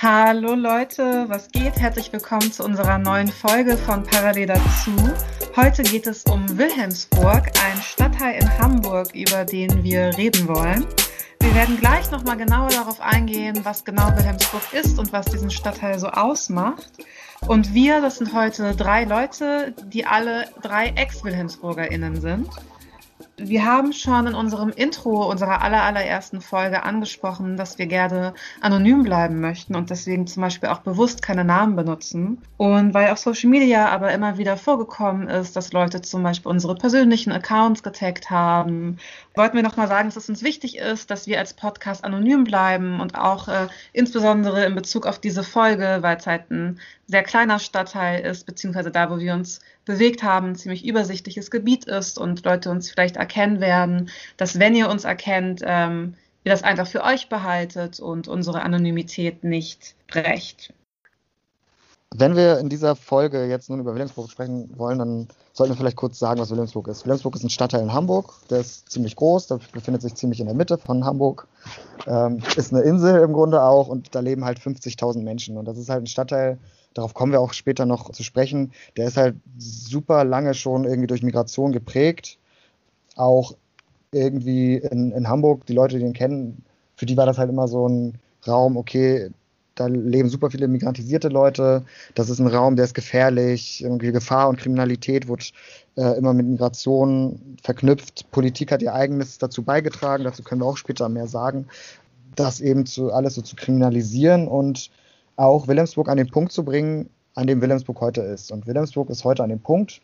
Hallo Leute, was geht? Herzlich willkommen zu unserer neuen Folge von Parallel dazu. Heute geht es um Wilhelmsburg, ein Stadtteil in Hamburg, über den wir reden wollen. Wir werden gleich nochmal genauer darauf eingehen, was genau Wilhelmsburg ist und was diesen Stadtteil so ausmacht. Und wir, das sind heute drei Leute, die alle drei Ex-WilhelmsburgerInnen sind. Wir haben schon in unserem Intro unserer aller, allerersten Folge angesprochen, dass wir gerne anonym bleiben möchten und deswegen zum Beispiel auch bewusst keine Namen benutzen. Und weil auf Social Media aber immer wieder vorgekommen ist, dass Leute zum Beispiel unsere persönlichen Accounts getaggt haben, wollten wir nochmal sagen, dass es uns wichtig ist, dass wir als Podcast anonym bleiben und auch äh, insbesondere in Bezug auf diese Folge, weil es halt ein sehr kleiner Stadtteil ist, beziehungsweise da, wo wir uns bewegt haben, ein ziemlich übersichtliches Gebiet ist und Leute uns vielleicht erkennen werden, dass wenn ihr uns erkennt, ähm, ihr das einfach für euch behaltet und unsere Anonymität nicht brecht. Wenn wir in dieser Folge jetzt nun über Wilhelmsburg sprechen wollen, dann sollten wir vielleicht kurz sagen, was Wilhelmsburg ist. Wilhelmsburg ist ein Stadtteil in Hamburg, der ist ziemlich groß, der befindet sich ziemlich in der Mitte von Hamburg, ähm, ist eine Insel im Grunde auch und da leben halt 50.000 Menschen und das ist halt ein Stadtteil, darauf kommen wir auch später noch zu sprechen, der ist halt super lange schon irgendwie durch Migration geprägt. Auch irgendwie in, in Hamburg, die Leute, die ihn kennen, für die war das halt immer so ein Raum, okay, da leben super viele migrantisierte Leute, das ist ein Raum, der ist gefährlich, irgendwie Gefahr und Kriminalität wird äh, immer mit Migration verknüpft. Politik hat ihr eigenes dazu beigetragen, dazu können wir auch später mehr sagen, das eben zu alles so zu kriminalisieren und auch Wilhelmsburg an den Punkt zu bringen, an dem Wilhelmsburg heute ist. Und Wilhelmsburg ist heute an dem Punkt,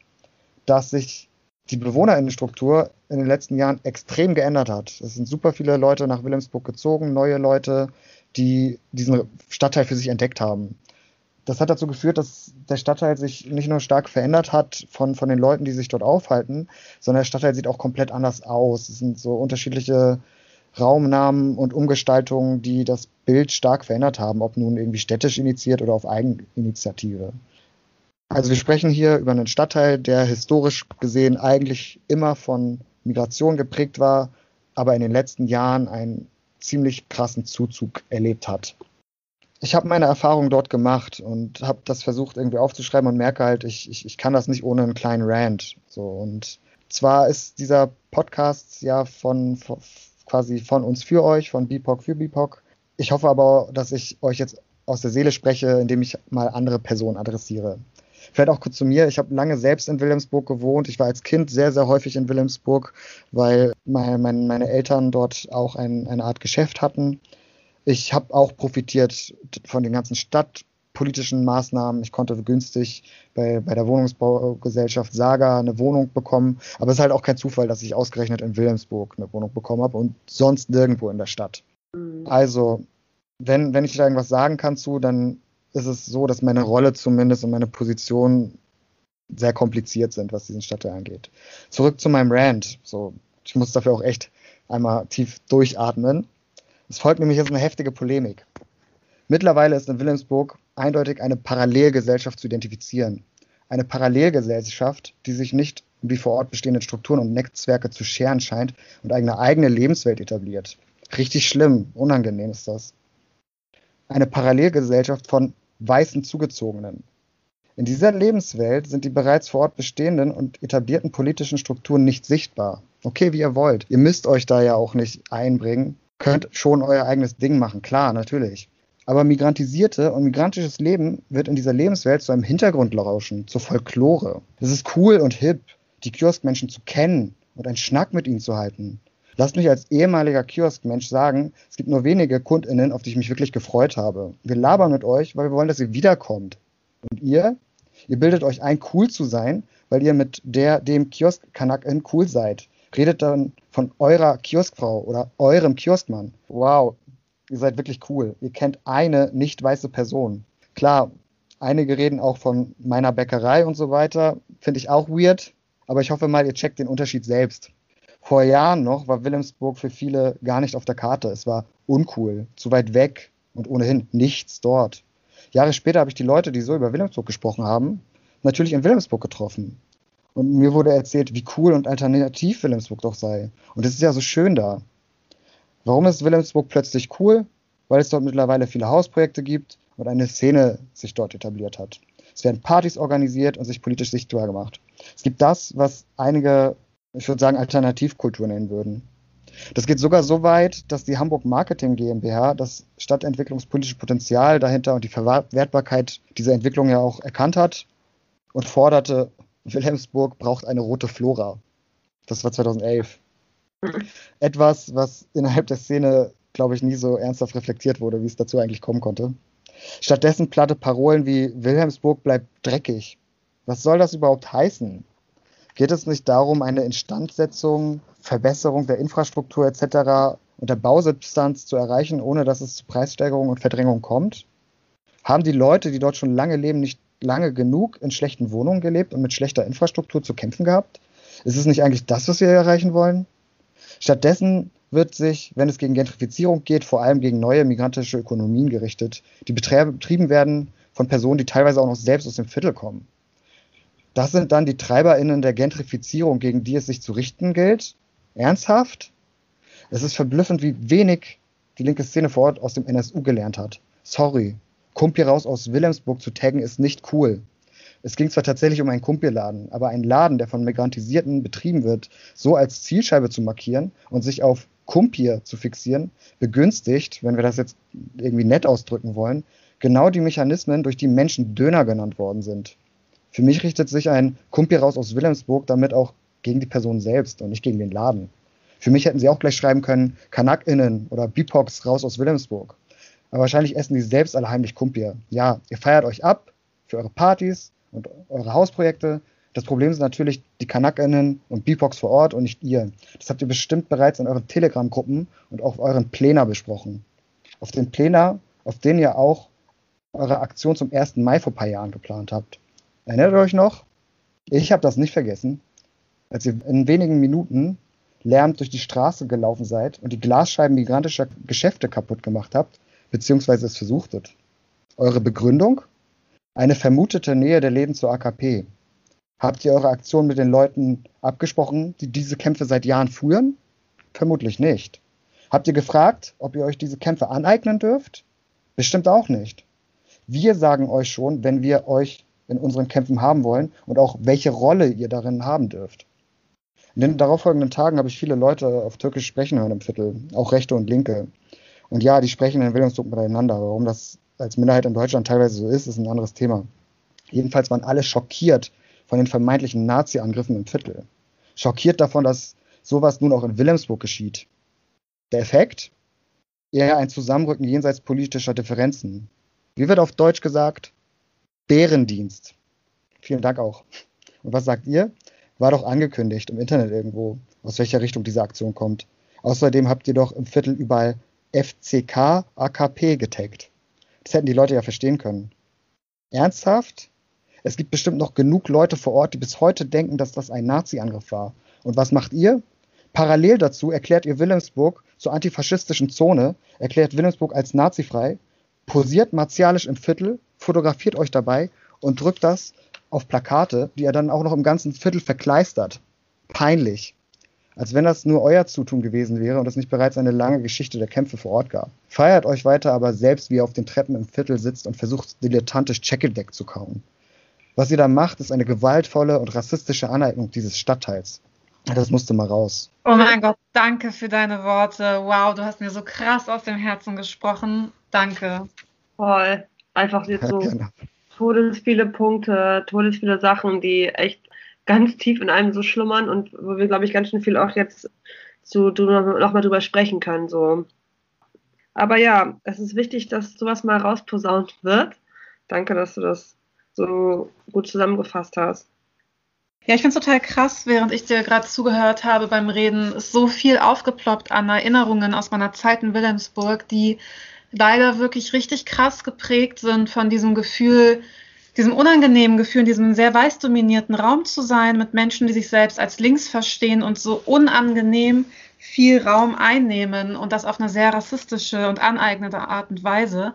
dass sich die Bewohnerinnenstruktur in den letzten Jahren extrem geändert hat. Es sind super viele Leute nach Wilhelmsburg gezogen, neue Leute, die diesen Stadtteil für sich entdeckt haben. Das hat dazu geführt, dass der Stadtteil sich nicht nur stark verändert hat von, von den Leuten, die sich dort aufhalten, sondern der Stadtteil sieht auch komplett anders aus. Es sind so unterschiedliche Raumnamen und Umgestaltungen, die das Bild stark verändert haben, ob nun irgendwie städtisch initiiert oder auf Eigeninitiative. Also wir sprechen hier über einen Stadtteil, der historisch gesehen eigentlich immer von Migration geprägt war, aber in den letzten Jahren einen ziemlich krassen Zuzug erlebt hat. Ich habe meine Erfahrung dort gemacht und habe das versucht irgendwie aufzuschreiben und merke halt, ich, ich, ich kann das nicht ohne einen kleinen Rant. So und zwar ist dieser Podcast ja von quasi von uns für euch, von BIPOC für BIPOC. Ich hoffe aber, dass ich euch jetzt aus der Seele spreche, indem ich mal andere Personen adressiere. Vielleicht auch kurz zu mir. Ich habe lange selbst in Wilhelmsburg gewohnt. Ich war als Kind sehr, sehr häufig in Wilhelmsburg, weil mein, mein, meine Eltern dort auch ein, eine Art Geschäft hatten. Ich habe auch profitiert von den ganzen Stadt politischen Maßnahmen. Ich konnte günstig bei, bei der Wohnungsbaugesellschaft Saga eine Wohnung bekommen. Aber es ist halt auch kein Zufall, dass ich ausgerechnet in Wilhelmsburg eine Wohnung bekommen habe und sonst nirgendwo in der Stadt. Mhm. Also, wenn, wenn ich da irgendwas sagen kann zu, dann ist es so, dass meine Rolle zumindest und meine Position sehr kompliziert sind, was diesen Stadtteil angeht. Zurück zu meinem Rant. So, ich muss dafür auch echt einmal tief durchatmen. Es folgt nämlich jetzt eine heftige Polemik. Mittlerweile ist in Wilhelmsburg eindeutig eine Parallelgesellschaft zu identifizieren. Eine Parallelgesellschaft, die sich nicht um die vor Ort bestehenden Strukturen und Netzwerke zu scheren scheint und eine eigene Lebenswelt etabliert. Richtig schlimm, unangenehm ist das. Eine Parallelgesellschaft von weißen Zugezogenen. In dieser Lebenswelt sind die bereits vor Ort bestehenden und etablierten politischen Strukturen nicht sichtbar. Okay, wie ihr wollt. Ihr müsst euch da ja auch nicht einbringen. Könnt schon euer eigenes Ding machen, klar, natürlich. Aber migrantisierte und migrantisches Leben wird in dieser Lebenswelt zu einem Hintergrundrauschen, zur Folklore. Es ist cool und hip, die Kioskmenschen zu kennen und einen Schnack mit ihnen zu halten. Lasst mich als ehemaliger Kioskmensch sagen, es gibt nur wenige KundInnen, auf die ich mich wirklich gefreut habe. Wir labern mit euch, weil wir wollen, dass ihr wiederkommt. Und ihr? Ihr bildet euch ein, cool zu sein, weil ihr mit der, dem Kiosk-Kanakin cool seid. Redet dann von eurer Kioskfrau oder eurem Kioskmann. Wow, ihr seid wirklich cool. Ihr kennt eine nicht weiße Person. Klar, einige reden auch von meiner Bäckerei und so weiter. Finde ich auch weird. Aber ich hoffe mal, ihr checkt den Unterschied selbst. Vor Jahren noch war Wilhelmsburg für viele gar nicht auf der Karte. Es war uncool, zu weit weg und ohnehin nichts dort. Jahre später habe ich die Leute, die so über Wilhelmsburg gesprochen haben, natürlich in Wilhelmsburg getroffen. Und mir wurde erzählt, wie cool und alternativ Wilhelmsburg doch sei. Und es ist ja so schön da. Warum ist Wilhelmsburg plötzlich cool? Weil es dort mittlerweile viele Hausprojekte gibt und eine Szene sich dort etabliert hat. Es werden Partys organisiert und sich politisch sichtbar gemacht. Es gibt das, was einige, ich würde sagen, Alternativkultur nennen würden. Das geht sogar so weit, dass die Hamburg Marketing GmbH das stadtentwicklungspolitische Potenzial dahinter und die Verwertbarkeit dieser Entwicklung ja auch erkannt hat und forderte, Wilhelmsburg braucht eine rote Flora. Das war 2011. Etwas, was innerhalb der Szene, glaube ich, nie so ernsthaft reflektiert wurde, wie es dazu eigentlich kommen konnte. Stattdessen platte Parolen wie Wilhelmsburg bleibt dreckig. Was soll das überhaupt heißen? Geht es nicht darum, eine Instandsetzung, Verbesserung der Infrastruktur etc. und der Bausubstanz zu erreichen, ohne dass es zu Preissteigerungen und Verdrängung kommt? Haben die Leute, die dort schon lange leben, nicht lange genug in schlechten Wohnungen gelebt und mit schlechter Infrastruktur zu kämpfen gehabt? Ist es nicht eigentlich das, was wir erreichen wollen? Stattdessen wird sich, wenn es gegen Gentrifizierung geht, vor allem gegen neue migrantische Ökonomien gerichtet, die betrieben werden von Personen, die teilweise auch noch selbst aus dem Viertel kommen. Das sind dann die TreiberInnen der Gentrifizierung, gegen die es sich zu richten gilt. Ernsthaft? Es ist verblüffend, wie wenig die linke Szene vor Ort aus dem NSU gelernt hat. Sorry. Kumpi raus aus Wilhelmsburg zu taggen ist nicht cool. Es ging zwar tatsächlich um einen Kumpieladen, aber einen Laden, der von Migrantisierten betrieben wird, so als Zielscheibe zu markieren und sich auf Kumpier zu fixieren, begünstigt, wenn wir das jetzt irgendwie nett ausdrücken wollen, genau die Mechanismen, durch die Menschen Döner genannt worden sind. Für mich richtet sich ein Kumpi raus aus Wilhelmsburg damit auch gegen die Person selbst und nicht gegen den Laden. Für mich hätten sie auch gleich schreiben können, KanakInnen oder Bipox raus aus Wilhelmsburg. Aber wahrscheinlich essen die selbst alle heimlich Kumpier. Ja, ihr feiert euch ab für eure Partys und eure Hausprojekte. Das Problem sind natürlich die KanakInnen und Bipox vor Ort und nicht ihr. Das habt ihr bestimmt bereits in euren Telegram-Gruppen und auf euren Plänen besprochen. Auf den Plänen, auf denen ihr auch eure Aktion zum 1. Mai vor ein paar Jahren geplant habt. Erinnert ihr euch noch? Ich habe das nicht vergessen, als ihr in wenigen Minuten lärmend durch die Straße gelaufen seid und die Glasscheiben migrantischer Geschäfte kaputt gemacht habt, beziehungsweise es versuchtet. Eure Begründung? Eine vermutete Nähe der Läden zur AKP. Habt ihr eure Aktion mit den Leuten abgesprochen, die diese Kämpfe seit Jahren führen? Vermutlich nicht. Habt ihr gefragt, ob ihr euch diese Kämpfe aneignen dürft? Bestimmt auch nicht. Wir sagen euch schon, wenn wir euch in unseren Kämpfen haben wollen und auch welche Rolle ihr darin haben dürft. In den darauffolgenden Tagen habe ich viele Leute auf Türkisch sprechen hören im Viertel, auch Rechte und Linke. Und ja, die sprechen in Wilhelmsburg miteinander. Warum das als Minderheit in Deutschland teilweise so ist, ist ein anderes Thema. Jedenfalls waren alle schockiert von den vermeintlichen Nazi-Angriffen im Viertel. Schockiert davon, dass sowas nun auch in Wilhelmsburg geschieht. Der Effekt? Eher ein Zusammenrücken jenseits politischer Differenzen. Wie wird auf Deutsch gesagt? Bärendienst. Vielen Dank auch. Und was sagt ihr? War doch angekündigt im Internet irgendwo, aus welcher Richtung diese Aktion kommt. Außerdem habt ihr doch im Viertel überall FCK AKP getaggt. Das hätten die Leute ja verstehen können. Ernsthaft? Es gibt bestimmt noch genug Leute vor Ort, die bis heute denken, dass das ein Nazi-Angriff war. Und was macht ihr? Parallel dazu erklärt ihr Wilhelmsburg zur antifaschistischen Zone, erklärt Wilhelmsburg als nazifrei, posiert martialisch im Viertel fotografiert euch dabei und drückt das auf Plakate, die er dann auch noch im ganzen Viertel verkleistert. Peinlich. Als wenn das nur euer Zutun gewesen wäre und es nicht bereits eine lange Geschichte der Kämpfe vor Ort gab. Feiert euch weiter aber selbst, wie ihr auf den Treppen im Viertel sitzt und versucht, dilettantisch Checkeldeck zu kauen. Was ihr da macht, ist eine gewaltvolle und rassistische Aneignung dieses Stadtteils. Das musste mal raus. Oh mein Gott, danke für deine Worte. Wow, du hast mir so krass aus dem Herzen gesprochen. Danke. Voll. Einfach jetzt so ja, todes viele Punkte, todes viele Sachen, die echt ganz tief in einem so schlummern und wo wir, glaube ich, ganz schön viel auch jetzt zu, noch mal drüber sprechen können. So. Aber ja, es ist wichtig, dass sowas mal rausposaunt wird. Danke, dass du das so gut zusammengefasst hast. Ja, ich finde es total krass, während ich dir gerade zugehört habe beim Reden, ist so viel aufgeploppt an Erinnerungen aus meiner Zeit in Wilhelmsburg, die leider wirklich richtig krass geprägt sind von diesem Gefühl, diesem unangenehmen Gefühl, in diesem sehr weiß dominierten Raum zu sein, mit Menschen, die sich selbst als links verstehen und so unangenehm viel Raum einnehmen und das auf eine sehr rassistische und aneignende Art und Weise.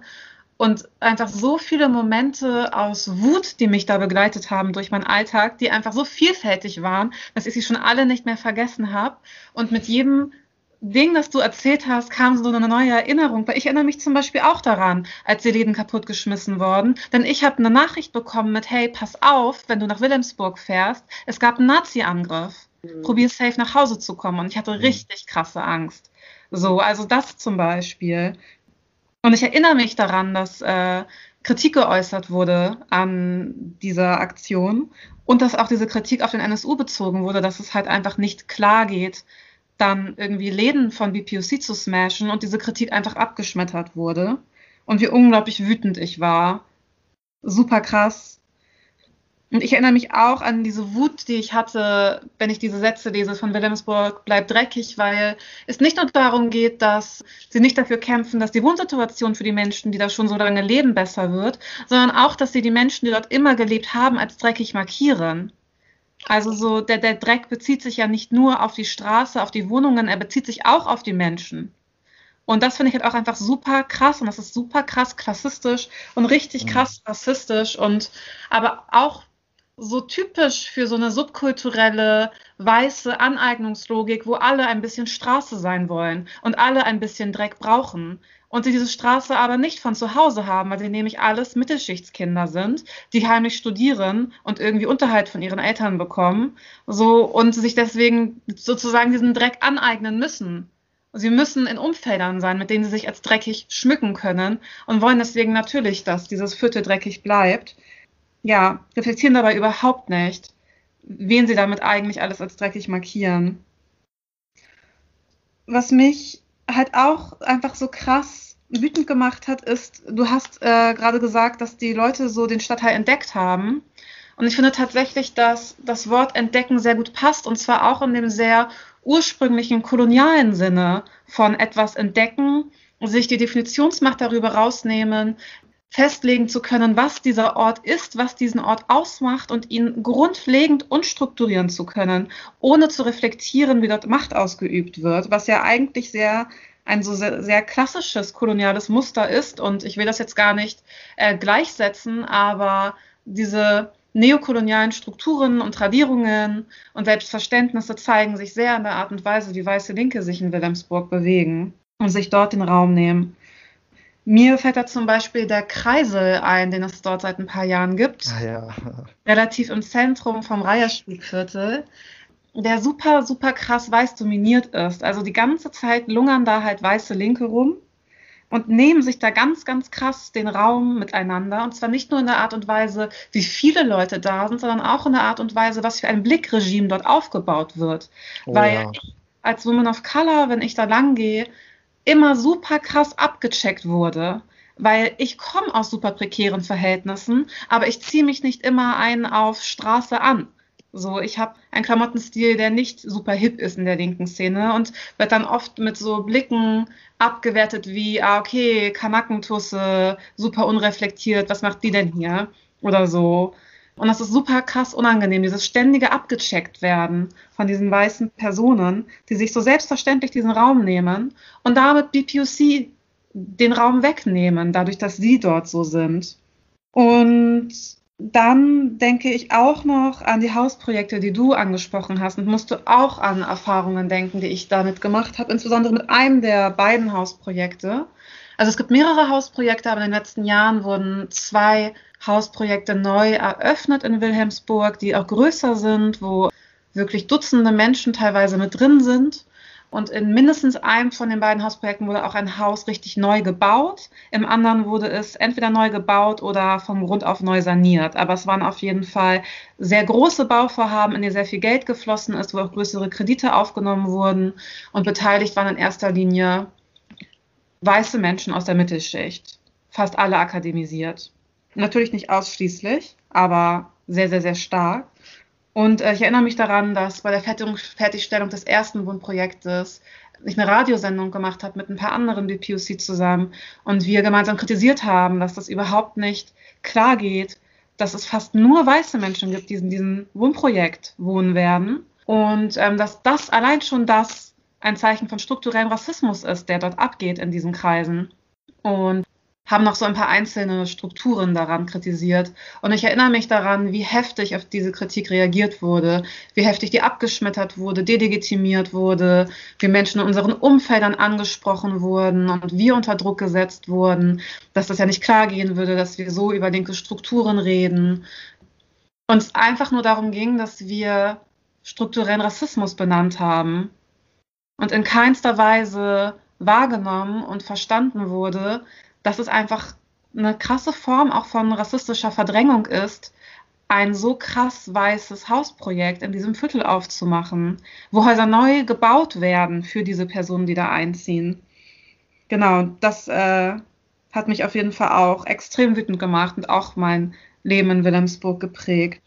Und einfach so viele Momente aus Wut, die mich da begleitet haben durch meinen Alltag, die einfach so vielfältig waren, dass ich sie schon alle nicht mehr vergessen habe. Und mit jedem Ding, das du erzählt hast, kam so eine neue Erinnerung. Weil ich erinnere mich zum Beispiel auch daran, als die Läden kaputtgeschmissen wurden. Denn ich habe eine Nachricht bekommen mit, hey, pass auf, wenn du nach Wilhelmsburg fährst, es gab einen Nazi-Angriff. Mhm. Probier safe nach Hause zu kommen. Und ich hatte mhm. richtig krasse Angst. So, also das zum Beispiel. Und ich erinnere mich daran, dass äh, Kritik geäußert wurde an dieser Aktion und dass auch diese Kritik auf den NSU bezogen wurde, dass es halt einfach nicht klar geht, dann irgendwie Läden von BPOC zu smashen und diese Kritik einfach abgeschmettert wurde. Und wie unglaublich wütend ich war. Super krass. Und ich erinnere mich auch an diese Wut, die ich hatte, wenn ich diese Sätze lese von Wilhelmsburg, bleibt dreckig, weil es nicht nur darum geht, dass sie nicht dafür kämpfen, dass die Wohnsituation für die Menschen, die da schon so lange leben, besser wird, sondern auch, dass sie die Menschen, die dort immer gelebt haben, als dreckig markieren. Also so, der, der Dreck bezieht sich ja nicht nur auf die Straße, auf die Wohnungen, er bezieht sich auch auf die Menschen. Und das finde ich halt auch einfach super krass und das ist super krass klassistisch und richtig mhm. krass rassistisch und aber auch so typisch für so eine subkulturelle weiße Aneignungslogik, wo alle ein bisschen Straße sein wollen und alle ein bisschen Dreck brauchen. Und sie diese Straße aber nicht von zu Hause haben, weil sie nämlich alles Mittelschichtskinder sind, die heimlich studieren und irgendwie Unterhalt von ihren Eltern bekommen, so und sich deswegen sozusagen diesen Dreck aneignen müssen. Sie müssen in Umfeldern sein, mit denen sie sich als dreckig schmücken können und wollen deswegen natürlich, dass dieses Viertel dreckig bleibt ja, reflektieren dabei überhaupt nicht, wen sie damit eigentlich alles als dreckig markieren. Was mich halt auch einfach so krass wütend gemacht hat, ist, du hast äh, gerade gesagt, dass die Leute so den Stadtteil entdeckt haben. Und ich finde tatsächlich, dass das Wort entdecken sehr gut passt und zwar auch in dem sehr ursprünglichen kolonialen Sinne von etwas entdecken, sich die Definitionsmacht darüber rausnehmen, festlegen zu können, was dieser Ort ist, was diesen Ort ausmacht und ihn grundlegend und strukturieren zu können, ohne zu reflektieren, wie dort Macht ausgeübt wird, was ja eigentlich sehr ein so sehr, sehr klassisches koloniales Muster ist. Und ich will das jetzt gar nicht äh, gleichsetzen, aber diese neokolonialen Strukturen und Tradierungen und Selbstverständnisse zeigen sich sehr in der Art und Weise, wie weiße Linke sich in Wilhelmsburg bewegen und sich dort den Raum nehmen. Mir fällt da zum Beispiel der Kreisel ein, den es dort seit ein paar Jahren gibt. Ah, ja. Relativ im Zentrum vom Reiherspielviertel, der super, super krass weiß dominiert ist. Also die ganze Zeit lungern da halt weiße Linke rum und nehmen sich da ganz, ganz krass den Raum miteinander. Und zwar nicht nur in der Art und Weise, wie viele Leute da sind, sondern auch in der Art und Weise, was für ein Blickregime dort aufgebaut wird. Oh, Weil ja. als Woman of Color, wenn ich da lang gehe, immer super krass abgecheckt wurde, weil ich komme aus super prekären Verhältnissen, aber ich ziehe mich nicht immer einen auf Straße an. So, ich habe einen Klamottenstil, der nicht super hip ist in der linken Szene und wird dann oft mit so Blicken abgewertet wie, ah, okay, Kanakentusse, super unreflektiert, was macht die denn hier? Oder so. Und das ist super krass unangenehm, dieses ständige abgecheckt werden von diesen weißen Personen, die sich so selbstverständlich diesen Raum nehmen und damit BPOC den Raum wegnehmen, dadurch, dass sie dort so sind. Und dann denke ich auch noch an die Hausprojekte, die du angesprochen hast und musste auch an Erfahrungen denken, die ich damit gemacht habe, insbesondere mit einem der beiden Hausprojekte. Also es gibt mehrere Hausprojekte, aber in den letzten Jahren wurden zwei Hausprojekte neu eröffnet in Wilhelmsburg, die auch größer sind, wo wirklich Dutzende Menschen teilweise mit drin sind. Und in mindestens einem von den beiden Hausprojekten wurde auch ein Haus richtig neu gebaut. Im anderen wurde es entweder neu gebaut oder vom Grund auf neu saniert. Aber es waren auf jeden Fall sehr große Bauvorhaben, in die sehr viel Geld geflossen ist, wo auch größere Kredite aufgenommen wurden. Und beteiligt waren in erster Linie weiße Menschen aus der Mittelschicht. Fast alle akademisiert. Natürlich nicht ausschließlich, aber sehr, sehr, sehr stark. Und äh, ich erinnere mich daran, dass bei der Fertigstellung des ersten Wohnprojektes ich eine Radiosendung gemacht habe mit ein paar anderen BPOC zusammen und wir gemeinsam kritisiert haben, dass das überhaupt nicht klar geht, dass es fast nur weiße Menschen gibt, die in diesem Wohnprojekt wohnen werden und ähm, dass das allein schon das ein Zeichen von strukturellem Rassismus ist, der dort abgeht in diesen Kreisen. Und haben noch so ein paar einzelne Strukturen daran kritisiert. Und ich erinnere mich daran, wie heftig auf diese Kritik reagiert wurde, wie heftig die abgeschmettert wurde, delegitimiert wurde, wie Menschen in unseren Umfeldern angesprochen wurden und wir unter Druck gesetzt wurden, dass das ja nicht klar gehen würde, dass wir so über linke Strukturen reden. Und es einfach nur darum ging, dass wir strukturellen Rassismus benannt haben und in keinster Weise wahrgenommen und verstanden wurde, dass es einfach eine krasse Form auch von rassistischer Verdrängung ist, ein so krass weißes Hausprojekt in diesem Viertel aufzumachen, wo Häuser neu gebaut werden für diese Personen, die da einziehen. Genau, das äh, hat mich auf jeden Fall auch extrem wütend gemacht und auch mein Leben in Wilhelmsburg geprägt.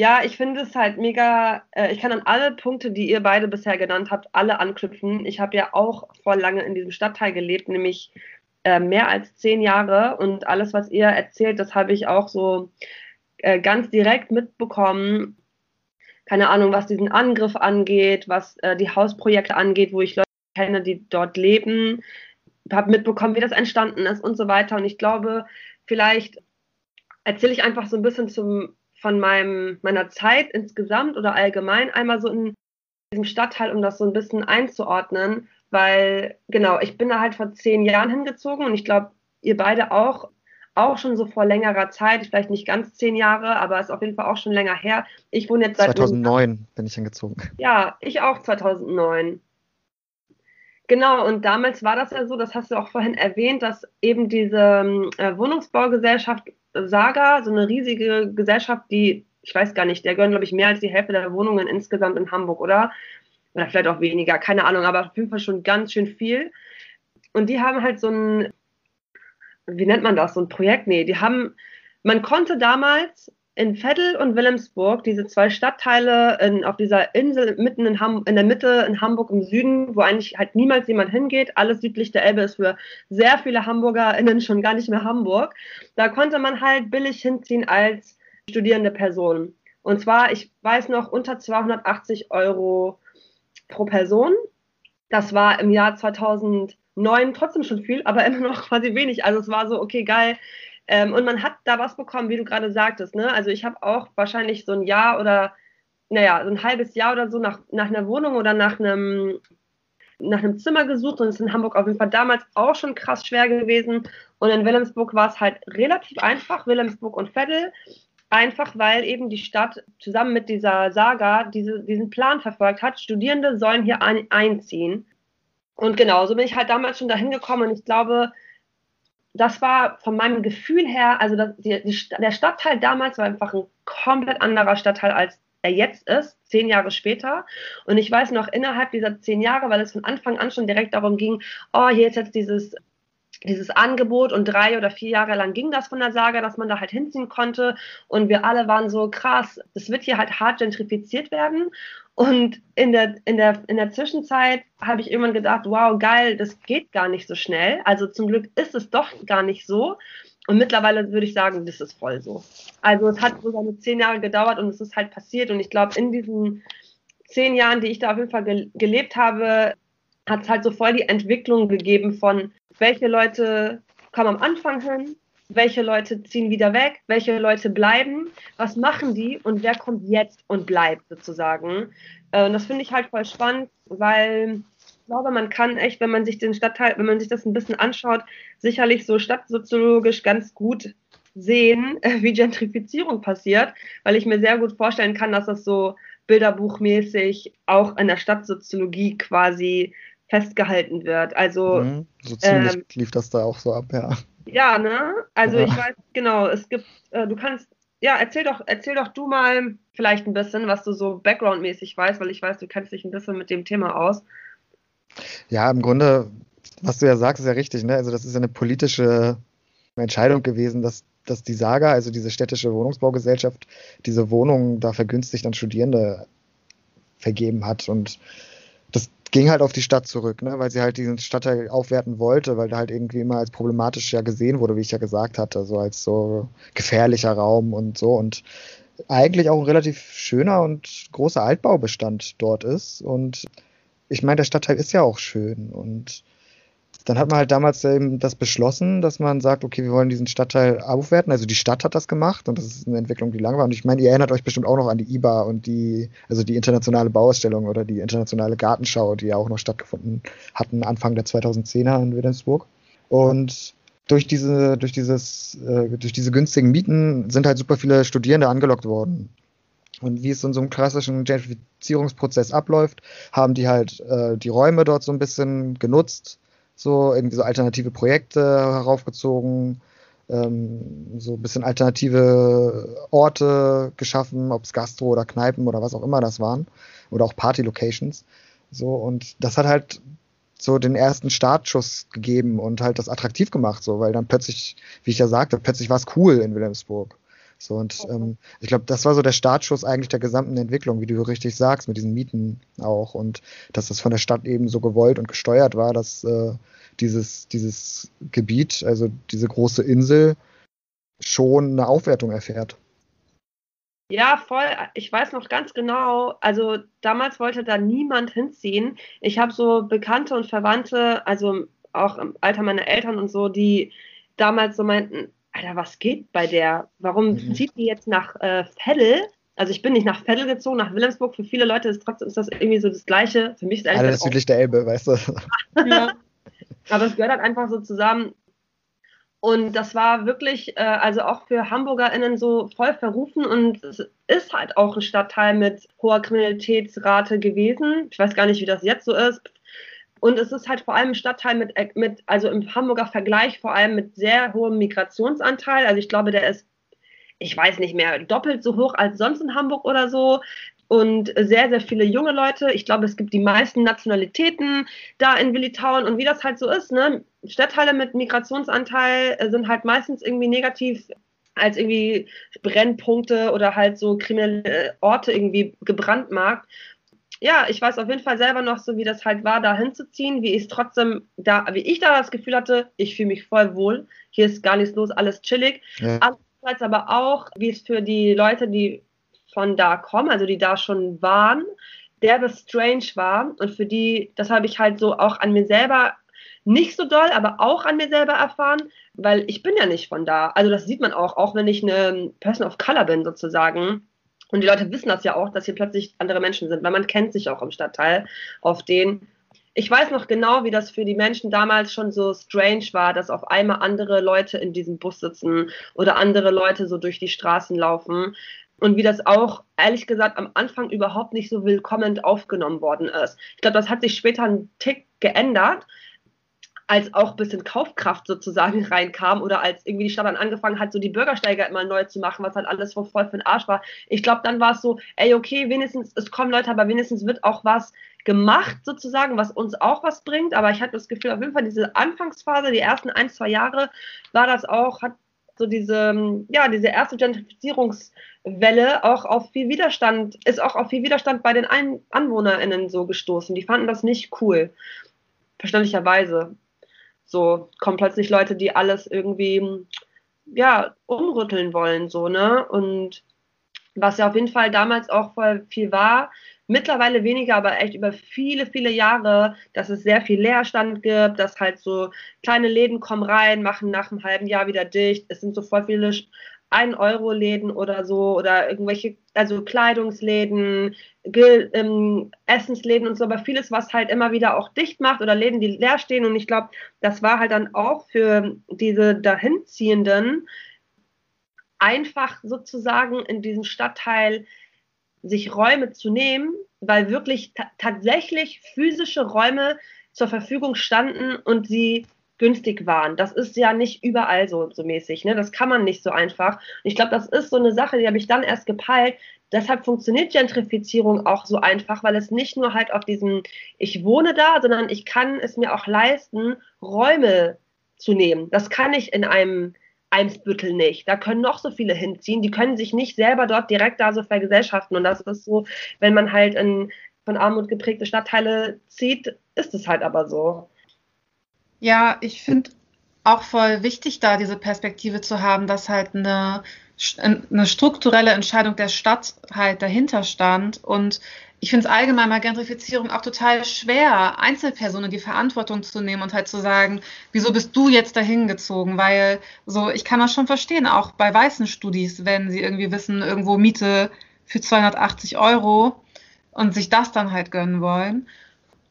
Ja, ich finde es halt mega, äh, ich kann an alle Punkte, die ihr beide bisher genannt habt, alle anknüpfen. Ich habe ja auch vor lange in diesem Stadtteil gelebt, nämlich äh, mehr als zehn Jahre und alles, was ihr erzählt, das habe ich auch so äh, ganz direkt mitbekommen. Keine Ahnung, was diesen Angriff angeht, was äh, die Hausprojekte angeht, wo ich Leute kenne, die dort leben, habe mitbekommen, wie das entstanden ist und so weiter. Und ich glaube, vielleicht erzähle ich einfach so ein bisschen zum von meinem, meiner Zeit insgesamt oder allgemein einmal so in diesem Stadtteil, um das so ein bisschen einzuordnen, weil genau, ich bin da halt vor zehn Jahren hingezogen und ich glaube, ihr beide auch, auch schon so vor längerer Zeit, vielleicht nicht ganz zehn Jahre, aber ist auf jeden Fall auch schon länger her. Ich wohne jetzt seit 2009 bin ich hingezogen. Ja, ich auch 2009. Genau, und damals war das ja so, das hast du auch vorhin erwähnt, dass eben diese äh, Wohnungsbaugesellschaft Saga, so eine riesige Gesellschaft, die, ich weiß gar nicht, der gehören, glaube ich, mehr als die Hälfte der Wohnungen insgesamt in Hamburg, oder? Oder vielleicht auch weniger, keine Ahnung, aber auf jeden Fall schon ganz schön viel. Und die haben halt so ein, wie nennt man das, so ein Projekt? Nee, die haben, man konnte damals in Veddel und Wilhelmsburg, diese zwei Stadtteile in, auf dieser Insel mitten in, Ham in der Mitte in Hamburg im Süden, wo eigentlich halt niemals jemand hingeht, alles südlich der Elbe ist für sehr viele HamburgerInnen schon gar nicht mehr Hamburg. Da konnte man halt billig hinziehen als studierende Person. Und zwar, ich weiß noch, unter 280 Euro pro Person. Das war im Jahr 2009 trotzdem schon viel, aber immer noch quasi wenig. Also es war so, okay, geil, ähm, und man hat da was bekommen, wie du gerade sagtest. Ne? Also ich habe auch wahrscheinlich so ein Jahr oder, naja, so ein halbes Jahr oder so nach, nach einer Wohnung oder nach einem, nach einem Zimmer gesucht und es ist in Hamburg auf jeden Fall damals auch schon krass schwer gewesen. Und in Wilhelmsburg war es halt relativ einfach, Wilhelmsburg und Veddel. Einfach weil eben die Stadt zusammen mit dieser Saga diese, diesen Plan verfolgt hat, Studierende sollen hier ein, einziehen. Und genau, so bin ich halt damals schon dahin gekommen und ich glaube, das war von meinem Gefühl her, also das, die, die, der Stadtteil damals war einfach ein komplett anderer Stadtteil als er jetzt ist, zehn Jahre später. Und ich weiß noch, innerhalb dieser zehn Jahre, weil es von Anfang an schon direkt darum ging, oh, hier ist jetzt dieses dieses Angebot und drei oder vier Jahre lang ging das von der Saga, dass man da halt hinziehen konnte und wir alle waren so krass, das wird hier halt hart gentrifiziert werden und in der, in der, in der Zwischenzeit habe ich irgendwann gedacht, wow, geil, das geht gar nicht so schnell. Also zum Glück ist es doch gar nicht so. Und mittlerweile würde ich sagen, das ist voll so. Also es hat sogar nur zehn Jahre gedauert und es ist halt passiert. Und ich glaube, in diesen zehn Jahren, die ich da auf jeden Fall ge gelebt habe, hat es halt so voll die Entwicklung gegeben von, welche Leute kommen am Anfang hin, welche Leute ziehen wieder weg, welche Leute bleiben, was machen die und wer kommt jetzt und bleibt sozusagen. Äh, und das finde ich halt voll spannend, weil ich glaube, man kann echt, wenn man sich den Stadtteil, wenn man sich das ein bisschen anschaut, sicherlich so stadtsoziologisch ganz gut sehen, wie Gentrifizierung passiert, weil ich mir sehr gut vorstellen kann, dass das so bilderbuchmäßig auch in der Stadtsoziologie quasi festgehalten wird. Also mhm, so ziemlich ähm, lief das da auch so ab, ja. Ja, ne? Also ja. ich weiß, genau, es gibt, äh, du kannst, ja, erzähl doch, erzähl doch du mal vielleicht ein bisschen, was du so backgroundmäßig weißt, weil ich weiß, du kennst dich ein bisschen mit dem Thema aus. Ja, im Grunde, was du ja sagst, ist ja richtig, ne? Also das ist ja eine politische Entscheidung gewesen, dass, dass die Saga, also diese städtische Wohnungsbaugesellschaft, diese Wohnungen da vergünstigt an Studierende vergeben hat. Und ging halt auf die Stadt zurück, ne? weil sie halt diesen Stadtteil aufwerten wollte, weil der halt irgendwie immer als problematisch ja gesehen wurde, wie ich ja gesagt hatte, so als so gefährlicher Raum und so und eigentlich auch ein relativ schöner und großer Altbaubestand dort ist und ich meine, der Stadtteil ist ja auch schön und dann hat man halt damals eben das beschlossen, dass man sagt, okay, wir wollen diesen Stadtteil aufwerten. Also die Stadt hat das gemacht und das ist eine Entwicklung, die lang war. Und ich meine, ihr erinnert euch bestimmt auch noch an die IBA und die, also die internationale Bauausstellung oder die internationale Gartenschau, die ja auch noch stattgefunden hatten Anfang der 2010er in Wilhelmsburg. Und durch diese, durch dieses, äh, durch diese günstigen Mieten sind halt super viele Studierende angelockt worden. Und wie es in so einem klassischen Gentrifizierungsprozess abläuft, haben die halt äh, die Räume dort so ein bisschen genutzt, so irgendwie so alternative Projekte heraufgezogen, ähm, so ein bisschen alternative Orte geschaffen, ob es Gastro oder Kneipen oder was auch immer das waren, oder auch Party-Locations. So, und das hat halt so den ersten Startschuss gegeben und halt das attraktiv gemacht, so, weil dann plötzlich, wie ich ja sagte, plötzlich war es cool in Wilhelmsburg. So, und ähm, ich glaube, das war so der Startschuss eigentlich der gesamten Entwicklung, wie du richtig sagst, mit diesen Mieten auch. Und dass das von der Stadt eben so gewollt und gesteuert war, dass äh, dieses, dieses Gebiet, also diese große Insel, schon eine Aufwertung erfährt. Ja, voll. Ich weiß noch ganz genau. Also damals wollte da niemand hinziehen. Ich habe so Bekannte und Verwandte, also auch im Alter meiner Eltern und so, die damals so meinten, Alter, was geht bei der? Warum mhm. zieht die jetzt nach äh, Veddel? Also ich bin nicht nach Veddel gezogen, nach Wilhelmsburg. Für viele Leute ist trotzdem ist das irgendwie so das Gleiche. Für mich ist eigentlich Alles südlich der Elbe, weißt du. ja. Aber es gehört halt einfach so zusammen. Und das war wirklich, äh, also auch für HamburgerInnen so voll verrufen und es ist halt auch ein Stadtteil mit hoher Kriminalitätsrate gewesen. Ich weiß gar nicht, wie das jetzt so ist. Und es ist halt vor allem ein Stadtteil mit, äh, mit, also im Hamburger Vergleich vor allem mit sehr hohem Migrationsanteil. Also ich glaube, der ist, ich weiß nicht mehr, doppelt so hoch als sonst in Hamburg oder so. Und sehr, sehr viele junge Leute. Ich glaube, es gibt die meisten Nationalitäten da in Willitauen. Und wie das halt so ist, ne? Stadtteile mit Migrationsanteil äh, sind halt meistens irgendwie negativ als irgendwie Brennpunkte oder halt so kriminelle Orte irgendwie gebrandmarkt ja, ich weiß auf jeden Fall selber noch so, wie das halt war, da hinzuziehen, wie ich es trotzdem da, wie ich da das Gefühl hatte, ich fühle mich voll wohl. Hier ist gar nichts los, alles chillig. Ja. Andererseits aber auch, wie es für die Leute, die von da kommen, also die da schon waren, derbe strange war. Und für die, das habe ich halt so auch an mir selber nicht so doll, aber auch an mir selber erfahren, weil ich bin ja nicht von da. Also das sieht man auch, auch wenn ich eine Person of Color bin sozusagen und die Leute wissen das ja auch, dass hier plötzlich andere Menschen sind, weil man kennt sich auch im Stadtteil auf den. Ich weiß noch genau, wie das für die Menschen damals schon so strange war, dass auf einmal andere Leute in diesem Bus sitzen oder andere Leute so durch die Straßen laufen. Und wie das auch, ehrlich gesagt, am Anfang überhaupt nicht so willkommen aufgenommen worden ist. Ich glaube, das hat sich später einen Tick geändert, als auch ein bisschen Kaufkraft sozusagen reinkam oder als irgendwie die Stadt dann angefangen hat, so die Bürgersteiger immer neu zu machen, was halt alles voll für den Arsch war. Ich glaube, dann war es so, ey, okay, wenigstens, es kommen Leute, aber wenigstens wird auch was gemacht sozusagen, was uns auch was bringt. Aber ich hatte das Gefühl, auf jeden Fall diese Anfangsphase, die ersten ein, zwei Jahre, war das auch, hat so diese, ja, diese erste Gentrifizierungswelle auch auf viel Widerstand, ist auch auf viel Widerstand bei den AnwohnerInnen so gestoßen. Die fanden das nicht cool. Verständlicherweise. So kommen plötzlich Leute, die alles irgendwie ja umrütteln wollen, so ne und was ja auf jeden Fall damals auch voll viel war, mittlerweile weniger, aber echt über viele, viele Jahre, dass es sehr viel Leerstand gibt, dass halt so kleine Läden kommen rein, machen nach einem halben Jahr wieder dicht. Es sind so voll viele 1-Euro-Läden oder so oder irgendwelche, also Kleidungsläden, ähm, Essensläden und so, aber vieles, was halt immer wieder auch dicht macht oder Läden, die leer stehen. Und ich glaube, das war halt dann auch für diese dahinziehenden einfach sozusagen in diesem Stadtteil sich Räume zu nehmen, weil wirklich tatsächlich physische Räume zur Verfügung standen und sie günstig waren. Das ist ja nicht überall so, so mäßig. Ne? Das kann man nicht so einfach. Und ich glaube, das ist so eine Sache, die habe ich dann erst gepeilt. Deshalb funktioniert Gentrifizierung auch so einfach, weil es nicht nur halt auf diesem Ich wohne da, sondern ich kann es mir auch leisten, Räume zu nehmen. Das kann ich in einem Eimsbüttel nicht. Da können noch so viele hinziehen. Die können sich nicht selber dort direkt da so vergesellschaften. Und das ist so, wenn man halt in von Armut geprägte Stadtteile zieht, ist es halt aber so. Ja, ich finde auch voll wichtig, da diese Perspektive zu haben, dass halt eine, eine strukturelle Entscheidung der Stadt halt dahinter stand. Und ich finde es allgemein bei Gentrifizierung auch total schwer, Einzelpersonen die Verantwortung zu nehmen und halt zu sagen, wieso bist du jetzt dahin gezogen? Weil so, ich kann das schon verstehen, auch bei weißen Studis, wenn sie irgendwie wissen, irgendwo Miete für 280 Euro und sich das dann halt gönnen wollen.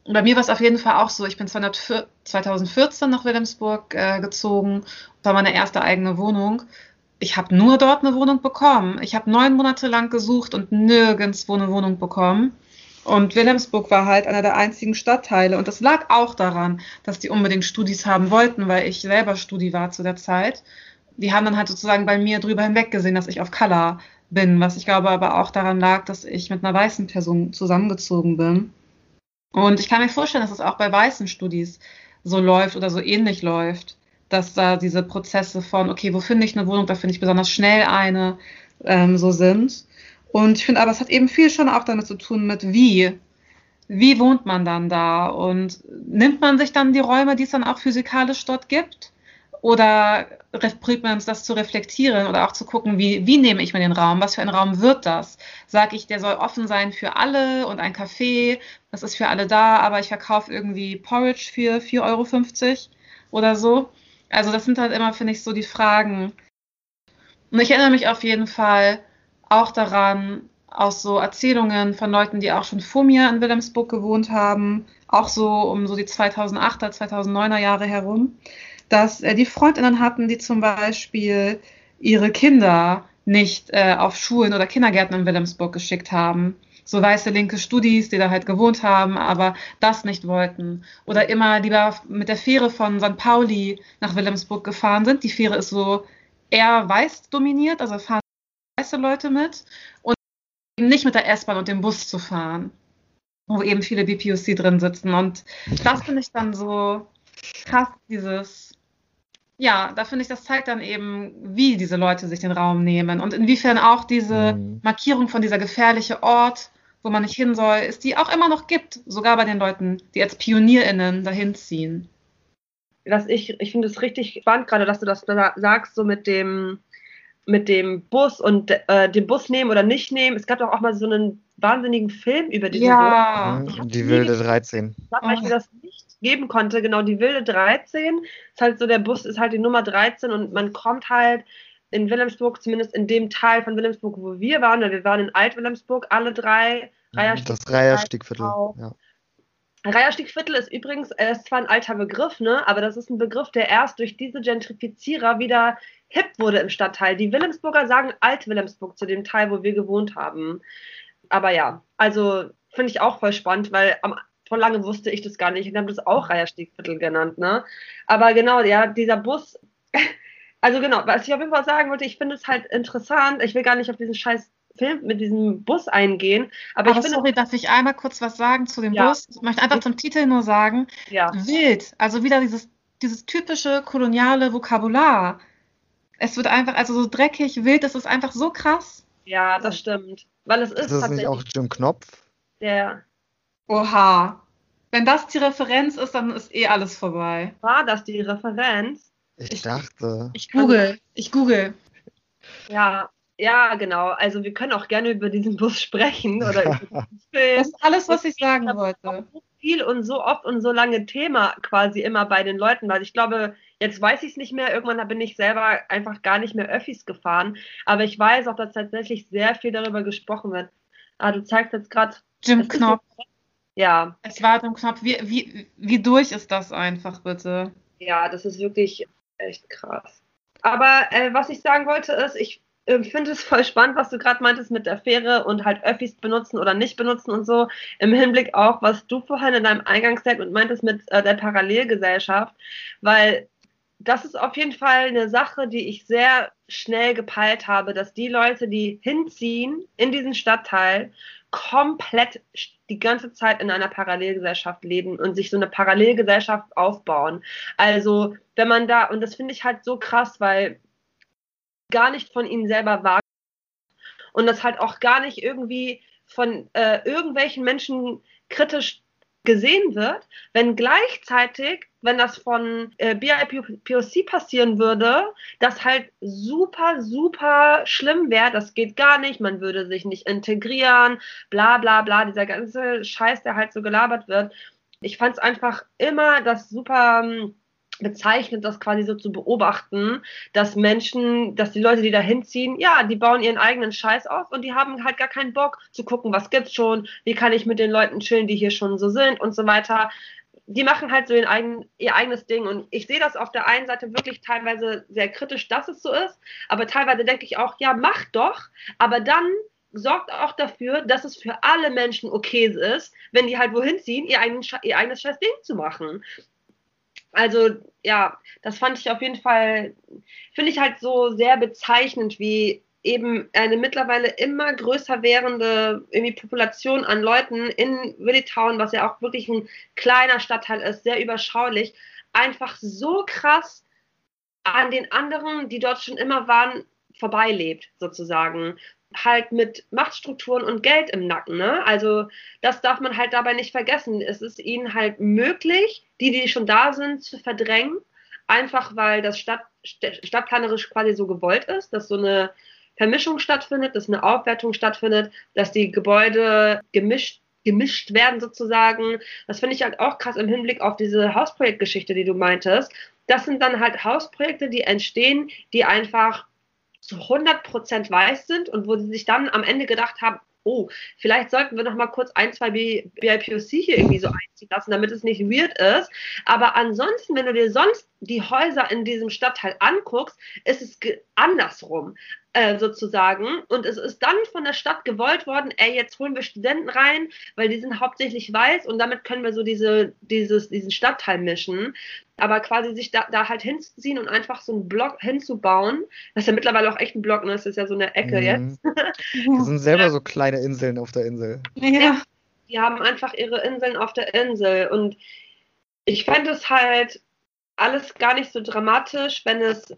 Bei mir war es auf jeden Fall auch so, ich bin 2014 nach Wilhelmsburg äh, gezogen, war meine erste eigene Wohnung ich habe nur dort eine Wohnung bekommen. Ich habe neun Monate lang gesucht und nirgendwo eine Wohnung bekommen. Und Wilhelmsburg war halt einer der einzigen Stadtteile. Und das lag auch daran, dass die unbedingt Studis haben wollten, weil ich selber Studi war zu der Zeit. Die haben dann halt sozusagen bei mir drüber hinweg gesehen, dass ich auf Color bin, was ich glaube aber auch daran lag, dass ich mit einer weißen Person zusammengezogen bin. Und ich kann mir vorstellen, dass es auch bei weißen Studis so läuft oder so ähnlich läuft dass da diese Prozesse von, okay, wo finde ich eine Wohnung, da finde ich besonders schnell eine, ähm, so sind. Und ich finde aber, es hat eben viel schon auch damit zu tun mit wie. Wie wohnt man dann da? Und nimmt man sich dann die Räume, die es dann auch physikalisch dort gibt? Oder bringt man uns das zu reflektieren oder auch zu gucken, wie, wie nehme ich mir den Raum? Was für ein Raum wird das? Sage ich, der soll offen sein für alle und ein Café, das ist für alle da, aber ich verkaufe irgendwie Porridge für 4,50 Euro oder so. Also das sind halt immer, finde ich, so die Fragen. Und ich erinnere mich auf jeden Fall auch daran, aus so Erzählungen von Leuten, die auch schon vor mir in Wilhelmsburg gewohnt haben, auch so um so die 2008er, 2009er Jahre herum, dass äh, die Freundinnen hatten, die zum Beispiel ihre Kinder nicht äh, auf Schulen oder Kindergärten in Wilhelmsburg geschickt haben, so weiße linke Studis, die da halt gewohnt haben, aber das nicht wollten. Oder immer lieber mit der Fähre von St. Pauli nach Wilhelmsburg gefahren sind. Die Fähre ist so eher weiß dominiert, also fahren weiße Leute mit. Und eben nicht mit der S-Bahn und dem Bus zu fahren, wo eben viele BPOC drin sitzen. Und das finde ich dann so krass, dieses ja, da finde ich, das zeigt dann eben, wie diese Leute sich den Raum nehmen und inwiefern auch diese mhm. Markierung von dieser gefährliche Ort wo man nicht hin soll, ist die auch immer noch gibt, sogar bei den Leuten, die als PionierInnen dahin ziehen. Was ich, ich finde es richtig spannend, gerade dass du das sagst, so mit dem, mit dem Bus und äh, den Bus nehmen oder nicht nehmen. Es gab doch auch mal so einen wahnsinnigen Film über diesen ja. Bus. Die wilde 13. Sag, weil ich mir das nicht geben konnte, genau, die wilde 13. Ist halt so, der Bus ist halt die Nummer 13 und man kommt halt in Wilhelmsburg, zumindest in dem Teil von Wilhelmsburg, wo wir waren, wir waren in Alt-Wilhelmsburg, alle drei. Mhm, das Reiherstiegviertel, ja. Reiherstiegviertel ist übrigens, er ist zwar ein alter Begriff, ne, aber das ist ein Begriff, der erst durch diese Gentrifizierer wieder hip wurde im Stadtteil. Die Wilhelmsburger sagen Alt-Wilhelmsburg zu dem Teil, wo wir gewohnt haben. Aber ja, also finde ich auch voll spannend, weil am, vor lange wusste ich das gar nicht. Ich habe das auch Reiherstiegviertel genannt, ne? Aber genau, ja, dieser Bus, also genau, was ich auf jeden Fall sagen wollte, ich finde es halt interessant. Ich will gar nicht auf diesen scheiß Film mit diesem Bus eingehen. Aber, aber ich finde, sorry, darf ich einmal kurz was sagen zu dem ja. Bus? Ich möchte einfach zum Titel nur sagen, ja. wild, also wieder dieses, dieses typische koloniale Vokabular. Es wird einfach, also so dreckig, wild, das ist einfach so krass. Ja, das stimmt. Weil es ist, ist das nicht auch Jim Knopf? Der. Oha. Wenn das die Referenz ist, dann ist eh alles vorbei. War das die Referenz? Ich, ich dachte. Ich google. Ich google. Ja, ja, genau. Also wir können auch gerne über diesen Bus sprechen oder über diesen Film. Das ist alles, was ich sagen wollte. So viel und so oft und so lange Thema quasi immer bei den Leuten, weil ich glaube, jetzt weiß ich es nicht mehr. Irgendwann bin ich selber einfach gar nicht mehr Öffis gefahren. Aber ich weiß auch, dass tatsächlich sehr viel darüber gesprochen wird. Ah, du zeigst jetzt gerade. Jim Knopf. Ja. Es war Jim Knopf. Wie, wie, wie durch ist das einfach, bitte? Ja, das ist wirklich echt krass. Aber äh, was ich sagen wollte ist, ich äh, finde es voll spannend, was du gerade meintest mit der Fähre und halt Öffis benutzen oder nicht benutzen und so. Im Hinblick auch, was du vorhin in deinem Eingangsstatement meintest mit äh, der Parallelgesellschaft, weil das ist auf jeden Fall eine Sache, die ich sehr schnell gepeilt habe, dass die Leute, die hinziehen in diesen Stadtteil, komplett die ganze Zeit in einer Parallelgesellschaft leben und sich so eine Parallelgesellschaft aufbauen. Also, wenn man da, und das finde ich halt so krass, weil gar nicht von ihnen selber wahr und das halt auch gar nicht irgendwie von äh, irgendwelchen Menschen kritisch gesehen wird, wenn gleichzeitig, wenn das von äh, BIPOC passieren würde, das halt super, super schlimm wäre, das geht gar nicht, man würde sich nicht integrieren, bla bla bla, dieser ganze Scheiß, der halt so gelabert wird. Ich fand es einfach immer das super ähm, bezeichnet, das quasi so zu beobachten, dass Menschen, dass die Leute, die da hinziehen, ja, die bauen ihren eigenen Scheiß auf und die haben halt gar keinen Bock zu gucken, was gibt's schon, wie kann ich mit den Leuten chillen, die hier schon so sind und so weiter. Die machen halt so eigenen, ihr eigenes Ding. Und ich sehe das auf der einen Seite wirklich teilweise sehr kritisch, dass es so ist, aber teilweise denke ich auch, ja, mach doch, aber dann sorgt auch dafür, dass es für alle Menschen okay ist, wenn die halt wohin ziehen, ihr, eigenen, ihr eigenes scheiß Ding zu machen. Also ja, das fand ich auf jeden Fall, finde ich halt so sehr bezeichnend, wie eben eine mittlerweile immer größer werdende irgendwie Population an Leuten in Willitown, was ja auch wirklich ein kleiner Stadtteil ist, sehr überschaulich, einfach so krass an den anderen, die dort schon immer waren, vorbeilebt, sozusagen halt mit Machtstrukturen und Geld im Nacken. Ne? Also das darf man halt dabei nicht vergessen. Es ist ihnen halt möglich, die, die schon da sind, zu verdrängen, einfach weil das Stadt, stadtplanerisch quasi so gewollt ist, dass so eine Vermischung stattfindet, dass eine Aufwertung stattfindet, dass die Gebäude gemischt gemischt werden sozusagen. Das finde ich halt auch krass im Hinblick auf diese Hausprojektgeschichte, die du meintest. Das sind dann halt Hausprojekte, die entstehen, die einfach zu 100% weiß sind und wo sie sich dann am Ende gedacht haben, oh, vielleicht sollten wir noch mal kurz ein, zwei BIPOC hier irgendwie so einziehen lassen, damit es nicht weird ist. Aber ansonsten, wenn du dir sonst die Häuser in diesem Stadtteil anguckst, ist es andersrum. Äh, sozusagen. Und es ist dann von der Stadt gewollt worden, ey, jetzt holen wir Studenten rein, weil die sind hauptsächlich weiß und damit können wir so diese, dieses, diesen Stadtteil mischen. Aber quasi sich da, da halt hinzuziehen und einfach so einen Block hinzubauen, das ist ja mittlerweile auch echt ein Block, ne? Das ist ja so eine Ecke mhm. jetzt. Das sind selber so kleine Inseln auf der Insel. Ja. Die haben einfach ihre Inseln auf der Insel. Und ich fände es halt alles gar nicht so dramatisch, wenn es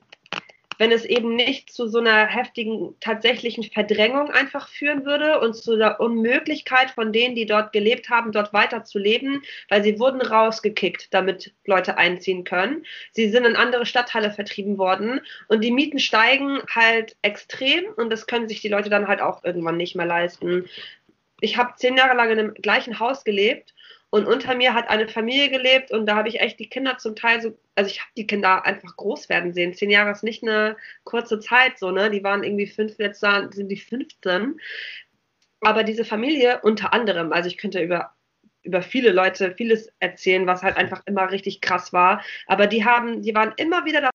wenn es eben nicht zu so einer heftigen tatsächlichen Verdrängung einfach führen würde und zu der Unmöglichkeit von denen, die dort gelebt haben, dort weiter zu leben, weil sie wurden rausgekickt, damit Leute einziehen können. Sie sind in andere Stadtteile vertrieben worden und die Mieten steigen halt extrem und das können sich die Leute dann halt auch irgendwann nicht mehr leisten. Ich habe zehn Jahre lang in einem gleichen Haus gelebt und unter mir hat eine Familie gelebt und da habe ich echt die Kinder zum Teil so, also ich habe die Kinder einfach groß werden sehen. Zehn Jahre ist nicht eine kurze Zeit, so, ne? Die waren irgendwie fünf, jetzt sind die 15. Aber diese Familie unter anderem, also ich könnte über über viele Leute vieles erzählen, was halt einfach immer richtig krass war. Aber die haben, die waren immer wieder da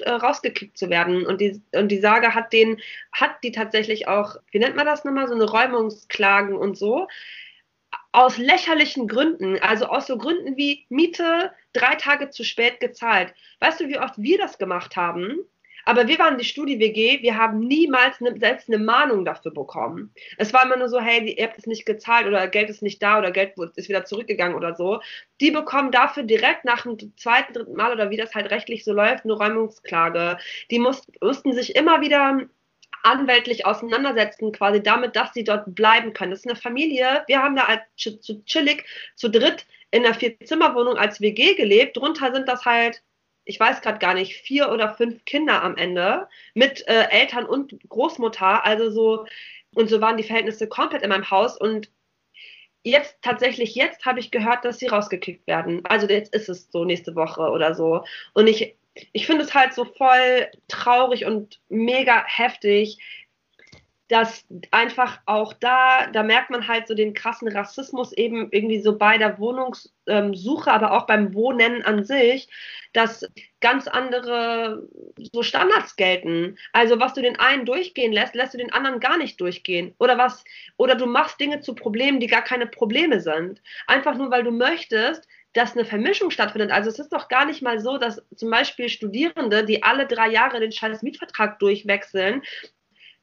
äh, rausgekickt zu werden. Und die, und die Sage hat den, hat die tatsächlich auch, wie nennt man das nochmal, so eine Räumungsklagen und so aus lächerlichen Gründen, also aus so Gründen wie Miete drei Tage zu spät gezahlt. Weißt du, wie oft wir das gemacht haben? Aber wir waren die Studi-WG, wir haben niemals ne, selbst eine Mahnung dafür bekommen. Es war immer nur so, hey, ihr habt es nicht gezahlt oder Geld ist nicht da oder Geld ist wieder zurückgegangen oder so. Die bekommen dafür direkt nach dem zweiten, dritten Mal oder wie das halt rechtlich so läuft, eine Räumungsklage. Die mussten, mussten sich immer wieder anwältlich auseinandersetzen, quasi damit, dass sie dort bleiben können. Das ist eine Familie. Wir haben da als zu chillig zu dritt in einer Vier-Zimmer-Wohnung als WG gelebt. Drunter sind das halt, ich weiß gerade gar nicht, vier oder fünf Kinder am Ende mit äh, Eltern und Großmutter. Also so, und so waren die Verhältnisse komplett in meinem Haus. Und jetzt tatsächlich jetzt habe ich gehört, dass sie rausgekickt werden. Also jetzt ist es so nächste Woche oder so. Und ich ich finde es halt so voll traurig und mega heftig, dass einfach auch da, da merkt man halt so den krassen Rassismus eben irgendwie so bei der Wohnungssuche, aber auch beim Wohnen an sich, dass ganz andere so Standards gelten. Also was du den einen durchgehen lässt, lässt du den anderen gar nicht durchgehen. Oder was, oder du machst Dinge zu Problemen, die gar keine Probleme sind. Einfach nur, weil du möchtest, dass eine Vermischung stattfindet. Also es ist doch gar nicht mal so, dass zum Beispiel Studierende, die alle drei Jahre den scheiß Mietvertrag durchwechseln,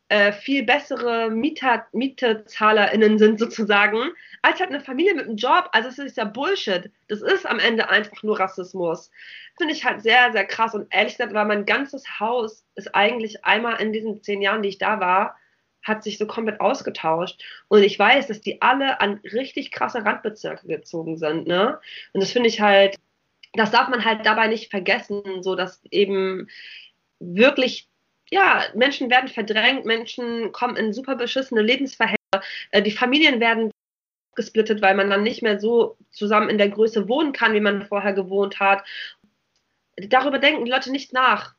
äh, viel bessere Mieter, MietezahlerInnen sind sozusagen, als halt eine Familie mit einem Job. Also es ist ja Bullshit. Das ist am Ende einfach nur Rassismus. Finde ich halt sehr, sehr krass. Und ehrlich gesagt, war mein ganzes Haus ist eigentlich einmal in diesen zehn Jahren, die ich da war, hat sich so komplett ausgetauscht. Und ich weiß, dass die alle an richtig krasse Randbezirke gezogen sind. Ne? Und das finde ich halt, das darf man halt dabei nicht vergessen, so dass eben wirklich, ja, Menschen werden verdrängt, Menschen kommen in super beschissene Lebensverhältnisse, äh, die Familien werden gesplittet, weil man dann nicht mehr so zusammen in der Größe wohnen kann, wie man vorher gewohnt hat. Darüber denken die Leute nicht nach,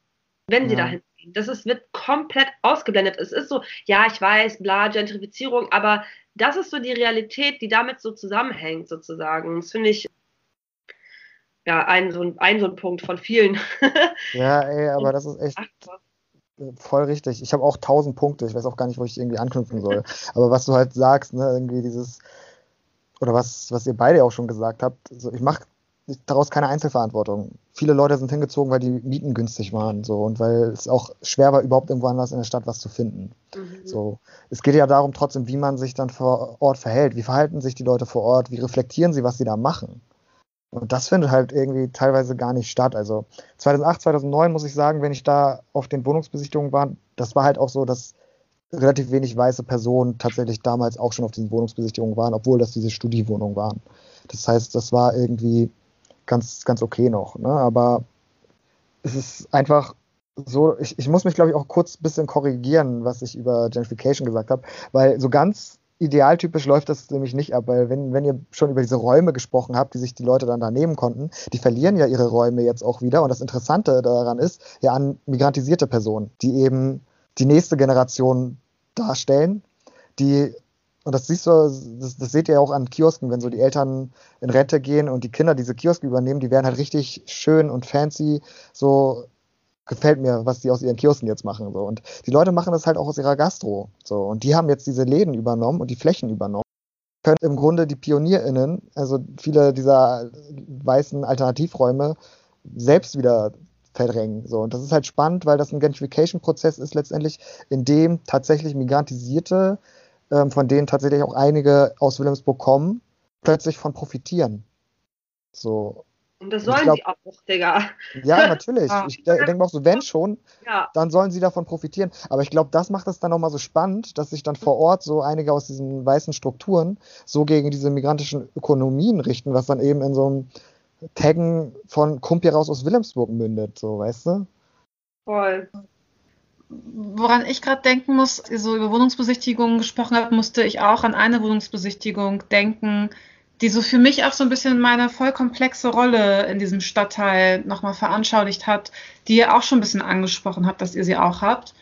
wenn sie ja. dahin. Das ist, wird komplett ausgeblendet. Es ist so, ja, ich weiß, bla, Gentrifizierung, aber das ist so die Realität, die damit so zusammenhängt, sozusagen. Das finde ich ja ein so, ein, ein so ein Punkt von vielen. ja, ey, aber das ist echt voll richtig. Ich habe auch tausend Punkte. Ich weiß auch gar nicht, wo ich irgendwie anknüpfen soll. aber was du halt sagst, ne, irgendwie dieses oder was, was ihr beide auch schon gesagt habt, so, ich mache daraus keine Einzelverantwortung. Viele Leute sind hingezogen, weil die Mieten günstig waren so und weil es auch schwer war, überhaupt irgendwo anders in der Stadt was zu finden. Mhm. So, es geht ja darum trotzdem, wie man sich dann vor Ort verhält. Wie verhalten sich die Leute vor Ort? Wie reflektieren sie, was sie da machen? Und das findet halt irgendwie teilweise gar nicht statt. Also 2008, 2009 muss ich sagen, wenn ich da auf den Wohnungsbesichtigungen war, das war halt auch so, dass relativ wenig weiße Personen tatsächlich damals auch schon auf diesen Wohnungsbesichtigungen waren, obwohl das diese Studiewohnungen waren. Das heißt, das war irgendwie ganz, ganz okay noch. Ne? Aber es ist einfach so, ich, ich muss mich, glaube ich, auch kurz ein bisschen korrigieren, was ich über Gentrification gesagt habe, weil so ganz idealtypisch läuft das nämlich nicht ab, weil wenn, wenn ihr schon über diese Räume gesprochen habt, die sich die Leute dann da nehmen konnten, die verlieren ja ihre Räume jetzt auch wieder. Und das Interessante daran ist, ja an migrantisierte Personen, die eben die nächste Generation darstellen, die, und das siehst du, das, das seht ihr ja auch an Kiosken, wenn so die Eltern in Rente gehen und die Kinder diese Kioske übernehmen, die werden halt richtig schön und fancy, so gefällt mir, was die aus ihren Kiosken jetzt machen. So. Und die Leute machen das halt auch aus ihrer Gastro. So. Und die haben jetzt diese Läden übernommen und die Flächen übernommen. Können im Grunde die PionierInnen, also viele dieser weißen Alternativräume, selbst wieder verdrängen. So. Und das ist halt spannend, weil das ein Gentrification-Prozess ist letztendlich, in dem tatsächlich Migrantisierte, ähm, von denen tatsächlich auch einige aus Wilhelmsburg kommen, plötzlich von profitieren. So. Und das sollen glaub, sie auch, Digga. Ja, natürlich. ja. Ich denke mal auch so, wenn schon, ja. dann sollen sie davon profitieren. Aber ich glaube, das macht es dann nochmal so spannend, dass sich dann vor Ort so einige aus diesen weißen Strukturen so gegen diese migrantischen Ökonomien richten, was dann eben in so einem Taggen von Kumpi raus aus Wilhelmsburg mündet, so, weißt du? Voll. Woran ich gerade denken muss, so über Wohnungsbesichtigungen gesprochen habe, musste ich auch an eine Wohnungsbesichtigung denken, die so für mich auch so ein bisschen meine voll komplexe Rolle in diesem Stadtteil nochmal veranschaulicht hat, die ihr auch schon ein bisschen angesprochen habt, dass ihr sie auch habt.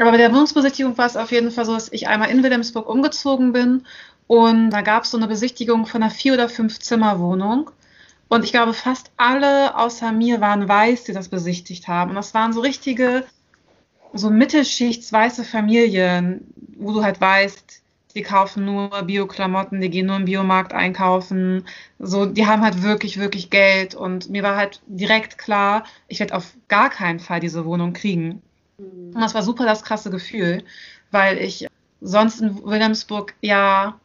Aber bei der Wohnungsbesichtigung war es auf jeden Fall so, dass ich einmal in Wilhelmsburg umgezogen bin und da gab es so eine Besichtigung von einer vier oder fünf Zimmerwohnung. Und ich glaube, fast alle außer mir waren weiß, die das besichtigt haben. Und das waren so richtige, so mittelschichtsweiße Familien, wo du halt weißt, die kaufen nur Bio-Klamotten, die gehen nur im Biomarkt einkaufen. So, die haben halt wirklich, wirklich Geld. Und mir war halt direkt klar, ich werde auf gar keinen Fall diese Wohnung kriegen. Und das war super das krasse Gefühl, weil ich sonst in Wilhelmsburg ja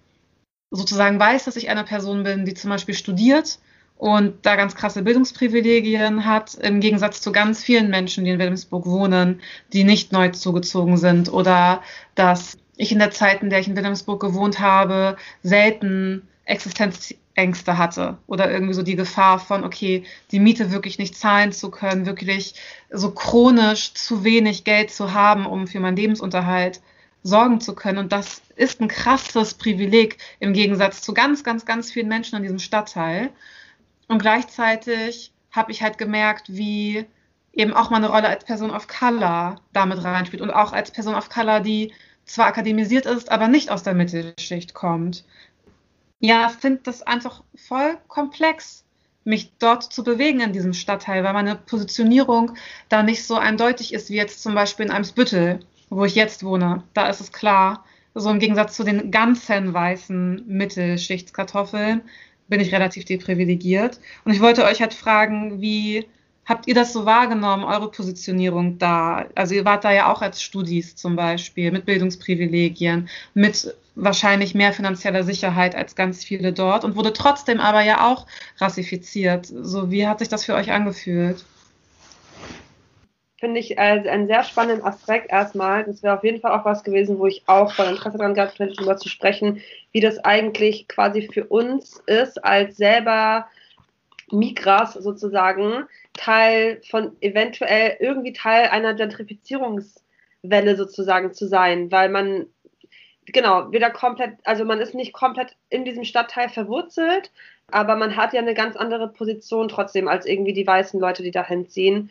sozusagen weiß, dass ich eine Person bin, die zum Beispiel studiert und da ganz krasse Bildungsprivilegien hat, im Gegensatz zu ganz vielen Menschen, die in Wilhelmsburg wohnen, die nicht neu zugezogen sind oder dass ich in der Zeit, in der ich in Wilhelmsburg gewohnt habe, selten Existenzängste hatte oder irgendwie so die Gefahr von, okay, die Miete wirklich nicht zahlen zu können, wirklich so chronisch zu wenig Geld zu haben, um für meinen Lebensunterhalt sorgen zu können. Und das ist ein krasses Privileg im Gegensatz zu ganz, ganz, ganz vielen Menschen in diesem Stadtteil. Und gleichzeitig habe ich halt gemerkt, wie eben auch meine Rolle als Person of Color damit reinspielt und auch als Person of Color, die zwar akademisiert ist, aber nicht aus der Mittelschicht kommt. Ja, finde das einfach voll komplex, mich dort zu bewegen in diesem Stadtteil, weil meine Positionierung da nicht so eindeutig ist wie jetzt zum Beispiel in Eimsbüttel, wo ich jetzt wohne. Da ist es klar, so im Gegensatz zu den ganzen weißen Mittelschichtskartoffeln bin ich relativ deprivilegiert. Und ich wollte euch halt fragen, wie habt ihr das so wahrgenommen, eure Positionierung da? Also ihr wart da ja auch als Studis zum Beispiel, mit Bildungsprivilegien, mit wahrscheinlich mehr finanzieller Sicherheit als ganz viele dort und wurde trotzdem aber ja auch rassifiziert. So, wie hat sich das für euch angefühlt? Finde ich äh, einen sehr spannenden Aspekt erstmal. Das wäre auf jeden Fall auch was gewesen, wo ich auch voll Interesse daran gehabt hätte, darüber zu sprechen, wie das eigentlich quasi für uns ist, als selber Migras sozusagen, Teil von eventuell irgendwie Teil einer Gentrifizierungswelle sozusagen zu sein, weil man genau, wieder komplett, also man ist nicht komplett in diesem Stadtteil verwurzelt, aber man hat ja eine ganz andere Position trotzdem als irgendwie die weißen Leute, die dahin ziehen.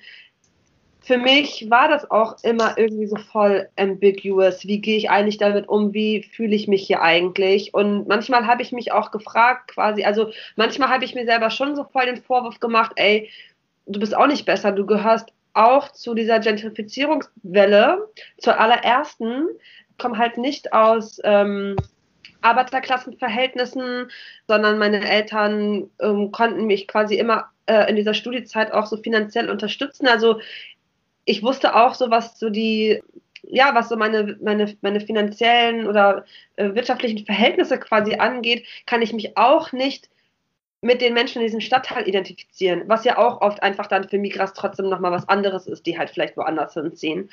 Für mich war das auch immer irgendwie so voll ambiguous. Wie gehe ich eigentlich damit um? Wie fühle ich mich hier eigentlich? Und manchmal habe ich mich auch gefragt, quasi, also manchmal habe ich mir selber schon so voll den Vorwurf gemacht, ey, du bist auch nicht besser, du gehörst auch zu dieser Gentrifizierungswelle, zur allerersten, komme halt nicht aus ähm, Arbeiterklassenverhältnissen, sondern meine Eltern ähm, konnten mich quasi immer äh, in dieser Studiezeit auch so finanziell unterstützen. Also ich wusste auch so, was so die, ja, was so meine, meine, meine finanziellen oder äh, wirtschaftlichen Verhältnisse quasi angeht, kann ich mich auch nicht mit den Menschen in diesem Stadtteil identifizieren, was ja auch oft einfach dann für Migras trotzdem nochmal was anderes ist, die halt vielleicht woanders hinziehen.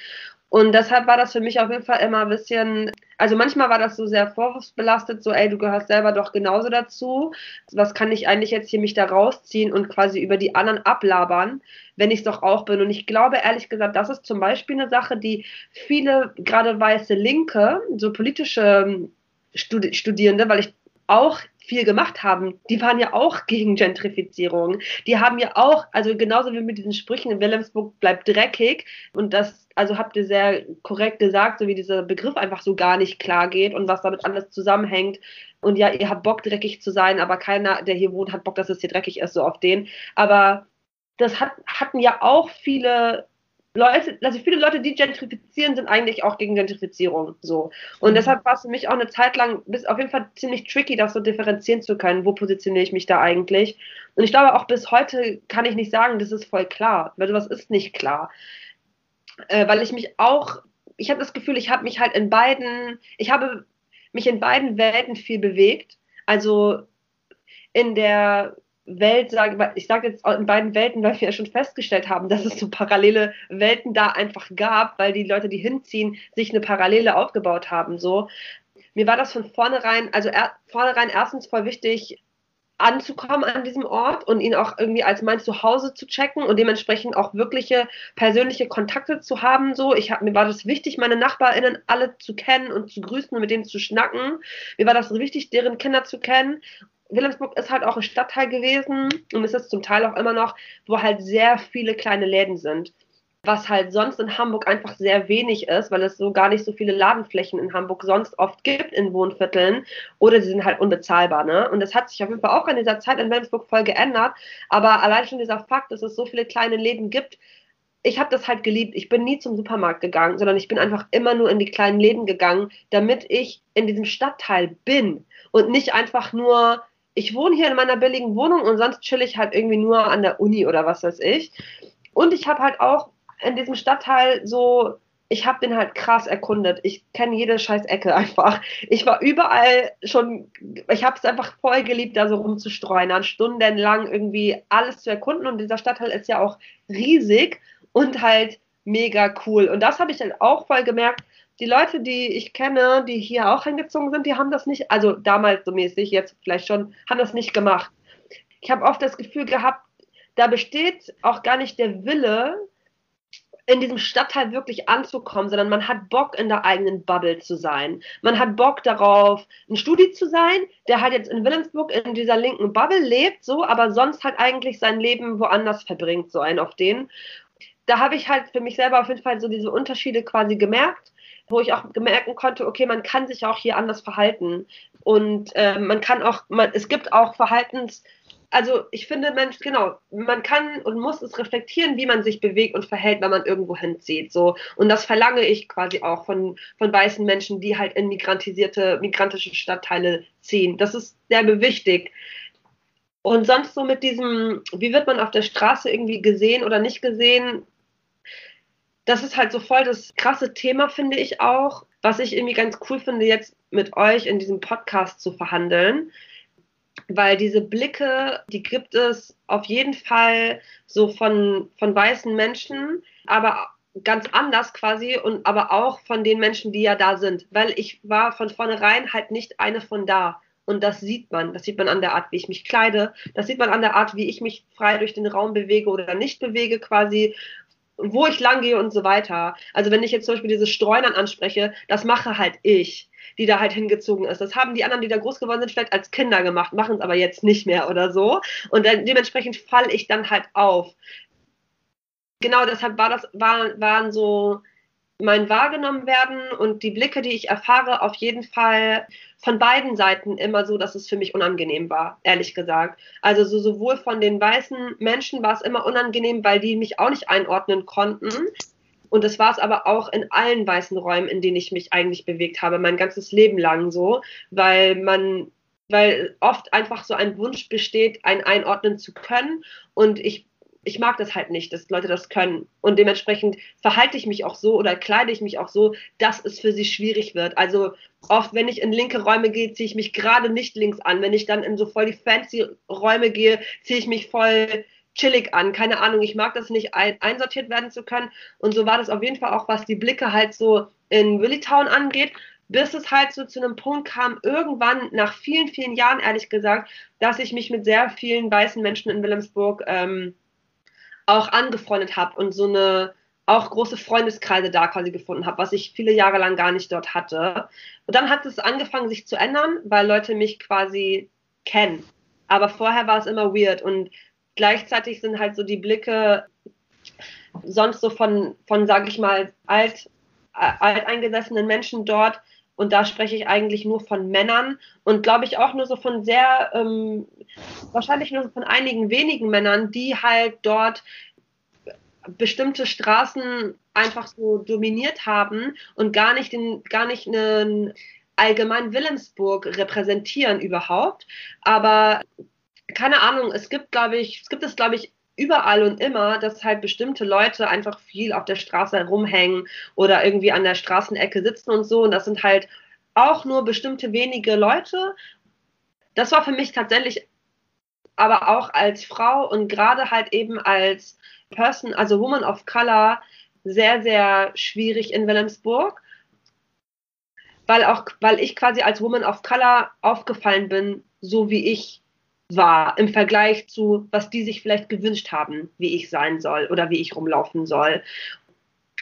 Und deshalb war das für mich auf jeden Fall immer ein bisschen, also manchmal war das so sehr vorwurfsbelastet, so, ey, du gehörst selber doch genauso dazu. Was kann ich eigentlich jetzt hier mich da rausziehen und quasi über die anderen ablabern, wenn ich es doch auch bin? Und ich glaube ehrlich gesagt, das ist zum Beispiel eine Sache, die viele, gerade weiße Linke, so politische Studierende, weil ich auch viel gemacht haben, die waren ja auch gegen Gentrifizierung. Die haben ja auch, also genauso wie mit diesen Sprüchen in Wilhelmsburg bleibt dreckig und das, also habt ihr sehr korrekt gesagt, so wie dieser Begriff einfach so gar nicht klar geht und was damit alles zusammenhängt. Und ja, ihr habt Bock, dreckig zu sein, aber keiner, der hier wohnt, hat Bock, dass es hier dreckig ist, so auf den. Aber das hat, hatten ja auch viele Leute, also viele Leute, die gentrifizieren, sind eigentlich auch gegen Gentrifizierung. So. Und mhm. deshalb war es für mich auch eine Zeit lang bis auf jeden Fall ziemlich tricky, das so differenzieren zu können. Wo positioniere ich mich da eigentlich? Und ich glaube, auch bis heute kann ich nicht sagen, das ist voll klar, weil sowas ist nicht klar. Äh, weil ich mich auch, ich habe das Gefühl, ich habe mich halt in beiden, ich habe mich in beiden Welten viel bewegt. Also in der Welt, sage ich sage jetzt in beiden Welten, weil wir ja schon festgestellt haben, dass es so parallele Welten da einfach gab, weil die Leute, die hinziehen, sich eine Parallele aufgebaut haben. So, mir war das von vornherein, also er, vornherein erstens voll wichtig, anzukommen an diesem Ort und ihn auch irgendwie als mein Zuhause zu checken und dementsprechend auch wirkliche persönliche Kontakte zu haben. So, ich hab, mir war das wichtig, meine NachbarInnen alle zu kennen und zu grüßen und mit denen zu schnacken. Mir war das wichtig, deren Kinder zu kennen Wilhelmsburg ist halt auch ein Stadtteil gewesen und ist es zum Teil auch immer noch, wo halt sehr viele kleine Läden sind. Was halt sonst in Hamburg einfach sehr wenig ist, weil es so gar nicht so viele Ladenflächen in Hamburg sonst oft gibt in Wohnvierteln oder sie sind halt unbezahlbar. Ne? Und das hat sich auf jeden Fall auch in dieser Zeit in Wilhelmsburg voll geändert. Aber allein schon dieser Fakt, dass es so viele kleine Läden gibt, ich habe das halt geliebt. Ich bin nie zum Supermarkt gegangen, sondern ich bin einfach immer nur in die kleinen Läden gegangen, damit ich in diesem Stadtteil bin und nicht einfach nur ich wohne hier in meiner billigen Wohnung und sonst chill ich halt irgendwie nur an der Uni oder was weiß ich. Und ich habe halt auch in diesem Stadtteil so, ich habe den halt krass erkundet. Ich kenne jede scheiß Ecke einfach. Ich war überall schon, ich habe es einfach voll geliebt, da so rumzustreunern, stundenlang irgendwie alles zu erkunden. Und dieser Stadtteil ist ja auch riesig und halt mega cool. Und das habe ich dann auch voll gemerkt, die Leute, die ich kenne, die hier auch hingezogen sind, die haben das nicht, also damals so mäßig, jetzt vielleicht schon, haben das nicht gemacht. Ich habe oft das Gefühl gehabt, da besteht auch gar nicht der Wille, in diesem Stadtteil wirklich anzukommen, sondern man hat Bock, in der eigenen Bubble zu sein. Man hat Bock darauf, ein Studi zu sein, der halt jetzt in Wilhelmsburg in dieser linken Bubble lebt, so, aber sonst halt eigentlich sein Leben woanders verbringt, so ein auf den. Da habe ich halt für mich selber auf jeden Fall so diese Unterschiede quasi gemerkt wo ich auch merken konnte, okay, man kann sich auch hier anders verhalten. Und äh, man kann auch, man, es gibt auch Verhaltens, also ich finde, Mensch, genau, man kann und muss es reflektieren, wie man sich bewegt und verhält, wenn man irgendwo hinzieht. So. Und das verlange ich quasi auch von, von weißen Menschen, die halt in migrantisierte, migrantische Stadtteile ziehen. Das ist sehr wichtig. Und sonst so mit diesem, wie wird man auf der Straße irgendwie gesehen oder nicht gesehen, das ist halt so voll das krasse Thema, finde ich auch, was ich irgendwie ganz cool finde, jetzt mit euch in diesem Podcast zu verhandeln. Weil diese Blicke, die gibt es auf jeden Fall so von, von weißen Menschen, aber ganz anders quasi und aber auch von den Menschen, die ja da sind, weil ich war von vornherein halt nicht eine von da. Und das sieht man. Das sieht man an der Art, wie ich mich kleide. Das sieht man an der Art, wie ich mich frei durch den Raum bewege oder nicht bewege quasi wo ich lang gehe und so weiter. Also wenn ich jetzt zum Beispiel diese Streunern anspreche, das mache halt ich, die da halt hingezogen ist. Das haben die anderen, die da groß geworden sind, vielleicht als Kinder gemacht, machen es aber jetzt nicht mehr oder so. Und dann, dementsprechend falle ich dann halt auf. Genau deshalb war das, war, waren so mein wahrgenommen werden und die Blicke, die ich erfahre, auf jeden Fall von beiden Seiten immer so, dass es für mich unangenehm war, ehrlich gesagt. Also so sowohl von den weißen Menschen war es immer unangenehm, weil die mich auch nicht einordnen konnten. Und das war es aber auch in allen weißen Räumen, in denen ich mich eigentlich bewegt habe, mein ganzes Leben lang so, weil man, weil oft einfach so ein Wunsch besteht, ein einordnen zu können. Und ich ich mag das halt nicht, dass Leute das können. Und dementsprechend verhalte ich mich auch so oder kleide ich mich auch so, dass es für sie schwierig wird. Also oft, wenn ich in linke Räume gehe, ziehe ich mich gerade nicht links an. Wenn ich dann in so voll die fancy Räume gehe, ziehe ich mich voll chillig an. Keine Ahnung, ich mag das nicht ein einsortiert werden zu können. Und so war das auf jeden Fall auch, was die Blicke halt so in Willitown angeht bis es halt so zu einem Punkt kam, irgendwann nach vielen, vielen Jahren, ehrlich gesagt, dass ich mich mit sehr vielen weißen Menschen in Wilhelmsburg ähm, auch angefreundet habe und so eine auch große Freundeskreise da quasi gefunden habe, was ich viele Jahre lang gar nicht dort hatte. Und dann hat es angefangen, sich zu ändern, weil Leute mich quasi kennen. Aber vorher war es immer weird und gleichzeitig sind halt so die Blicke sonst so von, von sag ich mal, alt, äh, alteingesessenen Menschen dort und da spreche ich eigentlich nur von Männern und glaube ich auch nur so von sehr, ähm, wahrscheinlich nur von einigen wenigen Männern, die halt dort bestimmte Straßen einfach so dominiert haben und gar nicht den, gar nicht einen allgemein Wilhelmsburg repräsentieren überhaupt. Aber keine Ahnung, es gibt, glaube ich, es gibt es, glaube ich, überall und immer, dass halt bestimmte Leute einfach viel auf der Straße rumhängen oder irgendwie an der Straßenecke sitzen und so. Und das sind halt auch nur bestimmte wenige Leute. Das war für mich tatsächlich aber auch als Frau und gerade halt eben als Person, also Woman of Color, sehr, sehr schwierig in Wilhelmsburg. Weil auch, weil ich quasi als Woman of Color aufgefallen bin, so wie ich war im Vergleich zu, was die sich vielleicht gewünscht haben, wie ich sein soll oder wie ich rumlaufen soll.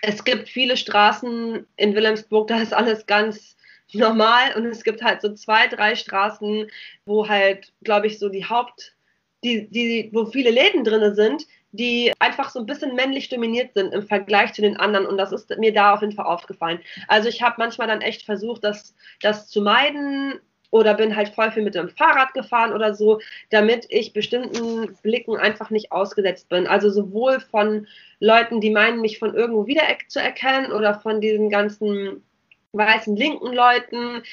Es gibt viele Straßen in Wilhelmsburg, da ist alles ganz normal und es gibt halt so zwei, drei Straßen, wo halt, glaube ich, so die Haupt, die, die, wo viele Läden drin sind, die einfach so ein bisschen männlich dominiert sind im Vergleich zu den anderen. Und das ist mir da auf jeden Fall aufgefallen. Also ich habe manchmal dann echt versucht, das, das zu meiden, oder bin halt voll viel mit dem Fahrrad gefahren oder so, damit ich bestimmten Blicken einfach nicht ausgesetzt bin. Also sowohl von Leuten, die meinen, mich von irgendwo wieder zu erkennen oder von diesen ganzen weißen linken Leuten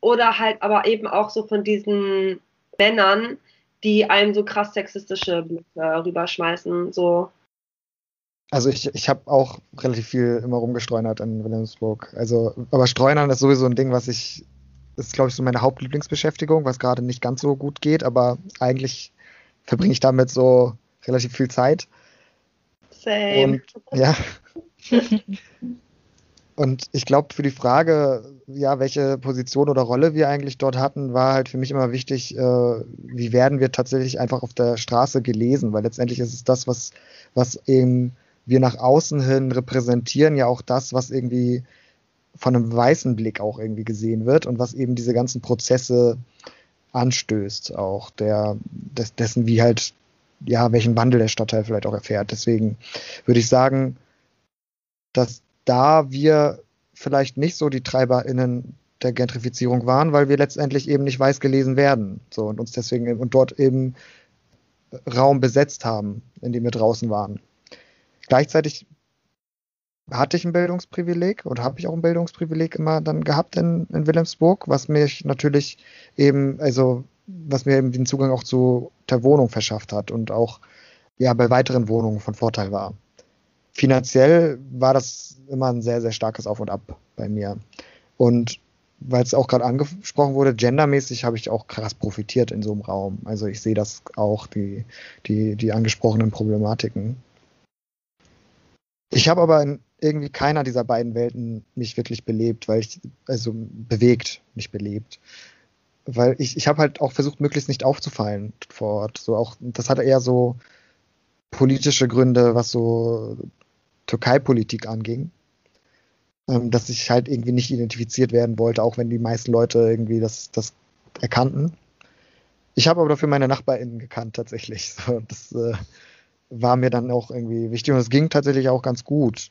oder halt aber eben auch so von diesen Männern, die einem so krass sexistische Blicke rüberschmeißen, so. Also ich, ich habe auch relativ viel immer rumgestreunert in Wilhelmsburg. Also, aber Streunern ist sowieso ein Ding, was ich ist, glaube ich, so meine Hauptlieblingsbeschäftigung, was gerade nicht ganz so gut geht, aber eigentlich verbringe ich damit so relativ viel Zeit. Same. Und ja. Und ich glaube, für die Frage, ja, welche Position oder Rolle wir eigentlich dort hatten, war halt für mich immer wichtig, äh, wie werden wir tatsächlich einfach auf der Straße gelesen, weil letztendlich ist es das, was, was eben wir nach außen hin repräsentieren, ja auch das, was irgendwie von einem weißen Blick auch irgendwie gesehen wird und was eben diese ganzen Prozesse anstößt, auch der, des, dessen, wie halt, ja, welchen Wandel der Stadtteil vielleicht auch erfährt. Deswegen würde ich sagen, dass da wir vielleicht nicht so die TreiberInnen der Gentrifizierung waren, weil wir letztendlich eben nicht weiß gelesen werden. So und uns deswegen und dort eben Raum besetzt haben, in dem wir draußen waren. Gleichzeitig hatte ich ein Bildungsprivileg und habe ich auch ein Bildungsprivileg immer dann gehabt in, in Wilhelmsburg, was mich natürlich eben, also was mir eben den Zugang auch zu der Wohnung verschafft hat und auch ja bei weiteren Wohnungen von Vorteil war. Finanziell war das immer ein sehr, sehr starkes Auf und Ab bei mir. Und weil es auch gerade angesprochen wurde, gendermäßig habe ich auch krass profitiert in so einem Raum. Also ich sehe das auch, die, die, die angesprochenen Problematiken. Ich habe aber in irgendwie keiner dieser beiden Welten mich wirklich belebt, weil ich, also bewegt, nicht belebt. Weil ich, ich habe halt auch versucht, möglichst nicht aufzufallen vor Ort. So auch, das hatte eher so politische Gründe, was so Türkei-Politik anging. Ähm, dass ich halt irgendwie nicht identifiziert werden wollte, auch wenn die meisten Leute irgendwie das, das erkannten. Ich habe aber dafür meine NachbarInnen gekannt, tatsächlich. So, das äh, war mir dann auch irgendwie wichtig und es ging tatsächlich auch ganz gut.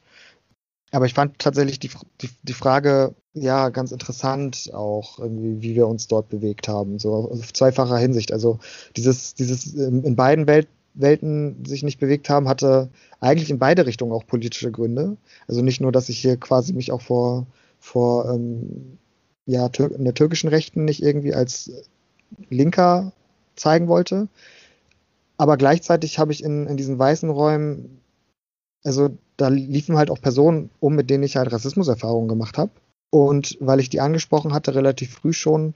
Aber ich fand tatsächlich die, die, die Frage ja ganz interessant auch, wie wir uns dort bewegt haben, so auf zweifacher Hinsicht. Also dieses, dieses in beiden Welt, Welten sich nicht bewegt haben, hatte eigentlich in beide Richtungen auch politische Gründe. Also nicht nur, dass ich hier quasi mich auch vor, vor ähm, ja, in der türkischen Rechten nicht irgendwie als Linker zeigen wollte, aber gleichzeitig habe ich in, in diesen weißen Räumen, also da liefen halt auch Personen um, mit denen ich halt Rassismuserfahrungen gemacht habe. Und weil ich die angesprochen hatte, relativ früh schon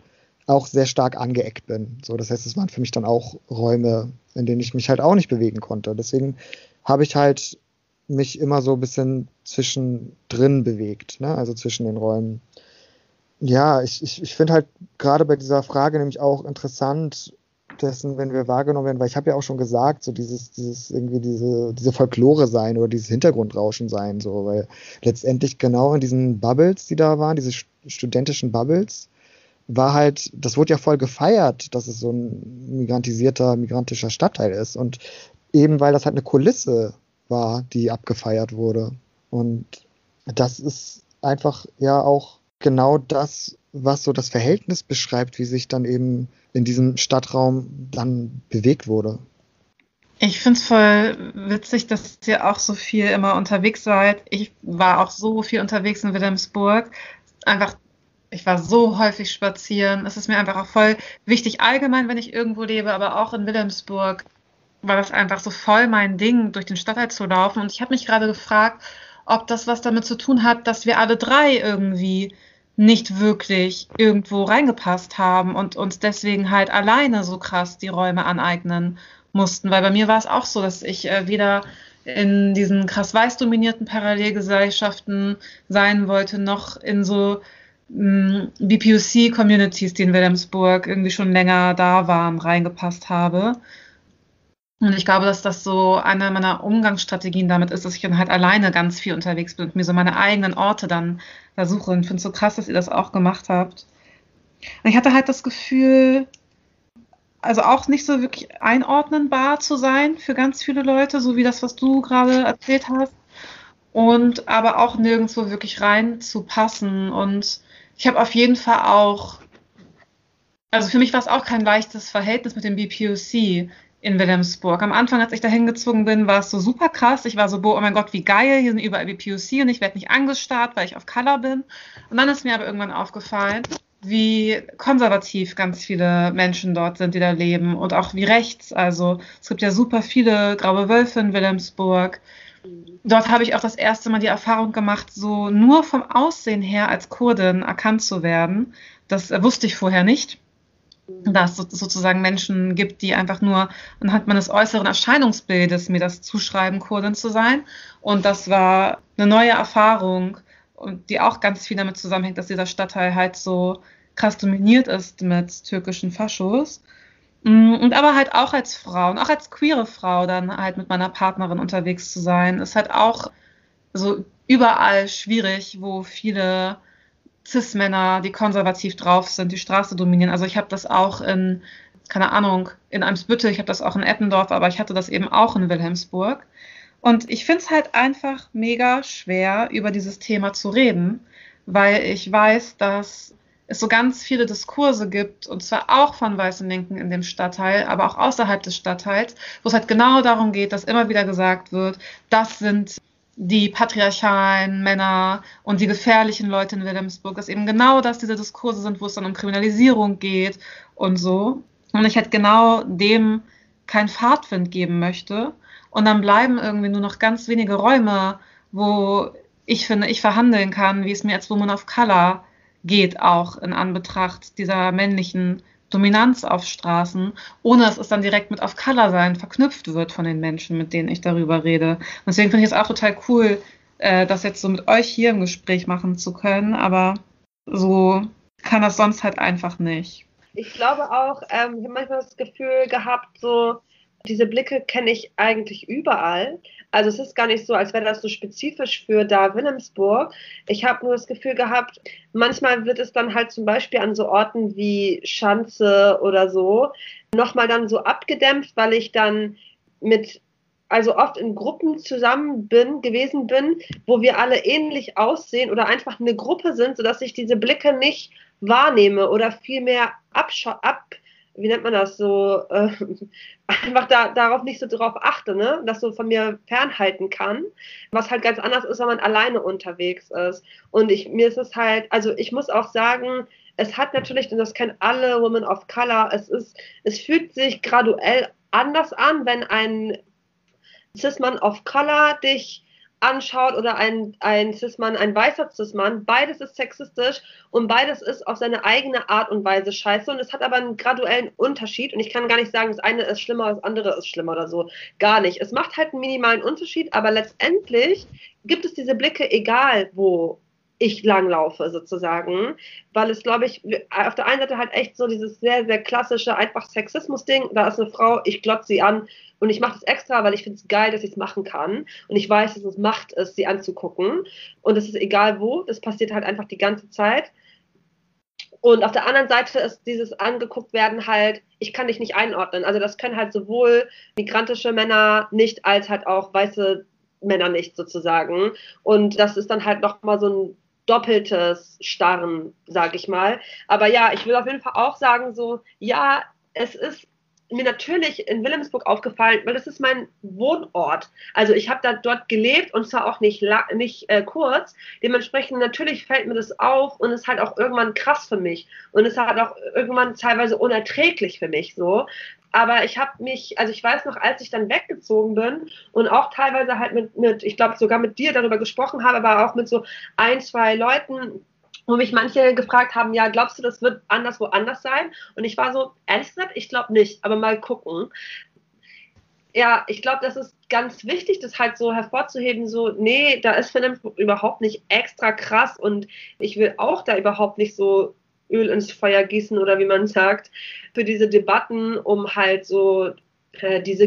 auch sehr stark angeeckt bin. So, das heißt, es waren für mich dann auch Räume, in denen ich mich halt auch nicht bewegen konnte. Deswegen habe ich halt mich immer so ein bisschen zwischendrin bewegt, ne? also zwischen den Räumen. Ja, ich, ich, ich finde halt gerade bei dieser Frage nämlich auch interessant, dessen, wenn wir wahrgenommen werden, weil ich habe ja auch schon gesagt, so dieses, dieses irgendwie diese, diese Folklore sein oder dieses Hintergrundrauschen sein, so, weil letztendlich genau in diesen Bubbles, die da waren, diese studentischen Bubbles, war halt, das wurde ja voll gefeiert, dass es so ein migrantisierter, migrantischer Stadtteil ist. Und eben weil das halt eine Kulisse war, die abgefeiert wurde. Und das ist einfach ja auch genau das, was so das Verhältnis beschreibt, wie sich dann eben in diesem Stadtraum dann bewegt wurde. Ich finde es voll witzig, dass ihr auch so viel immer unterwegs seid. Ich war auch so viel unterwegs in Wilhelmsburg. Einfach, ich war so häufig spazieren. Es ist mir einfach auch voll wichtig, allgemein, wenn ich irgendwo lebe, aber auch in Wilhelmsburg war das einfach so voll mein Ding, durch den Stadtteil zu laufen. Und ich habe mich gerade gefragt, ob das was damit zu tun hat, dass wir alle drei irgendwie nicht wirklich irgendwo reingepasst haben und uns deswegen halt alleine so krass die Räume aneignen mussten. Weil bei mir war es auch so, dass ich äh, weder in diesen krass weiß dominierten Parallelgesellschaften sein wollte, noch in so mm, BPUC-Communities, die in Wilhelmsburg irgendwie schon länger da waren, reingepasst habe. Und ich glaube, dass das so eine meiner Umgangsstrategien damit ist, dass ich dann halt alleine ganz viel unterwegs bin und mir so meine eigenen Orte dann da suche. Und ich finde es so krass, dass ihr das auch gemacht habt. Und ich hatte halt das Gefühl, also auch nicht so wirklich einordnenbar zu sein für ganz viele Leute, so wie das, was du gerade erzählt hast. Und aber auch nirgendwo wirklich rein zu passen. Und ich habe auf jeden Fall auch, also für mich war es auch kein leichtes Verhältnis mit dem BPOC in Wilhelmsburg. Am Anfang, als ich da hingezwungen bin, war es so super krass. Ich war so, boah, oh mein Gott, wie geil, hier sind überall BPOC und ich werde nicht angestarrt, weil ich auf Color bin. Und dann ist mir aber irgendwann aufgefallen, wie konservativ ganz viele Menschen dort sind, die da leben und auch wie rechts. Also es gibt ja super viele graue Wölfe in Wilhelmsburg. Dort habe ich auch das erste Mal die Erfahrung gemacht, so nur vom Aussehen her als Kurdin erkannt zu werden. Das wusste ich vorher nicht dass es sozusagen Menschen gibt, die einfach nur anhand meines äußeren Erscheinungsbildes mir das zuschreiben, Kurdin zu sein. Und das war eine neue Erfahrung, die auch ganz viel damit zusammenhängt, dass dieser Stadtteil halt so krass dominiert ist mit türkischen Faschos. Mm, und aber halt auch als Frau und auch als queere Frau dann halt mit meiner Partnerin unterwegs zu sein, ist halt auch so überall schwierig, wo viele Cis-Männer, die konservativ drauf sind, die Straße dominieren. Also ich habe das auch in, keine Ahnung, in Eimsbüttel, ich habe das auch in Eppendorf, aber ich hatte das eben auch in Wilhelmsburg. Und ich finde es halt einfach mega schwer, über dieses Thema zu reden, weil ich weiß, dass es so ganz viele Diskurse gibt, und zwar auch von weißen Linken in dem Stadtteil, aber auch außerhalb des Stadtteils, wo es halt genau darum geht, dass immer wieder gesagt wird, das sind die patriarchalen Männer und die gefährlichen Leute in Wilhelmsburg, dass eben genau das diese Diskurse sind, wo es dann um Kriminalisierung geht und so. Und ich halt genau dem keinen Fahrtwind geben möchte. Und dann bleiben irgendwie nur noch ganz wenige Räume, wo ich finde, ich verhandeln kann, wie es mir als Woman of Color geht, auch in Anbetracht dieser männlichen Dominanz auf Straßen, ohne dass es dann direkt mit auf Color sein verknüpft wird von den Menschen, mit denen ich darüber rede. Deswegen finde ich es auch total cool, äh, das jetzt so mit euch hier im Gespräch machen zu können, aber so kann das sonst halt einfach nicht. Ich glaube auch, ähm, ich habe manchmal das Gefühl gehabt, so diese Blicke kenne ich eigentlich überall. Also es ist gar nicht so, als wäre das so spezifisch für da Wilhelmsburg. Ich habe nur das Gefühl gehabt, manchmal wird es dann halt zum Beispiel an so Orten wie Schanze oder so nochmal dann so abgedämpft, weil ich dann mit also oft in Gruppen zusammen bin, gewesen bin, wo wir alle ähnlich aussehen oder einfach eine Gruppe sind, sodass ich diese Blicke nicht wahrnehme oder vielmehr abscha ab, wie nennt man das so, äh, einfach da, darauf nicht so drauf achte, ne? das so von mir fernhalten kann, was halt ganz anders ist, wenn man alleine unterwegs ist. Und ich, mir ist es halt, also ich muss auch sagen, es hat natürlich, und das kennen alle Women of Color, es ist, es fühlt sich graduell anders an, wenn ein Cis-Mann of Color dich anschaut oder ein, ein Cis-Mann, ein weißer Cis-Mann, beides ist sexistisch und beides ist auf seine eigene Art und Weise scheiße und es hat aber einen graduellen Unterschied und ich kann gar nicht sagen, das eine ist schlimmer, das andere ist schlimmer oder so. Gar nicht. Es macht halt einen minimalen Unterschied, aber letztendlich gibt es diese Blicke, egal wo ich langlaufe sozusagen, weil es, glaube ich, auf der einen Seite halt echt so dieses sehr, sehr klassische, einfach Sexismus-Ding, da ist eine Frau, ich glotze sie an und ich mache das extra, weil ich finde es geil, dass ich es machen kann und ich weiß, dass es Macht ist, sie anzugucken und es ist egal wo, das passiert halt einfach die ganze Zeit. Und auf der anderen Seite ist dieses angeguckt werden halt, ich kann dich nicht einordnen. Also das können halt sowohl migrantische Männer nicht als halt auch weiße Männer nicht sozusagen. Und das ist dann halt nochmal so ein doppeltes Starren, sage ich mal. Aber ja, ich will auf jeden Fall auch sagen, so, ja, es ist mir natürlich in Wilhelmsburg aufgefallen, weil das ist mein Wohnort. Also ich habe da dort gelebt und zwar auch nicht, nicht äh, kurz. Dementsprechend natürlich fällt mir das auf und ist halt auch irgendwann krass für mich und ist halt auch irgendwann teilweise unerträglich für mich so. Aber ich habe mich, also ich weiß noch, als ich dann weggezogen bin und auch teilweise halt mit, mit ich glaube sogar mit dir darüber gesprochen habe, aber auch mit so ein, zwei Leuten, wo mich manche gefragt haben, ja, glaubst du, das wird anders sein? Und ich war so, ehrlich gesagt, ich glaube nicht, aber mal gucken. Ja, ich glaube, das ist ganz wichtig, das halt so hervorzuheben, so, nee, da ist Film überhaupt nicht extra krass und ich will auch da überhaupt nicht so Öl ins Feuer gießen oder wie man sagt, für diese Debatten, um halt so äh, diese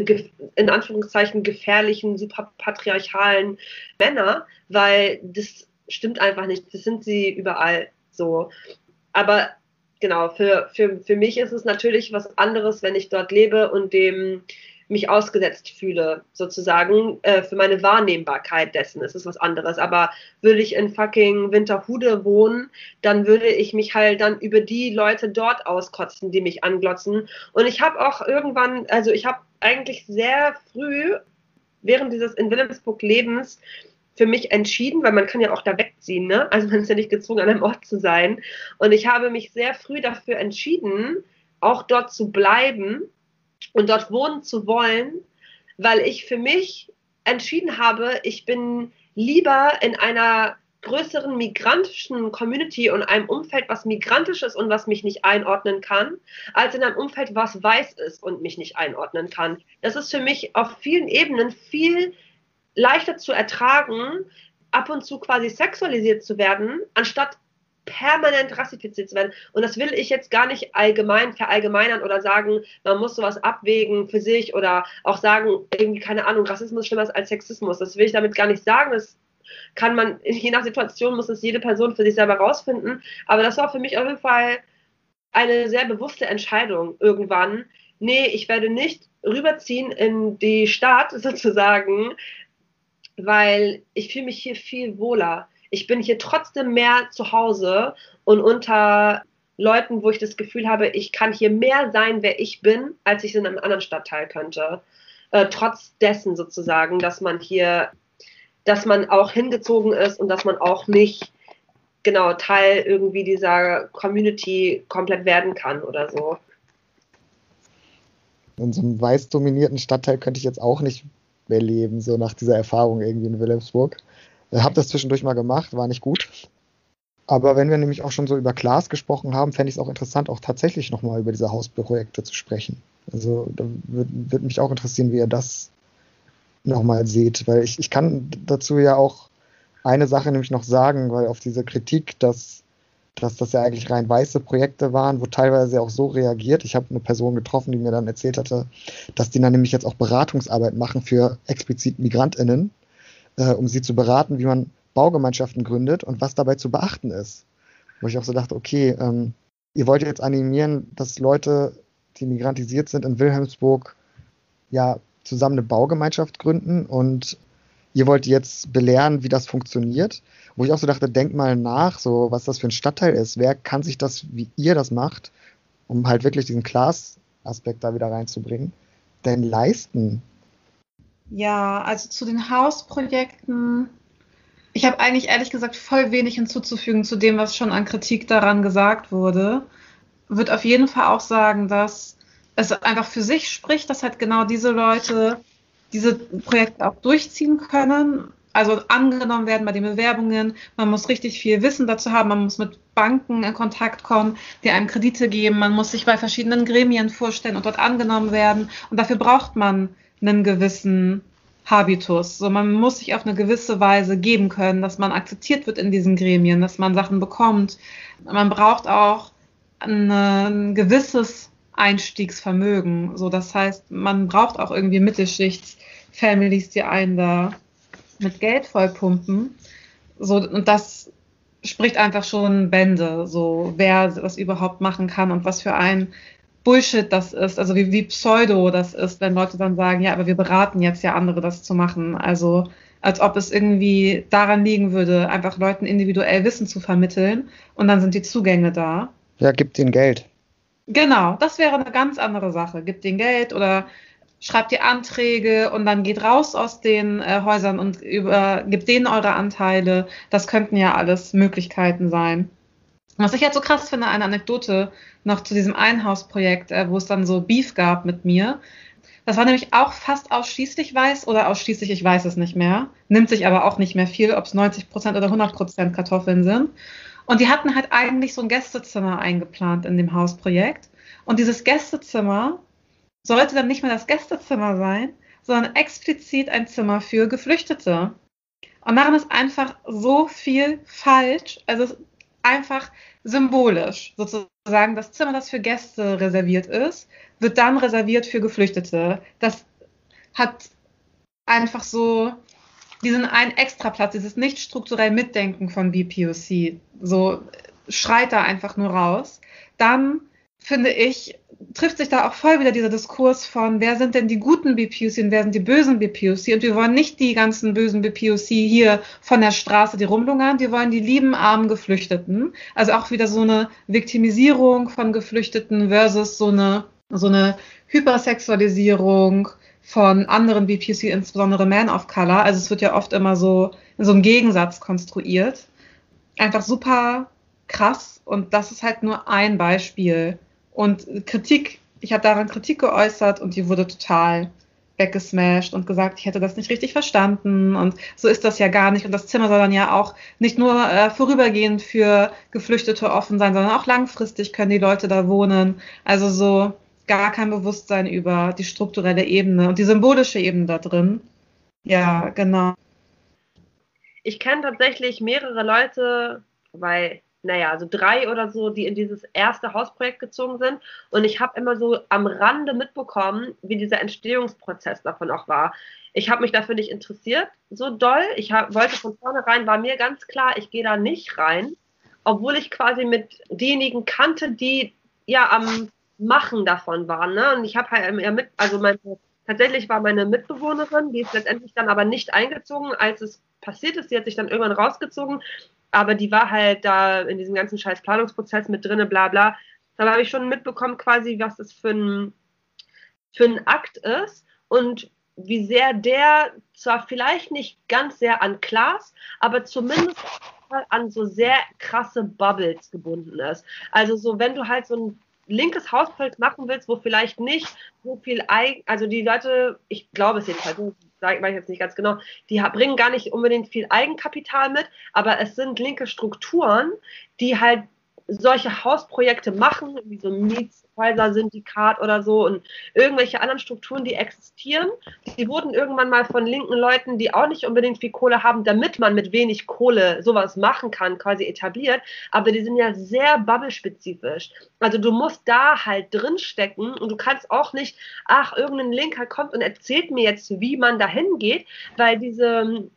in Anführungszeichen gefährlichen, super patriarchalen Männer, weil das stimmt einfach nicht. Das sind sie überall so. Aber genau, für, für, für mich ist es natürlich was anderes, wenn ich dort lebe und dem mich ausgesetzt fühle, sozusagen. Äh, für meine Wahrnehmbarkeit dessen ist es was anderes. Aber würde ich in fucking Winterhude wohnen, dann würde ich mich halt dann über die Leute dort auskotzen, die mich anglotzen. Und ich habe auch irgendwann, also ich habe eigentlich sehr früh während dieses in Wilhelmsburg Lebens für mich entschieden, weil man kann ja auch da wegziehen, ne? Also man ist ja nicht gezwungen, an einem Ort zu sein. Und ich habe mich sehr früh dafür entschieden, auch dort zu bleiben und dort wohnen zu wollen, weil ich für mich entschieden habe, ich bin lieber in einer größeren migrantischen Community und einem Umfeld, was migrantisch ist und was mich nicht einordnen kann, als in einem Umfeld, was weiß ist und mich nicht einordnen kann. Das ist für mich auf vielen Ebenen viel leichter zu ertragen, ab und zu quasi sexualisiert zu werden, anstatt permanent rassifiziert zu werden. Und das will ich jetzt gar nicht allgemein verallgemeinern oder sagen, man muss sowas abwägen für sich oder auch sagen, irgendwie, keine Ahnung, Rassismus ist schlimmer als Sexismus. Das will ich damit gar nicht sagen. Das kann man, je nach Situation muss es jede Person für sich selber rausfinden. Aber das war für mich auf jeden Fall eine sehr bewusste Entscheidung irgendwann. Nee, ich werde nicht rüberziehen in die Stadt sozusagen, weil ich fühle mich hier viel wohler ich bin hier trotzdem mehr zu Hause und unter Leuten, wo ich das Gefühl habe, ich kann hier mehr sein, wer ich bin, als ich in einem anderen Stadtteil könnte. Äh, trotz dessen sozusagen, dass man hier, dass man auch hingezogen ist und dass man auch nicht genau Teil irgendwie dieser Community komplett werden kann oder so. In so einem weiß dominierten Stadtteil könnte ich jetzt auch nicht mehr leben, so nach dieser Erfahrung irgendwie in Wilhelmsburg. Hab das zwischendurch mal gemacht, war nicht gut. Aber wenn wir nämlich auch schon so über Klaas gesprochen haben, fände ich es auch interessant, auch tatsächlich nochmal über diese Hausprojekte zu sprechen. Also da würde würd mich auch interessieren, wie ihr das nochmal seht, weil ich, ich kann dazu ja auch eine Sache nämlich noch sagen, weil auf diese Kritik, dass, dass das ja eigentlich rein weiße Projekte waren, wo teilweise auch so reagiert. Ich habe eine Person getroffen, die mir dann erzählt hatte, dass die dann nämlich jetzt auch Beratungsarbeit machen für explizit MigrantInnen, äh, um sie zu beraten, wie man Baugemeinschaften gründet und was dabei zu beachten ist. Wo ich auch so dachte, okay, ähm, ihr wollt jetzt animieren, dass Leute, die migrantisiert sind in Wilhelmsburg, ja, zusammen eine Baugemeinschaft gründen und ihr wollt jetzt belehren, wie das funktioniert. Wo ich auch so dachte, denkt mal nach, so was das für ein Stadtteil ist. Wer kann sich das, wie ihr das macht, um halt wirklich diesen Class-Aspekt da wieder reinzubringen, denn leisten? Ja, also zu den Hausprojekten. Ich habe eigentlich ehrlich gesagt voll wenig hinzuzufügen zu dem, was schon an Kritik daran gesagt wurde. Wird auf jeden Fall auch sagen, dass es einfach für sich spricht, dass halt genau diese Leute diese Projekte auch durchziehen können. Also angenommen werden bei den Bewerbungen. Man muss richtig viel Wissen dazu haben. Man muss mit Banken in Kontakt kommen, die einem Kredite geben. Man muss sich bei verschiedenen Gremien vorstellen und dort angenommen werden. Und dafür braucht man einen gewissen Habitus. So, man muss sich auf eine gewisse Weise geben können, dass man akzeptiert wird in diesen Gremien, dass man Sachen bekommt. Man braucht auch ein gewisses Einstiegsvermögen. So, das heißt, man braucht auch irgendwie Mittelschichts-Families, die einen da mit Geld vollpumpen. So, und das spricht einfach schon Bände, so wer das überhaupt machen kann und was für ein Bullshit das ist, also wie, wie pseudo das ist, wenn Leute dann sagen, ja, aber wir beraten jetzt ja andere, das zu machen. Also als ob es irgendwie daran liegen würde, einfach Leuten individuell Wissen zu vermitteln und dann sind die Zugänge da. Ja, gibt ihnen Geld. Genau, das wäre eine ganz andere Sache. Gibt denen Geld oder schreibt die Anträge und dann geht raus aus den äh, Häusern und über, gibt denen eure Anteile. Das könnten ja alles Möglichkeiten sein. Was ich jetzt so krass finde, eine Anekdote noch zu diesem Einhausprojekt, äh, wo es dann so Beef gab mit mir. Das war nämlich auch fast ausschließlich weiß oder ausschließlich, ich weiß es nicht mehr. Nimmt sich aber auch nicht mehr viel, ob es 90% oder 100% Kartoffeln sind. Und die hatten halt eigentlich so ein Gästezimmer eingeplant in dem Hausprojekt. Und dieses Gästezimmer sollte dann nicht mehr das Gästezimmer sein, sondern explizit ein Zimmer für Geflüchtete. Und daran ist einfach so viel falsch. Also einfach symbolisch sozusagen. Das Zimmer, das für Gäste reserviert ist, wird dann reserviert für Geflüchtete. Das hat einfach so diesen einen Extraplatz, dieses nicht strukturell Mitdenken von BPOC, so schreit da einfach nur raus. Dann finde ich, trifft sich da auch voll wieder dieser Diskurs von, wer sind denn die guten BPOC und wer sind die bösen BPOC? Und wir wollen nicht die ganzen bösen BPOC hier von der Straße, die rumlungern, wir wollen die lieben, armen Geflüchteten. Also auch wieder so eine Viktimisierung von Geflüchteten versus so eine, so eine Hypersexualisierung von anderen BPC, insbesondere Man of Color. Also es wird ja oft immer so in so einem Gegensatz konstruiert. Einfach super krass und das ist halt nur ein Beispiel. Und Kritik, ich habe daran Kritik geäußert und die wurde total weggesmashed und gesagt, ich hätte das nicht richtig verstanden und so ist das ja gar nicht. Und das Zimmer soll dann ja auch nicht nur äh, vorübergehend für Geflüchtete offen sein, sondern auch langfristig können die Leute da wohnen. Also so, gar kein Bewusstsein über die strukturelle Ebene und die symbolische Ebene da drin. Ja, genau. Ich kenne tatsächlich mehrere Leute, weil, naja, also drei oder so, die in dieses erste Hausprojekt gezogen sind. Und ich habe immer so am Rande mitbekommen, wie dieser Entstehungsprozess davon auch war. Ich habe mich dafür nicht interessiert, so doll. Ich hab, wollte von vornherein, war mir ganz klar, ich gehe da nicht rein, obwohl ich quasi mit denjenigen kannte, die ja am Machen davon waren. Ne? Und ich habe halt eher mit, also meine, tatsächlich war meine Mitbewohnerin, die ist letztendlich dann aber nicht eingezogen, als es passiert ist. Die hat sich dann irgendwann rausgezogen, aber die war halt da in diesem ganzen scheiß Planungsprozess mit drinne, bla bla. Da habe ich schon mitbekommen, quasi, was das für ein, für ein Akt ist und wie sehr der zwar vielleicht nicht ganz sehr an Klaas, aber zumindest an so sehr krasse Bubbles gebunden ist. Also so, wenn du halt so ein linkes Hausprojekt machen willst, wo vielleicht nicht so viel, Eigen, also die Leute, ich glaube es jedenfalls, weiß ich jetzt nicht ganz genau, die bringen gar nicht unbedingt viel Eigenkapital mit, aber es sind linke Strukturen, die halt solche Hausprojekte machen, wie so ein Mietshäuser-Syndikat oder so und irgendwelche anderen Strukturen, die existieren, die wurden irgendwann mal von linken Leuten, die auch nicht unbedingt viel Kohle haben, damit man mit wenig Kohle sowas machen kann, quasi etabliert. Aber die sind ja sehr bubble-spezifisch. Also du musst da halt drinstecken und du kannst auch nicht, ach, irgendein Linker kommt und erzählt mir jetzt, wie man da hingeht, weil diese,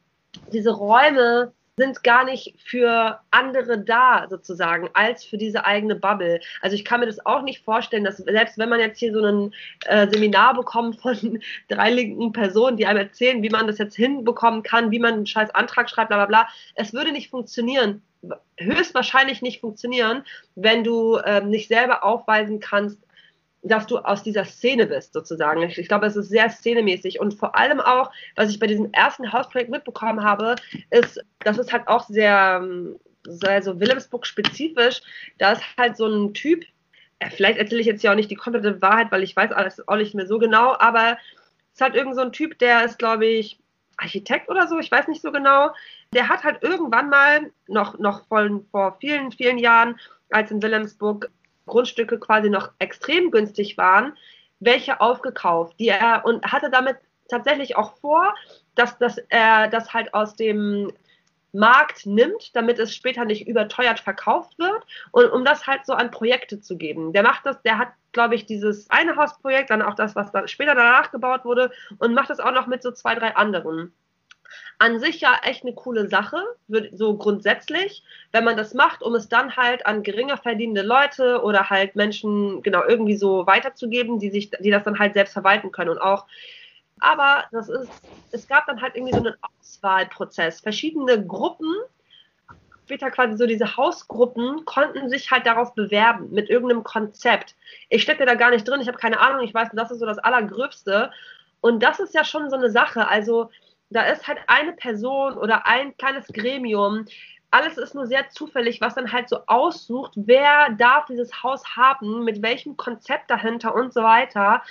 diese Räume sind gar nicht für andere da sozusagen, als für diese eigene Bubble. Also ich kann mir das auch nicht vorstellen, dass selbst wenn man jetzt hier so ein äh, Seminar bekommt von drei linken Personen, die einem erzählen, wie man das jetzt hinbekommen kann, wie man einen scheiß Antrag schreibt, bla bla bla, es würde nicht funktionieren. Höchstwahrscheinlich nicht funktionieren, wenn du ähm, nicht selber aufweisen kannst, dass du aus dieser Szene bist, sozusagen. Ich, ich, glaube, es ist sehr szenemäßig. Und vor allem auch, was ich bei diesem ersten Hausprojekt mitbekommen habe, ist, das ist halt auch sehr, sehr so Wilhelmsburg-spezifisch. Da ist halt so ein Typ, äh, vielleicht erzähle ich jetzt ja auch nicht die komplette Wahrheit, weil ich weiß alles auch nicht mehr so genau, aber es ist halt irgend so ein Typ, der ist, glaube ich, Architekt oder so, ich weiß nicht so genau. Der hat halt irgendwann mal, noch, noch vor, vor vielen, vielen Jahren, als in Wilhelmsburg Grundstücke quasi noch extrem günstig waren, welche aufgekauft, die er und hatte damit tatsächlich auch vor, dass, dass er das halt aus dem Markt nimmt, damit es später nicht überteuert verkauft wird und um das halt so an Projekte zu geben. Der macht das, der hat, glaube ich, dieses eine Hausprojekt, dann auch das, was dann später danach gebaut wurde und macht das auch noch mit so zwei, drei anderen an sich ja echt eine coole Sache, so grundsätzlich, wenn man das macht, um es dann halt an geringer verdienende Leute oder halt Menschen genau irgendwie so weiterzugeben, die sich, die das dann halt selbst verwalten können und auch aber das ist, es gab dann halt irgendwie so einen Auswahlprozess. Verschiedene Gruppen, später quasi so diese Hausgruppen, konnten sich halt darauf bewerben mit irgendeinem Konzept. Ich stecke da gar nicht drin, ich habe keine Ahnung, ich weiß, das ist so das Allergröbste. Und das ist ja schon so eine Sache. Also da ist halt eine Person oder ein kleines Gremium. Alles ist nur sehr zufällig, was dann halt so aussucht, wer darf dieses Haus haben, mit welchem Konzept dahinter und so weiter.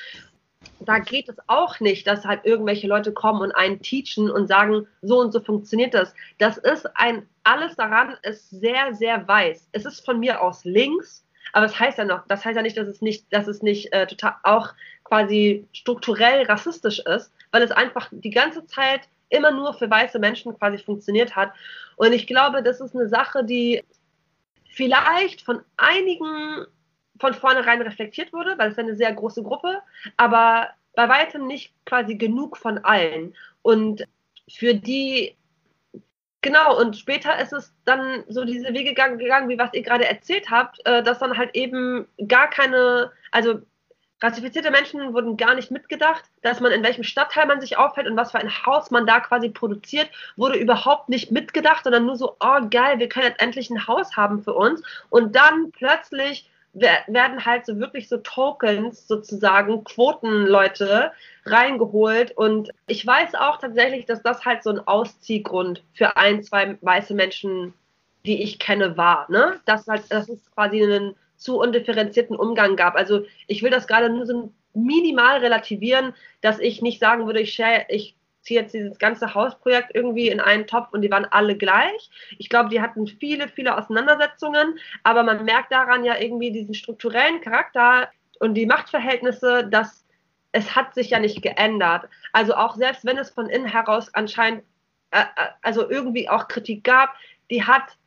Da geht es auch nicht, dass halt irgendwelche Leute kommen und einen teachen und sagen, so und so funktioniert das. Das ist ein, alles daran ist sehr, sehr weiß. Es ist von mir aus links, aber das heißt ja noch, das heißt ja nicht, dass es nicht, dass es nicht äh, total auch quasi strukturell rassistisch ist, weil es einfach die ganze Zeit immer nur für weiße Menschen quasi funktioniert hat. Und ich glaube, das ist eine Sache, die vielleicht von einigen von vornherein reflektiert wurde, weil es eine sehr große Gruppe, aber bei weitem nicht quasi genug von allen. Und für die, genau, und später ist es dann so diese Wege gegangen, wie was ihr gerade erzählt habt, äh, dass dann halt eben gar keine, also Rassifizierte Menschen wurden gar nicht mitgedacht, dass man in welchem Stadtteil man sich aufhält und was für ein Haus man da quasi produziert, wurde überhaupt nicht mitgedacht, sondern nur so, oh geil, wir können jetzt endlich ein Haus haben für uns. Und dann plötzlich werden halt so wirklich so Tokens sozusagen, Quotenleute reingeholt. Und ich weiß auch tatsächlich, dass das halt so ein Ausziehgrund für ein, zwei weiße Menschen, die ich kenne, war. Ne? Das, halt, das ist quasi ein zu undifferenzierten Umgang gab. Also ich will das gerade nur so minimal relativieren, dass ich nicht sagen würde, ich, share, ich ziehe jetzt dieses ganze Hausprojekt irgendwie in einen Topf und die waren alle gleich. Ich glaube, die hatten viele, viele Auseinandersetzungen, aber man merkt daran ja irgendwie diesen strukturellen Charakter und die Machtverhältnisse, dass es hat sich ja nicht geändert. Also auch selbst wenn es von innen heraus anscheinend äh, äh also irgendwie auch Kritik gab, die hat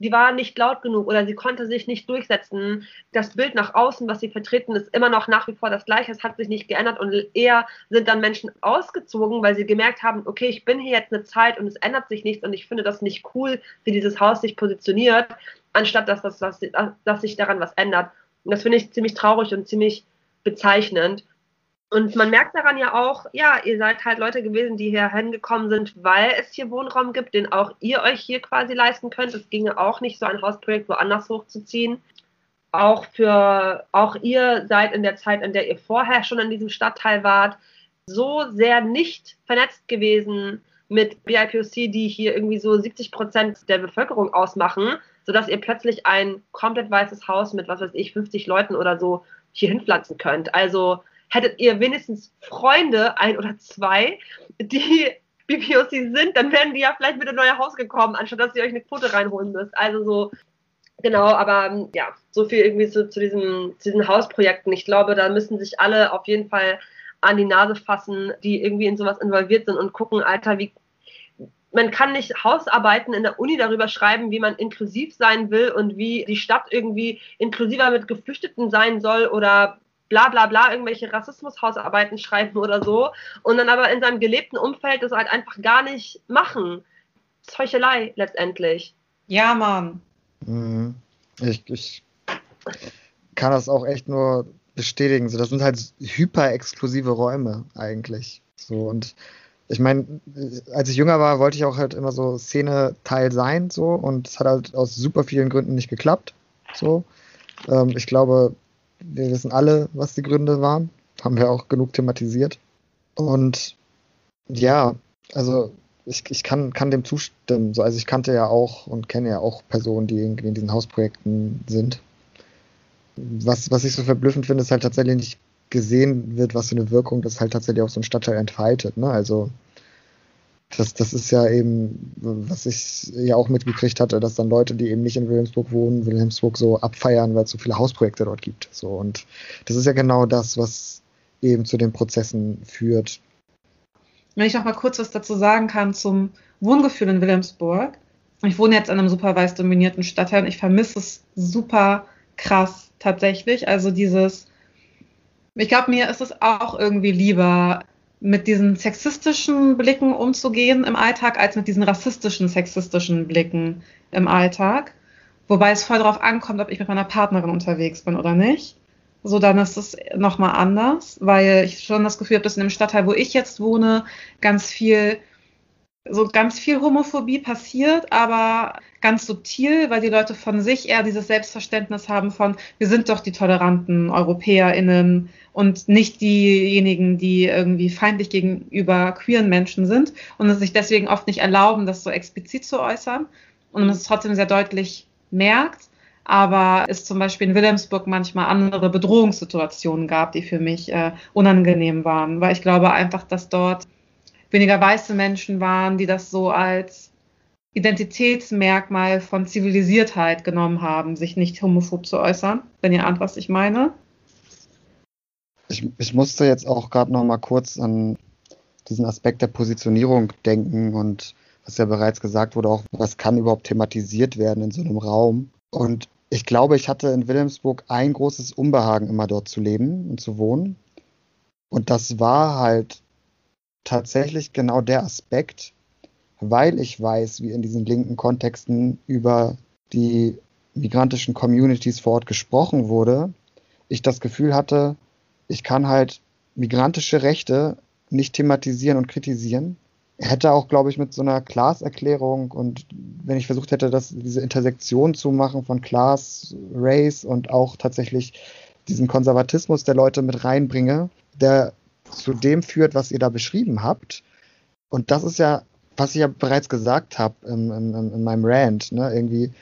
die war nicht laut genug oder sie konnte sich nicht durchsetzen. Das Bild nach außen, was sie vertreten, ist immer noch nach wie vor das gleiche. Es hat sich nicht geändert und eher sind dann Menschen ausgezogen, weil sie gemerkt haben, okay, ich bin hier jetzt eine Zeit und es ändert sich nichts und ich finde das nicht cool, wie dieses Haus sich positioniert, anstatt dass, das, dass, dass sich daran was ändert. Und das finde ich ziemlich traurig und ziemlich bezeichnend. Und man merkt daran ja auch, ja, ihr seid halt Leute gewesen, die hier hingekommen sind, weil es hier Wohnraum gibt, den auch ihr euch hier quasi leisten könnt. Es ginge auch nicht, so ein Hausprojekt woanders hochzuziehen. Auch für, auch ihr seid in der Zeit, in der ihr vorher schon in diesem Stadtteil wart, so sehr nicht vernetzt gewesen mit BIPOC, die hier irgendwie so 70 Prozent der Bevölkerung ausmachen, sodass ihr plötzlich ein komplett weißes Haus mit, was weiß ich, 50 Leuten oder so hier hinpflanzen könnt. Also, hättet ihr wenigstens Freunde, ein oder zwei, die BPOC sind, dann wären die ja vielleicht mit ein neues Haus gekommen, anstatt dass ihr euch eine Quote reinholen müsst. Also so, genau, aber ja, so viel irgendwie zu, zu, diesen, zu diesen Hausprojekten. Ich glaube, da müssen sich alle auf jeden Fall an die Nase fassen, die irgendwie in sowas involviert sind und gucken, Alter, wie man kann nicht Hausarbeiten in der Uni darüber schreiben, wie man inklusiv sein will und wie die Stadt irgendwie inklusiver mit Geflüchteten sein soll oder bla bla bla irgendwelche Rassismushausarbeiten schreiben oder so und dann aber in seinem gelebten Umfeld das halt einfach gar nicht machen. Heuchelei letztendlich. Ja, Mann. Mhm. Ich, ich kann das auch echt nur bestätigen. So, das sind halt hyper-exklusive Räume eigentlich. So und ich meine, als ich jünger war, wollte ich auch halt immer so Szene-Teil sein, so und es hat halt aus super vielen Gründen nicht geklappt. So. Ähm, ich glaube, wir wissen alle, was die Gründe waren. Haben wir auch genug thematisiert. Und ja, also ich, ich kann, kann dem zustimmen. So, also ich kannte ja auch und kenne ja auch Personen, die irgendwie in diesen Hausprojekten sind. Was, was ich so verblüffend finde, ist halt tatsächlich nicht gesehen wird, was für eine Wirkung das halt tatsächlich auf so einen Stadtteil entfaltet. Ne? Also das, das ist ja eben, was ich ja auch mitgekriegt hatte, dass dann Leute, die eben nicht in Wilhelmsburg wohnen, Wilhelmsburg so abfeiern, weil es so viele Hausprojekte dort gibt. So und das ist ja genau das, was eben zu den Prozessen führt. Wenn ich noch mal kurz was dazu sagen kann zum Wohngefühl in Wilhelmsburg. Ich wohne jetzt in einem super weiß dominierten Stadtteil und ich vermisse es super krass tatsächlich. Also dieses ich glaube, mir ist es auch irgendwie lieber, mit diesen sexistischen Blicken umzugehen im Alltag, als mit diesen rassistischen, sexistischen Blicken im Alltag. Wobei es voll darauf ankommt, ob ich mit meiner Partnerin unterwegs bin oder nicht. So, dann ist es nochmal anders, weil ich schon das Gefühl habe, dass in dem Stadtteil, wo ich jetzt wohne, ganz viel so ganz viel Homophobie passiert, aber ganz subtil, weil die Leute von sich eher dieses Selbstverständnis haben von, wir sind doch die toleranten EuropäerInnen und nicht diejenigen, die irgendwie feindlich gegenüber queeren Menschen sind und es sich deswegen oft nicht erlauben, das so explizit zu äußern und man es trotzdem sehr deutlich merkt, aber es zum Beispiel in Wilhelmsburg manchmal andere Bedrohungssituationen gab, die für mich äh, unangenehm waren, weil ich glaube einfach, dass dort weniger weiße Menschen waren, die das so als Identitätsmerkmal von Zivilisiertheit genommen haben, sich nicht homophob zu äußern, wenn ihr ahnt, was ich meine. Ich, ich musste jetzt auch gerade noch mal kurz an diesen Aspekt der Positionierung denken und was ja bereits gesagt wurde, auch was kann überhaupt thematisiert werden in so einem Raum. Und ich glaube, ich hatte in Wilhelmsburg ein großes Unbehagen, immer dort zu leben und zu wohnen. Und das war halt tatsächlich genau der Aspekt, weil ich weiß, wie in diesen linken Kontexten über die migrantischen Communities vor Ort gesprochen wurde, ich das Gefühl hatte, ich kann halt migrantische Rechte nicht thematisieren und kritisieren. Hätte auch, glaube ich, mit so einer Class-Erklärung und wenn ich versucht hätte, das, diese Intersektion zu machen von Class, Race und auch tatsächlich diesen Konservatismus der Leute mit reinbringe, der zu dem führt, was ihr da beschrieben habt. Und das ist ja, was ich ja bereits gesagt habe in, in, in, meinem Rant, ne? irgendwie,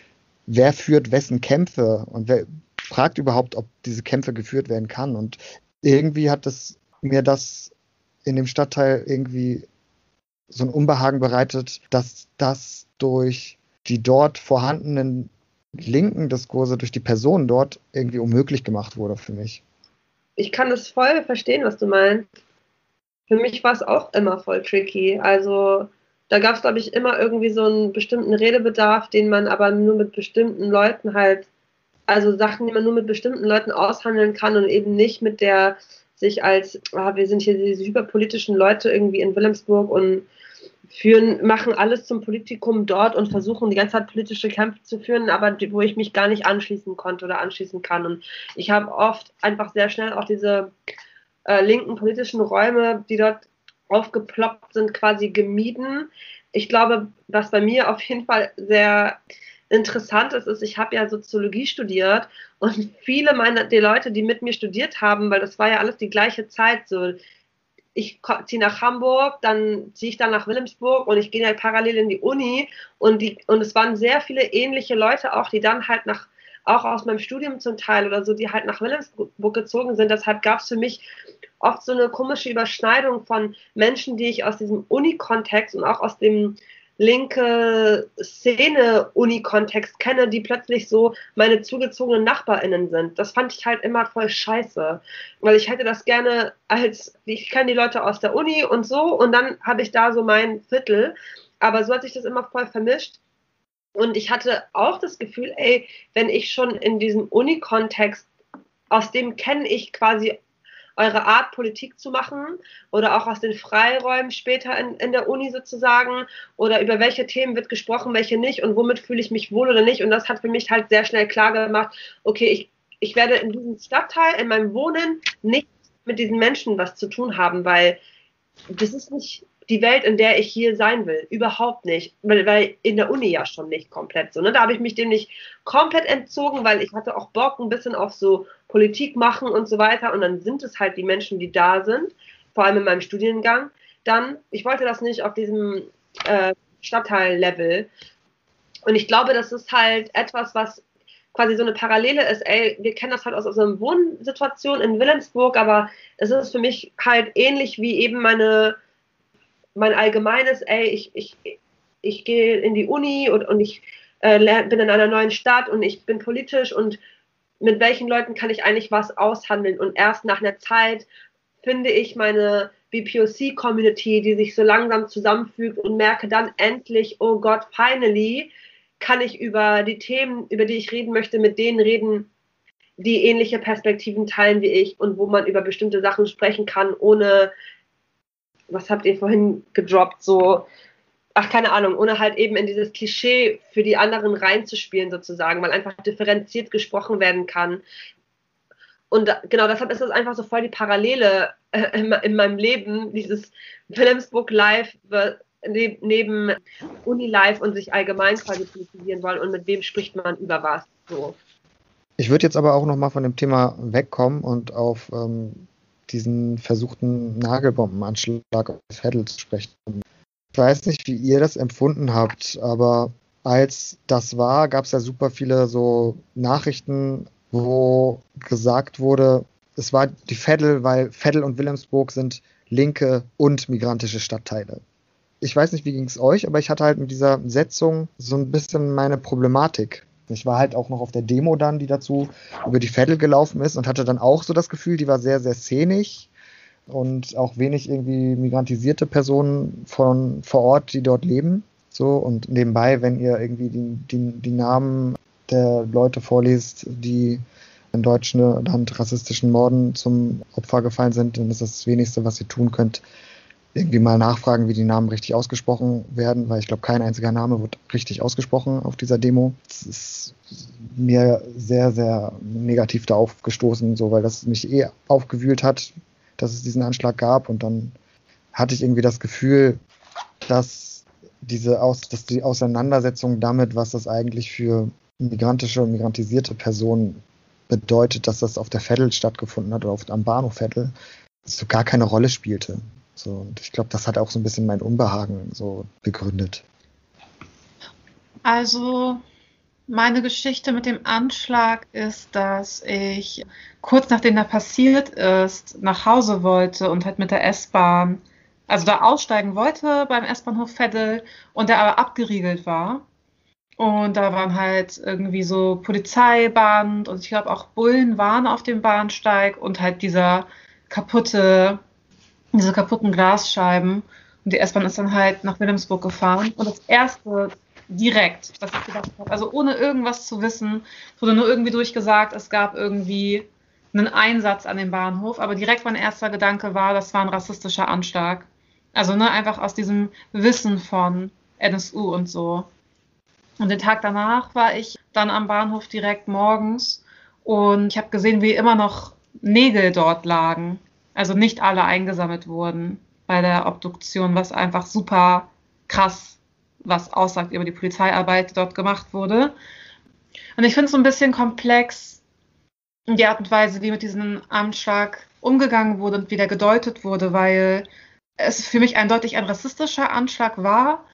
wer führt wessen Kämpfe und wer fragt überhaupt, ob diese Kämpfe geführt werden kann. Und irgendwie hat es mir das in dem Stadtteil irgendwie so ein Unbehagen bereitet, dass das durch die dort vorhandenen linken Diskurse, durch die Personen dort irgendwie unmöglich gemacht wurde für mich ich kann das voll verstehen, was du meinst. Für mich war es auch immer voll tricky. Also da gab es, glaube ich, immer irgendwie so einen bestimmten Redebedarf, den man aber nur mit bestimmten Leuten halt, also Sachen, die man nur mit bestimmten Leuten aushandeln kann und eben nicht mit der sich als, ah, wir sind hier diese hyperpolitischen Leute irgendwie in Wilhelmsburg und führen, machen alles zum Politikum dort und versuchen die ganze Zeit politische Kämpfe zu führen, aber wo ich mich gar nicht anschließen konnte oder anschließen kann. Und ich habe oft einfach sehr schnell auch diese äh, linken politischen Räume, die dort aufgeploppt sind, quasi gemieden. Ich glaube, was bei mir auf jeden Fall sehr interessant ist, ist, ich habe ja Soziologie studiert und viele meiner die Leute, die mit mir studiert haben, weil das war ja alles die gleiche Zeit, so ich ziehe nach Hamburg, dann ziehe ich dann nach Wilhelmsburg und ich gehe halt parallel in die Uni und, die, und es waren sehr viele ähnliche Leute auch, die dann halt nach auch aus meinem Studium zum Teil oder so, die halt nach Wilhelmsburg gezogen sind. Deshalb gab es für mich oft so eine komische Überschneidung von Menschen, die ich aus diesem Uni-Kontext und auch aus dem linke Szene-Uni-Kontext kenne, die plötzlich so meine zugezogenen NachbarInnen sind. Das fand ich halt immer voll scheiße. Weil ich hätte das gerne als, ich kenne die Leute aus der Uni und so und dann habe ich da so mein Viertel. Aber so hat sich das immer voll vermischt. Und ich hatte auch das Gefühl, ey, wenn ich schon in diesem Uni-Kontext, aus dem kenne ich quasi eure Art, Politik zu machen oder auch aus den Freiräumen später in, in der Uni sozusagen oder über welche Themen wird gesprochen, welche nicht und womit fühle ich mich wohl oder nicht. Und das hat für mich halt sehr schnell klar gemacht, okay, ich, ich werde in diesem Stadtteil, in meinem Wohnen nicht mit diesen Menschen was zu tun haben, weil das ist nicht die Welt, in der ich hier sein will. Überhaupt nicht. Weil, weil in der Uni ja schon nicht komplett so. Ne? Da habe ich mich dem nicht komplett entzogen, weil ich hatte auch Bock ein bisschen auf so Politik machen und so weiter. Und dann sind es halt die Menschen, die da sind, vor allem in meinem Studiengang. Dann, ich wollte das nicht auf diesem äh, Stadtteil-Level. Und ich glaube, das ist halt etwas, was quasi so eine Parallele ist, ey, wir kennen das halt aus unserer Wohnsituation in Wilhelmsburg, aber es ist für mich halt ähnlich wie eben meine mein allgemeines, ey, ich, ich, ich gehe in die Uni und, und ich äh, bin in einer neuen Stadt und ich bin politisch und mit welchen Leuten kann ich eigentlich was aushandeln. Und erst nach einer Zeit finde ich meine BPOC-Community, die sich so langsam zusammenfügt und merke dann endlich, oh Gott, finally kann ich über die Themen, über die ich reden möchte, mit denen reden, die ähnliche Perspektiven teilen wie ich und wo man über bestimmte Sachen sprechen kann, ohne was habt ihr vorhin gedroppt, so, ach, keine Ahnung, ohne halt eben in dieses Klischee für die anderen reinzuspielen sozusagen, weil einfach differenziert gesprochen werden kann. Und genau deshalb ist das einfach so voll die Parallele äh, in, in, meinem Leben, dieses Wilhelmsburg Live neben, neben Uni Live und sich allgemein quasi politisieren wollen und mit wem spricht man über was. So. Ich würde jetzt aber auch nochmal von dem Thema wegkommen und auf ähm, diesen versuchten Nagelbombenanschlag auf Vettel zu sprechen. Ich weiß nicht, wie ihr das empfunden habt, aber als das war, gab es ja super viele so Nachrichten, wo gesagt wurde, es war die Veddel, weil Veddel und Wilhelmsburg sind linke und migrantische Stadtteile. Ich weiß nicht, wie ging es euch, aber ich hatte halt mit dieser Setzung so ein bisschen meine Problematik. Ich war halt auch noch auf der Demo dann, die dazu über die Vettel gelaufen ist und hatte dann auch so das Gefühl, die war sehr, sehr szenig und auch wenig irgendwie migrantisierte Personen von vor Ort, die dort leben. So und nebenbei, wenn ihr irgendwie die, die, die Namen der Leute vorliest, die in Deutschland rassistischen Morden zum Opfer gefallen sind, dann ist das, das Wenigste, was ihr tun könnt, irgendwie mal nachfragen, wie die Namen richtig ausgesprochen werden, weil ich glaube, kein einziger Name wird richtig ausgesprochen auf dieser Demo. Das ist mir sehr, sehr negativ da aufgestoßen, so weil das mich eh aufgewühlt hat, dass es diesen Anschlag gab und dann hatte ich irgendwie das Gefühl, dass diese Aus, dass die Auseinandersetzung damit, was das eigentlich für migrantische und migrantisierte Personen bedeutet, dass das auf der Veddel stattgefunden hat oder auf, am Bahnhof Veddel, so gar keine Rolle spielte. So, und ich glaube, das hat auch so ein bisschen mein Unbehagen so begründet. Also, meine Geschichte mit dem Anschlag ist, dass ich kurz nachdem er passiert ist, nach Hause wollte und halt mit der S-Bahn, also da aussteigen wollte beim S-Bahnhof Veddel und der aber abgeriegelt war. Und da waren halt irgendwie so Polizeiband und ich glaube auch Bullen waren auf dem Bahnsteig und halt dieser kaputte diese kaputten Glasscheiben. Und die S-Bahn ist dann halt nach Wilhelmsburg gefahren. Und das erste direkt, was ich gedacht habe, also ohne irgendwas zu wissen, wurde nur irgendwie durchgesagt, es gab irgendwie einen Einsatz an dem Bahnhof, aber direkt mein erster Gedanke war, das war ein rassistischer Anschlag. Also ne, einfach aus diesem Wissen von NSU und so. Und den Tag danach war ich dann am Bahnhof direkt morgens und ich habe gesehen, wie immer noch Nägel dort lagen also nicht alle eingesammelt wurden bei der Obduktion, was einfach super krass was aussagt über die Polizeiarbeit, die dort gemacht wurde. Und ich finde es so ein bisschen komplex, die Art und Weise, wie mit diesem Anschlag umgegangen wurde und wie der gedeutet wurde, weil es für mich eindeutig ein rassistischer Anschlag war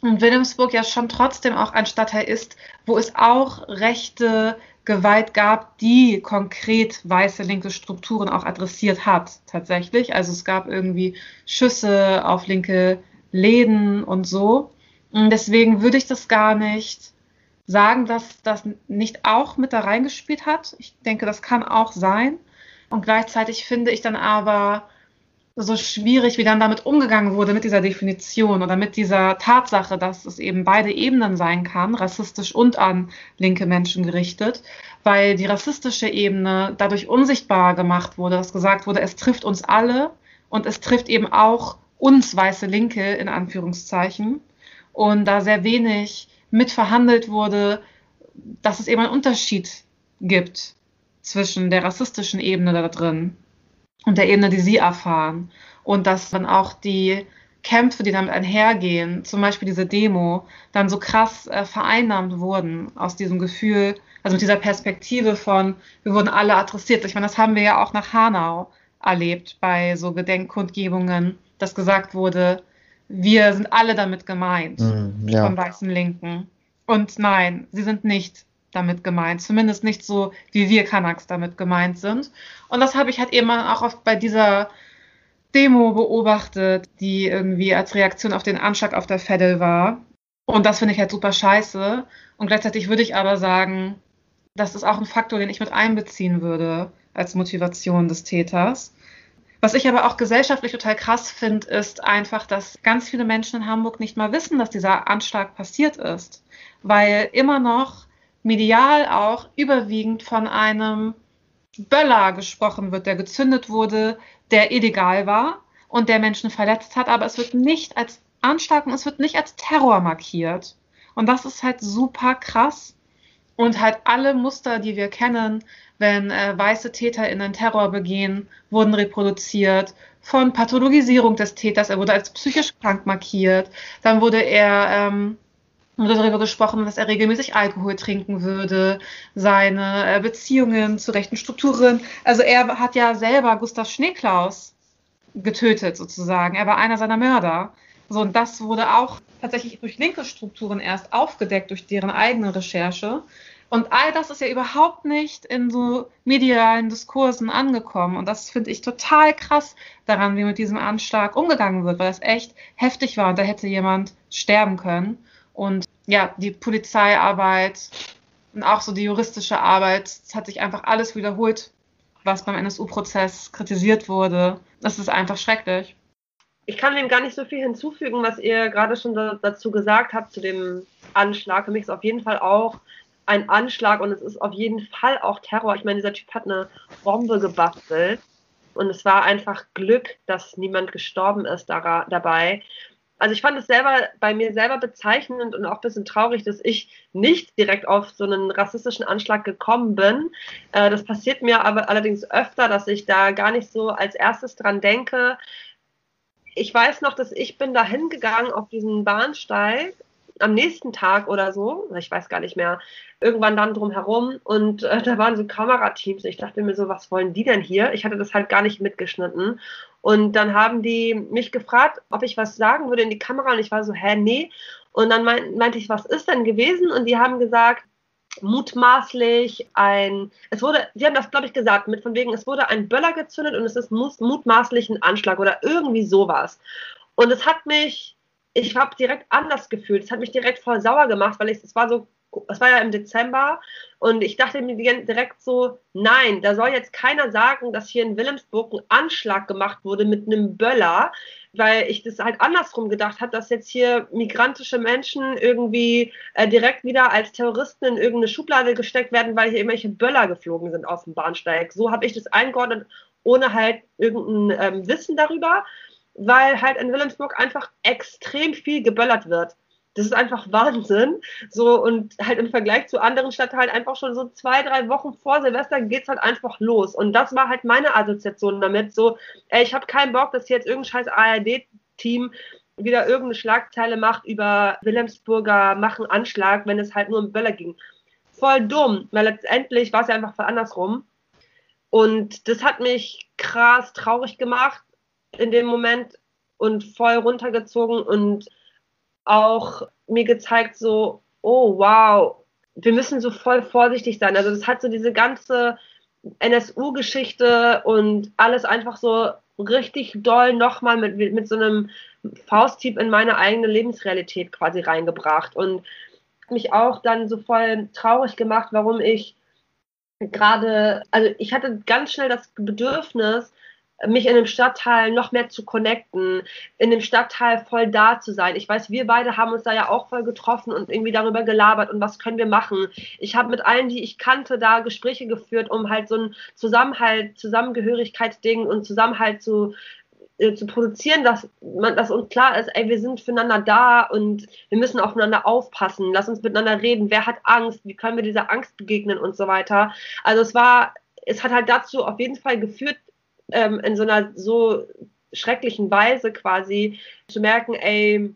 und Wilhelmsburg ja schon trotzdem auch ein Stadtteil ist, wo es auch rechte Gewalt gab, die konkret weiße linke Strukturen auch adressiert hat, tatsächlich. Also es gab irgendwie Schüsse auf linke Läden und so. Deswegen würde ich das gar nicht sagen, dass das nicht auch mit da reingespielt hat. Ich denke, das kann auch sein. Und gleichzeitig finde ich dann aber so schwierig, wie dann damit umgegangen wurde mit dieser Definition oder mit dieser Tatsache, dass es eben beide Ebenen sein kann, rassistisch und an linke Menschen gerichtet, weil die rassistische Ebene dadurch unsichtbar gemacht wurde, dass gesagt wurde, es trifft uns alle und es trifft eben auch uns weiße Linke in Anführungszeichen. Und da sehr wenig mitverhandelt wurde, dass es eben einen Unterschied gibt zwischen der rassistischen Ebene da drin und der Ebene, die sie erfahren. Und dass dann auch die Kämpfe, die damit einhergehen, zum Beispiel diese Demo, dann so krass äh, vereinnahmt wurden aus diesem Gefühl, also mit dieser Perspektive von, wir wurden alle adressiert. Ich meine, das haben wir ja auch nach Hanau erlebt bei so Gedenkkundgebungen, dass gesagt wurde, wir sind alle damit gemeint mm, ja. von weißen Linken. Und nein, sie sind nicht damit gemeint. Zumindest nicht so, wie wir Kanaks damit gemeint sind. Und das habe ich halt eben auch oft bei dieser Demo beobachtet, die irgendwie als Reaktion auf den Anschlag auf der Veddel war. Und das finde ich halt super scheiße. Und gleichzeitig würde ich aber sagen, das ist auch ein Faktor, den ich mit einbeziehen würde als Motivation des Täters. Was ich aber auch gesellschaftlich total krass finde, ist einfach, dass ganz viele Menschen in Hamburg nicht mal wissen, dass dieser Anschlag passiert ist. Weil immer noch medial auch überwiegend von einem Böller gesprochen wird, der gezündet wurde, der illegal war und der Menschen verletzt hat, aber es wird nicht als Anschlag und es wird nicht als Terror markiert. Und das ist halt super krass. Und halt alle Muster, die wir kennen, wenn äh, weiße TäterInnen Terror begehen, wurden reproduziert. Von Pathologisierung des Täters, er wurde als psychisch krank markiert. Dann wurde er ähm, wurde darüber gesprochen, dass er regelmäßig Alkohol trinken würde, seine äh, Beziehungen zu rechten Strukturen. Also er hat ja selber Gustav Schneeklaus getötet sozusagen. Er war einer seiner Mörder. So, und das wurde auch tatsächlich durch linke Strukturen erst aufgedeckt, durch deren eigene Recherche. Und all das ist ja überhaupt nicht in so medialen Diskursen angekommen. Und das finde ich total krass daran, wie mit diesem Anschlag umgegangen wird, weil das echt heftig war und da hätte jemand sterben können. Und ja, die Polizeiarbeit und auch so die juristische Arbeit, es hat sich einfach alles wiederholt, was beim NSU-Prozess kritisiert wurde. Das ist einfach schrecklich. Ich kann dem gar nicht so viel hinzufügen, was ihr gerade schon dazu gesagt habt, zu dem Anschlag. Für mich ist auf jeden Fall auch ein Anschlag und es ist auf jeden Fall auch Terror. Ich meine, dieser Typ hat eine Bombe gebastelt und es war einfach Glück, dass niemand gestorben ist dabei also ich fand es selber bei mir selber bezeichnend und auch ein bisschen traurig, dass ich nicht direkt auf so einen rassistischen Anschlag gekommen bin. Äh, das passiert mir aber allerdings öfter, dass ich da gar nicht so als erstes dran denke. Ich weiß noch, dass ich bin da hingegangen auf diesen Bahnsteig am nächsten Tag oder so, ich weiß gar nicht mehr, irgendwann dann drumherum und äh, da waren so Kamerateams. Ich dachte mir so, was wollen die denn hier? Ich hatte das halt gar nicht mitgeschnitten. Und dann haben die mich gefragt, ob ich was sagen würde in die Kamera und ich war so, hä, nee. Und dann mein, meinte ich, was ist denn gewesen? Und die haben gesagt, mutmaßlich ein, es wurde, sie haben das, glaube ich, gesagt, mit von wegen, es wurde ein Böller gezündet und es ist mutmaßlich ein Anschlag oder irgendwie sowas. Und es hat mich ich habe direkt anders gefühlt. Es hat mich direkt voll sauer gemacht, weil es war so, es war ja im Dezember und ich dachte mir direkt so, nein, da soll jetzt keiner sagen, dass hier in Wilhelmsburg ein Anschlag gemacht wurde mit einem Böller, weil ich das halt andersrum gedacht habe, dass jetzt hier migrantische Menschen irgendwie äh, direkt wieder als Terroristen in irgendeine Schublade gesteckt werden, weil hier irgendwelche Böller geflogen sind auf dem Bahnsteig. So habe ich das eingeordnet, ohne halt irgendein ähm, Wissen darüber weil halt in Wilhelmsburg einfach extrem viel geböllert wird. Das ist einfach Wahnsinn. So, und halt im Vergleich zu anderen Stadtteilen einfach schon so zwei, drei Wochen vor Silvester geht's halt einfach los. Und das war halt meine Assoziation damit. So, ey, ich habe keinen Bock, dass jetzt irgendein scheiß ARD-Team wieder irgendeine Schlagzeile macht über Wilhelmsburger machen Anschlag, wenn es halt nur um Böller ging. Voll dumm, weil letztendlich war es ja einfach voll andersrum. Und das hat mich krass traurig gemacht in dem Moment und voll runtergezogen und auch mir gezeigt, so, oh wow, wir müssen so voll vorsichtig sein. Also das hat so diese ganze NSU-Geschichte und alles einfach so richtig doll nochmal mit, mit so einem Fausthieb in meine eigene Lebensrealität quasi reingebracht und mich auch dann so voll traurig gemacht, warum ich gerade, also ich hatte ganz schnell das Bedürfnis, mich in dem Stadtteil noch mehr zu connecten, in dem Stadtteil voll da zu sein. Ich weiß, wir beide haben uns da ja auch voll getroffen und irgendwie darüber gelabert und was können wir machen. Ich habe mit allen, die ich kannte, da Gespräche geführt, um halt so ein Zusammenhalt, Zusammengehörigkeitsding und Zusammenhalt zu, äh, zu produzieren, dass, man, dass uns klar ist, ey, wir sind füreinander da und wir müssen aufeinander aufpassen, lass uns miteinander reden, wer hat Angst, wie können wir dieser Angst begegnen und so weiter. Also es war, es hat halt dazu auf jeden Fall geführt, ähm, in so einer so schrecklichen Weise quasi zu merken, ey,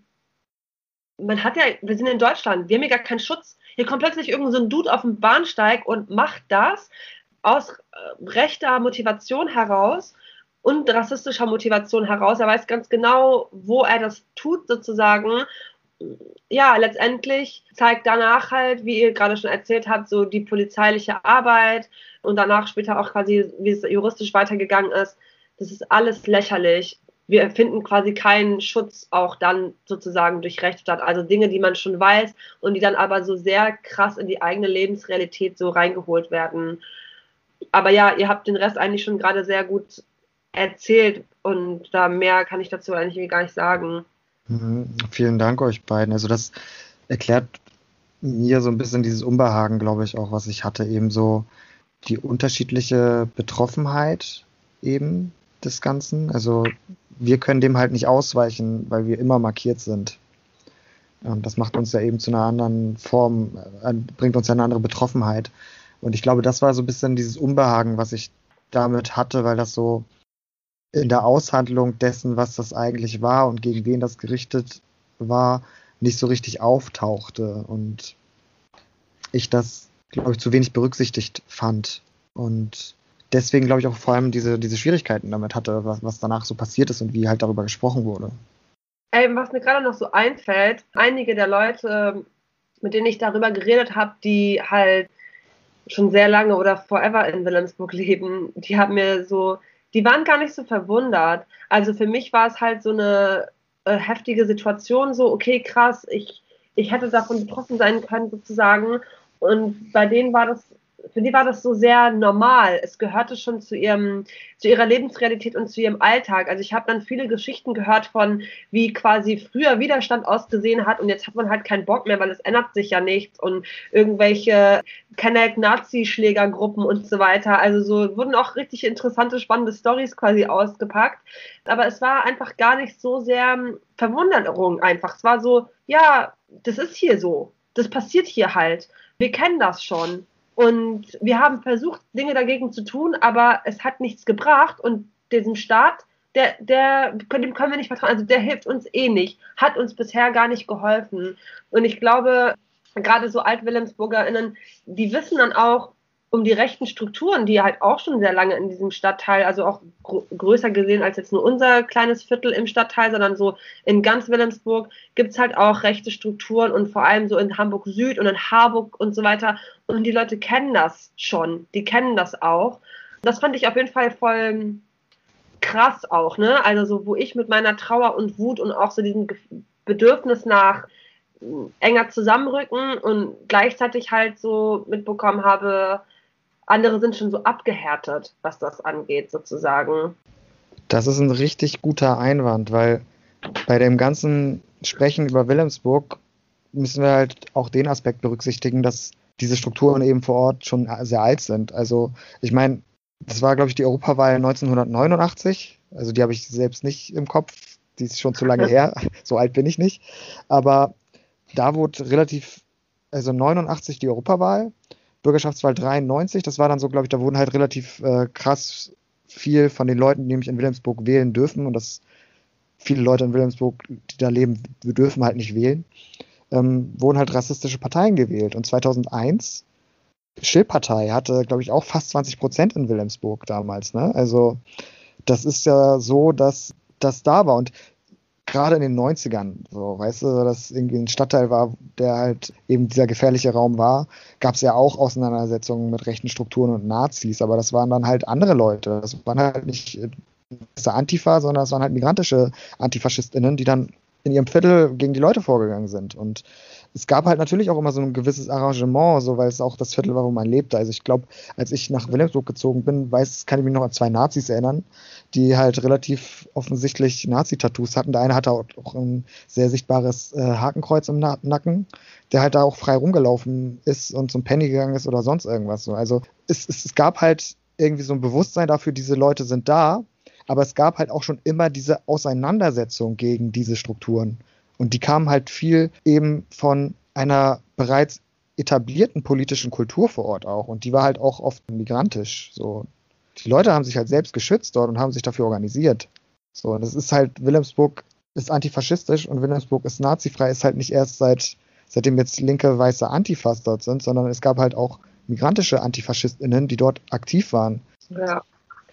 man hat ja, wir sind in Deutschland, wir haben hier gar keinen Schutz. Hier kommt plötzlich irgend so ein Dude auf den Bahnsteig und macht das aus äh, rechter Motivation heraus und rassistischer Motivation heraus. Er weiß ganz genau, wo er das tut, sozusagen. Ja, letztendlich zeigt danach halt, wie ihr gerade schon erzählt habt, so die polizeiliche Arbeit und danach später auch quasi, wie es juristisch weitergegangen ist. Das ist alles lächerlich. Wir finden quasi keinen Schutz auch dann sozusagen durch Rechtsstaat. Also Dinge, die man schon weiß und die dann aber so sehr krass in die eigene Lebensrealität so reingeholt werden. Aber ja, ihr habt den Rest eigentlich schon gerade sehr gut erzählt und da mehr kann ich dazu eigentlich gar nicht sagen. Mhm. Vielen Dank euch beiden. Also das erklärt mir so ein bisschen dieses Unbehagen, glaube ich, auch, was ich hatte, eben so die unterschiedliche Betroffenheit eben des Ganzen. Also wir können dem halt nicht ausweichen, weil wir immer markiert sind. Und das macht uns ja eben zu einer anderen Form, äh, bringt uns ja eine andere Betroffenheit. Und ich glaube, das war so ein bisschen dieses Unbehagen, was ich damit hatte, weil das so in der Aushandlung dessen, was das eigentlich war und gegen wen das gerichtet war, nicht so richtig auftauchte und ich das, glaube ich, zu wenig berücksichtigt fand und deswegen, glaube ich, auch vor allem diese, diese Schwierigkeiten damit hatte, was, was danach so passiert ist und wie halt darüber gesprochen wurde. Ey, was mir gerade noch so einfällt, einige der Leute, mit denen ich darüber geredet habe, die halt schon sehr lange oder forever in Wilhelmsburg leben, die haben mir so die waren gar nicht so verwundert. Also für mich war es halt so eine äh, heftige Situation, so, okay, krass, ich, ich hätte davon betroffen sein können, sozusagen. Und bei denen war das für die war das so sehr normal. Es gehörte schon zu ihrem, zu ihrer Lebensrealität und zu ihrem Alltag. Also ich habe dann viele Geschichten gehört von, wie quasi früher Widerstand ausgesehen hat und jetzt hat man halt keinen Bock mehr, weil es ändert sich ja nichts und irgendwelche Kenneck-Nazi-Schlägergruppen und so weiter. Also so wurden auch richtig interessante, spannende Stories quasi ausgepackt. Aber es war einfach gar nicht so sehr Verwunderung einfach. Es war so, ja, das ist hier so. Das passiert hier halt. Wir kennen das schon. Und wir haben versucht, Dinge dagegen zu tun, aber es hat nichts gebracht. Und diesem Staat, der, der, dem können wir nicht vertrauen. Also der hilft uns eh nicht, hat uns bisher gar nicht geholfen. Und ich glaube, gerade so Alt-WilhelmsburgerInnen, die wissen dann auch, um die rechten Strukturen, die halt auch schon sehr lange in diesem Stadtteil, also auch gr größer gesehen als jetzt nur unser kleines Viertel im Stadtteil, sondern so in ganz Wilhelmsburg gibt es halt auch rechte Strukturen und vor allem so in Hamburg Süd und in Harburg und so weiter. Und die Leute kennen das schon, die kennen das auch. Das fand ich auf jeden Fall voll krass auch, ne? Also so, wo ich mit meiner Trauer und Wut und auch so diesem Bedürfnis nach enger zusammenrücken und gleichzeitig halt so mitbekommen habe, andere sind schon so abgehärtet, was das angeht, sozusagen. Das ist ein richtig guter Einwand, weil bei dem ganzen Sprechen über Wilhelmsburg müssen wir halt auch den Aspekt berücksichtigen, dass diese Strukturen eben vor Ort schon sehr alt sind. Also ich meine, das war, glaube ich, die Europawahl 1989. Also die habe ich selbst nicht im Kopf. Die ist schon zu lange her. So alt bin ich nicht. Aber da wurde relativ, also 89 die Europawahl Bürgerschaftswahl 93, das war dann so, glaube ich, da wurden halt relativ äh, krass viel von den Leuten, die nämlich in Wilhelmsburg wählen dürfen und das viele Leute in Wilhelmsburg, die da leben, dürfen halt nicht wählen, ähm, wurden halt rassistische Parteien gewählt. Und 2001, Schill-Partei hatte, glaube ich, auch fast 20 Prozent in Wilhelmsburg damals. Ne? Also das ist ja so, dass das da war. Und gerade in den 90ern, so, weißt du, dass irgendwie ein Stadtteil war, der halt eben dieser gefährliche Raum war, gab es ja auch Auseinandersetzungen mit rechten Strukturen und Nazis, aber das waren dann halt andere Leute. Das waren halt nicht Antifa, sondern das waren halt migrantische AntifaschistInnen, die dann in ihrem Viertel gegen die Leute vorgegangen sind. Und es gab halt natürlich auch immer so ein gewisses Arrangement, so weil es auch das Viertel war, wo man lebte. Also ich glaube, als ich nach Wilhelmsburg gezogen bin, weiß, kann ich mich noch an zwei Nazis erinnern, die halt relativ offensichtlich Nazi-Tattoos hatten. Der eine hatte auch, ein sehr sichtbares äh, Hakenkreuz im Na Nacken, der halt da auch frei rumgelaufen ist und zum Penny gegangen ist oder sonst irgendwas. So. Also es, es, es gab halt irgendwie so ein Bewusstsein dafür, diese Leute sind da, aber es gab halt auch schon immer diese Auseinandersetzung gegen diese Strukturen. Und die kamen halt viel eben von einer bereits etablierten politischen Kultur vor Ort auch. Und die war halt auch oft migrantisch. So. Die Leute haben sich halt selbst geschützt dort und haben sich dafür organisiert. So, und das ist halt, Wilhelmsburg ist antifaschistisch und Wilhelmsburg ist nazifrei, ist halt nicht erst seit, seitdem jetzt linke weiße Antifas dort sind, sondern es gab halt auch migrantische AntifaschistInnen, die dort aktiv waren. Ja.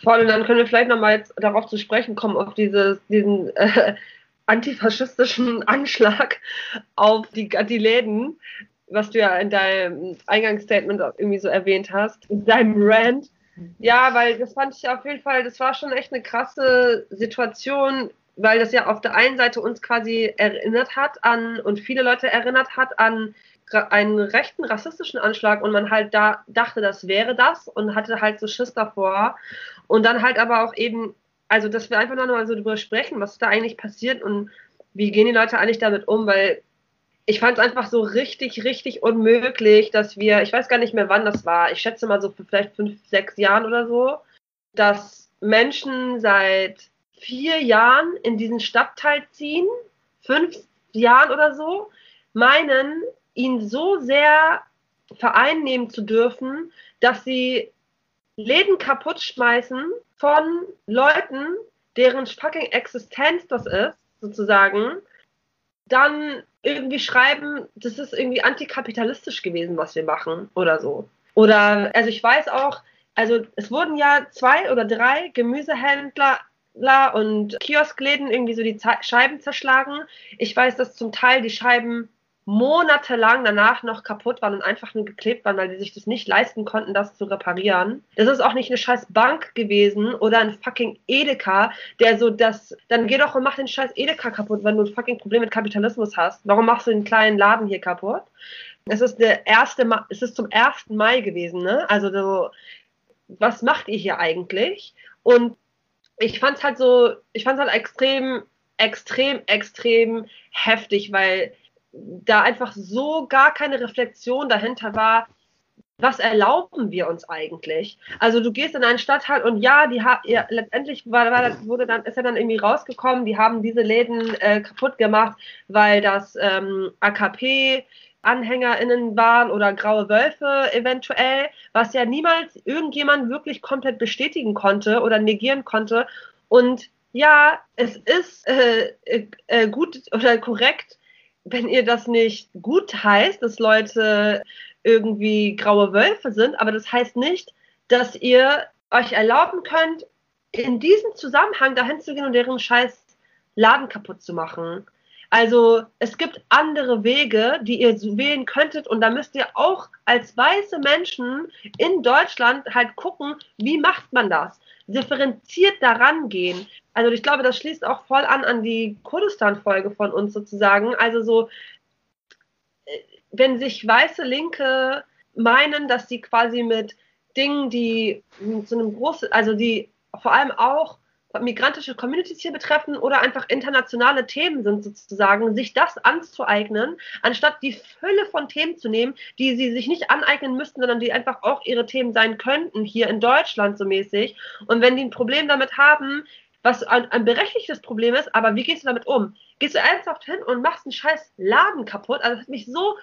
Vor allem dann können wir vielleicht nochmal jetzt darauf zu sprechen kommen, auf dieses, diesen äh, antifaschistischen Anschlag auf die, die Läden, was du ja in deinem Eingangsstatement irgendwie so erwähnt hast, in deinem Rant. Ja, weil das fand ich auf jeden Fall, das war schon echt eine krasse Situation, weil das ja auf der einen Seite uns quasi erinnert hat an und viele Leute erinnert hat an einen rechten rassistischen Anschlag und man halt da dachte, das wäre das und hatte halt so Schiss davor. Und dann halt aber auch eben also dass wir einfach noch mal so drüber sprechen, was da eigentlich passiert und wie gehen die Leute eigentlich damit um, weil ich fand es einfach so richtig, richtig unmöglich, dass wir, ich weiß gar nicht mehr, wann das war, ich schätze mal so vielleicht fünf, sechs Jahren oder so, dass Menschen seit vier Jahren in diesen Stadtteil ziehen, fünf Jahren oder so, meinen, ihn so sehr vereinnehmen zu dürfen, dass sie Läden kaputt schmeißen von Leuten, deren fucking Existenz das ist, sozusagen, dann irgendwie schreiben, das ist irgendwie antikapitalistisch gewesen, was wir machen oder so. Oder, also ich weiß auch, also es wurden ja zwei oder drei Gemüsehändler und Kioskläden irgendwie so die Scheiben zerschlagen. Ich weiß, dass zum Teil die Scheiben monatelang danach noch kaputt waren und einfach nur geklebt waren, weil die sich das nicht leisten konnten, das zu reparieren. Das ist auch nicht eine scheiß Bank gewesen oder ein fucking Edeka, der so das, dann geh doch und mach den scheiß Edeka kaputt, wenn du ein fucking Problem mit Kapitalismus hast. Warum machst du den kleinen Laden hier kaputt? Es ist der erste, Ma es ist zum 1. Mai gewesen, ne? Also so, was macht ihr hier eigentlich? Und ich fand's halt so, ich fand's halt extrem, extrem, extrem heftig, weil da einfach so gar keine Reflexion dahinter war, was erlauben wir uns eigentlich? Also du gehst in einen Stadtteil und ja, die haben ja, letztendlich war, war, wurde dann ist ja dann irgendwie rausgekommen, die haben diese Läden äh, kaputt gemacht, weil das ähm, AKP AnhängerInnen waren oder graue Wölfe eventuell, was ja niemals irgendjemand wirklich komplett bestätigen konnte oder negieren konnte. Und ja, es ist äh, äh, gut oder korrekt, wenn ihr das nicht gut heißt, dass Leute irgendwie graue Wölfe sind, aber das heißt nicht, dass ihr euch erlauben könnt, in diesem Zusammenhang dahin zu gehen und deren scheiß Laden kaputt zu machen. Also es gibt andere Wege, die ihr wählen könntet und da müsst ihr auch als weiße Menschen in Deutschland halt gucken, wie macht man das? Differenziert daran gehen. Also ich glaube, das schließt auch voll an an die Kurdistan-Folge von uns sozusagen. Also so, äh, wenn sich weiße Linke meinen, dass sie quasi mit Dingen, die zu einem großen, also die vor allem auch migrantische Communities hier betreffen oder einfach internationale Themen sind sozusagen, sich das anzueignen, anstatt die Fülle von Themen zu nehmen, die sie sich nicht aneignen müssten, sondern die einfach auch ihre Themen sein könnten, hier in Deutschland so mäßig. Und wenn die ein Problem damit haben, was ein, ein berechtigtes Problem ist, aber wie gehst du damit um? Gehst du ernsthaft hin und machst einen scheiß Laden kaputt? Also das hat mich so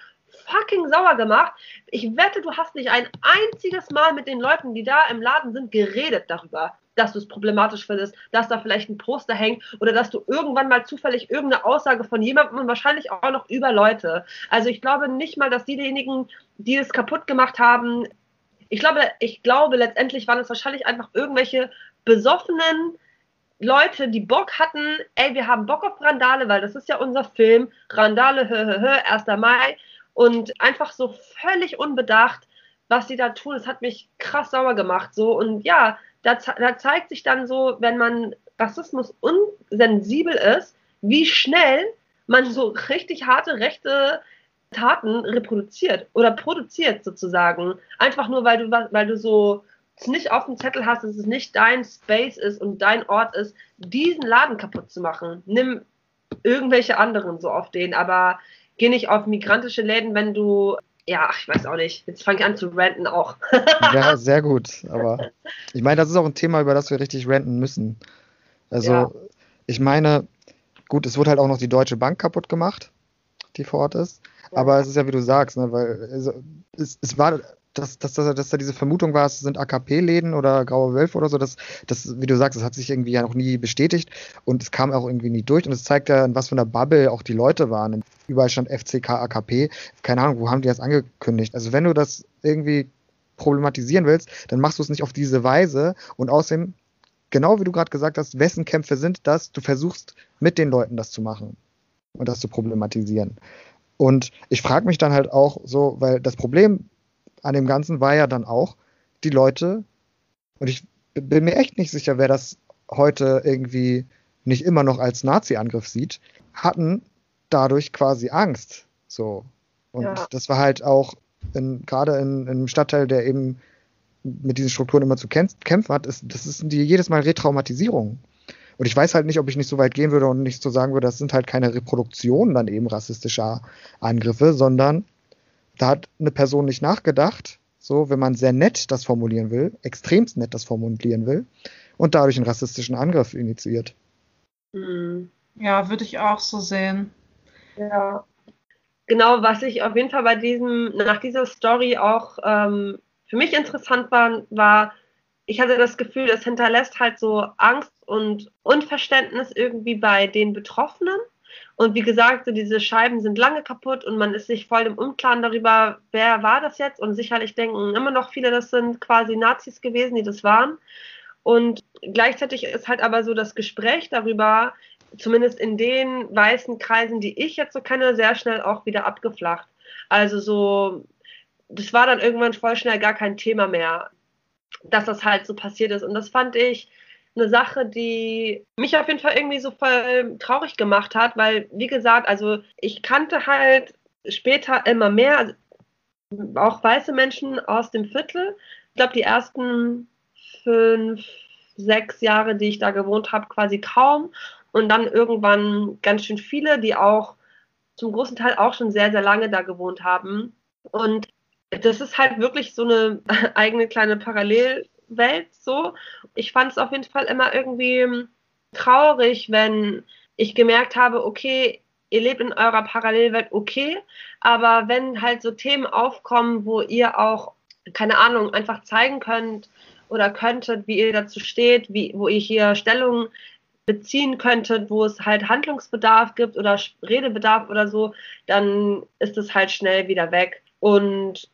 fucking sauer gemacht. Ich wette, du hast nicht ein einziges Mal mit den Leuten, die da im Laden sind, geredet darüber dass du es problematisch findest, dass da vielleicht ein Poster hängt oder dass du irgendwann mal zufällig irgendeine Aussage von jemandem und wahrscheinlich auch noch über Leute. Also ich glaube nicht mal, dass diejenigen, die es kaputt gemacht haben, ich glaube, ich glaube letztendlich waren es wahrscheinlich einfach irgendwelche besoffenen Leute, die Bock hatten, ey, wir haben Bock auf Randale, weil das ist ja unser Film, Randale, hö, hö, hö, 1. Mai und einfach so völlig unbedacht, was sie da tun, das hat mich krass sauer gemacht, so und ja, da, da zeigt sich dann so, wenn man Rassismus unsensibel ist, wie schnell man so richtig harte rechte Taten reproduziert oder produziert sozusagen. Einfach nur, weil du, weil du so es nicht auf dem Zettel hast, dass es nicht dein Space ist und dein Ort ist, diesen Laden kaputt zu machen. Nimm irgendwelche anderen so auf den, aber geh nicht auf migrantische Läden, wenn du ja, ich weiß auch nicht. Jetzt fange ich an zu ranten auch. ja, sehr gut. Aber ich meine, das ist auch ein Thema, über das wir richtig ranten müssen. Also, ja. ich meine, gut, es wurde halt auch noch die Deutsche Bank kaputt gemacht, die vor Ort ist. Ja. Aber es ist ja, wie du sagst, ne, weil es, es war dass, dass, dass, dass da diese Vermutung war, es sind AKP-Läden oder Graue Wölfe oder so, das, das, wie du sagst, das hat sich irgendwie ja noch nie bestätigt und es kam auch irgendwie nie durch und es zeigt ja, in was für einer Bubble auch die Leute waren. Überall stand FCK, AKP, keine Ahnung, wo haben die das angekündigt? Also wenn du das irgendwie problematisieren willst, dann machst du es nicht auf diese Weise und außerdem, genau wie du gerade gesagt hast, wessen Kämpfe sind das, du versuchst mit den Leuten das zu machen und das zu problematisieren. Und ich frage mich dann halt auch so, weil das Problem an dem Ganzen war ja dann auch, die Leute, und ich bin mir echt nicht sicher, wer das heute irgendwie nicht immer noch als Nazi-Angriff sieht, hatten dadurch quasi Angst. So. Und ja. das war halt auch gerade in, in, einem Stadtteil, der eben mit diesen Strukturen immer zu kämpfen hat, ist, das ist die jedes Mal Retraumatisierung. Und ich weiß halt nicht, ob ich nicht so weit gehen würde und nicht so sagen würde, das sind halt keine Reproduktionen dann eben rassistischer Angriffe, sondern da hat eine Person nicht nachgedacht, so, wenn man sehr nett das formulieren will, extremst nett das formulieren will, und dadurch einen rassistischen Angriff initiiert. Mhm. Ja, würde ich auch so sehen. Ja. Genau, was ich auf jeden Fall bei diesem, nach dieser Story auch ähm, für mich interessant war, war, ich hatte das Gefühl, es hinterlässt halt so Angst und Unverständnis irgendwie bei den Betroffenen und wie gesagt, so diese Scheiben sind lange kaputt und man ist sich voll im Unklaren darüber, wer war das jetzt. Und sicherlich denken immer noch viele, das sind quasi Nazis gewesen, die das waren. Und gleichzeitig ist halt aber so das Gespräch darüber, zumindest in den weißen Kreisen, die ich jetzt so kenne, sehr schnell auch wieder abgeflacht. Also so, das war dann irgendwann voll schnell gar kein Thema mehr, dass das halt so passiert ist. Und das fand ich eine Sache, die mich auf jeden Fall irgendwie so voll traurig gemacht hat, weil, wie gesagt, also ich kannte halt später immer mehr, also auch weiße Menschen aus dem Viertel. Ich glaube, die ersten fünf, sechs Jahre, die ich da gewohnt habe, quasi kaum. Und dann irgendwann ganz schön viele, die auch zum großen Teil auch schon sehr, sehr lange da gewohnt haben. Und das ist halt wirklich so eine eigene kleine Parallel Welt so. Ich fand es auf jeden Fall immer irgendwie traurig, wenn ich gemerkt habe, okay, ihr lebt in eurer Parallelwelt, okay, aber wenn halt so Themen aufkommen, wo ihr auch, keine Ahnung, einfach zeigen könnt oder könntet, wie ihr dazu steht, wie, wo ihr hier Stellung beziehen könntet, wo es halt Handlungsbedarf gibt oder Redebedarf oder so, dann ist es halt schnell wieder weg. Und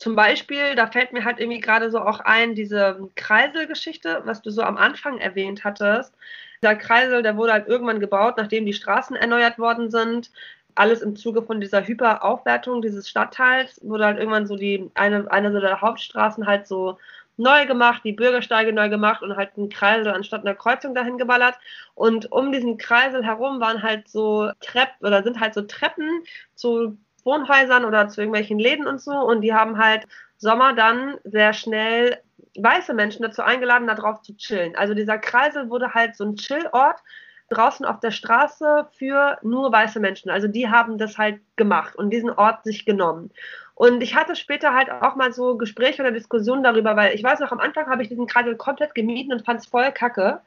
zum Beispiel, da fällt mir halt irgendwie gerade so auch ein, diese Kreiselgeschichte, was du so am Anfang erwähnt hattest. Dieser Kreisel, der wurde halt irgendwann gebaut, nachdem die Straßen erneuert worden sind. Alles im Zuge von dieser Hyperaufwertung dieses Stadtteils wurde halt irgendwann so die eine, eine so der Hauptstraßen halt so neu gemacht, die Bürgersteige neu gemacht und halt einen Kreisel anstatt einer Kreuzung dahin geballert. Und um diesen Kreisel herum waren halt so Treppen oder sind halt so Treppen zu Wohnhäusern oder zu irgendwelchen Läden und so. Und die haben halt Sommer dann sehr schnell weiße Menschen dazu eingeladen, da drauf zu chillen. Also dieser Kreisel wurde halt so ein Chillort draußen auf der Straße für nur weiße Menschen. Also die haben das halt gemacht und diesen Ort sich genommen. Und ich hatte später halt auch mal so Gespräche oder Diskussionen darüber, weil ich weiß noch, am Anfang habe ich diesen Kreisel komplett gemieden und fand es voll kacke.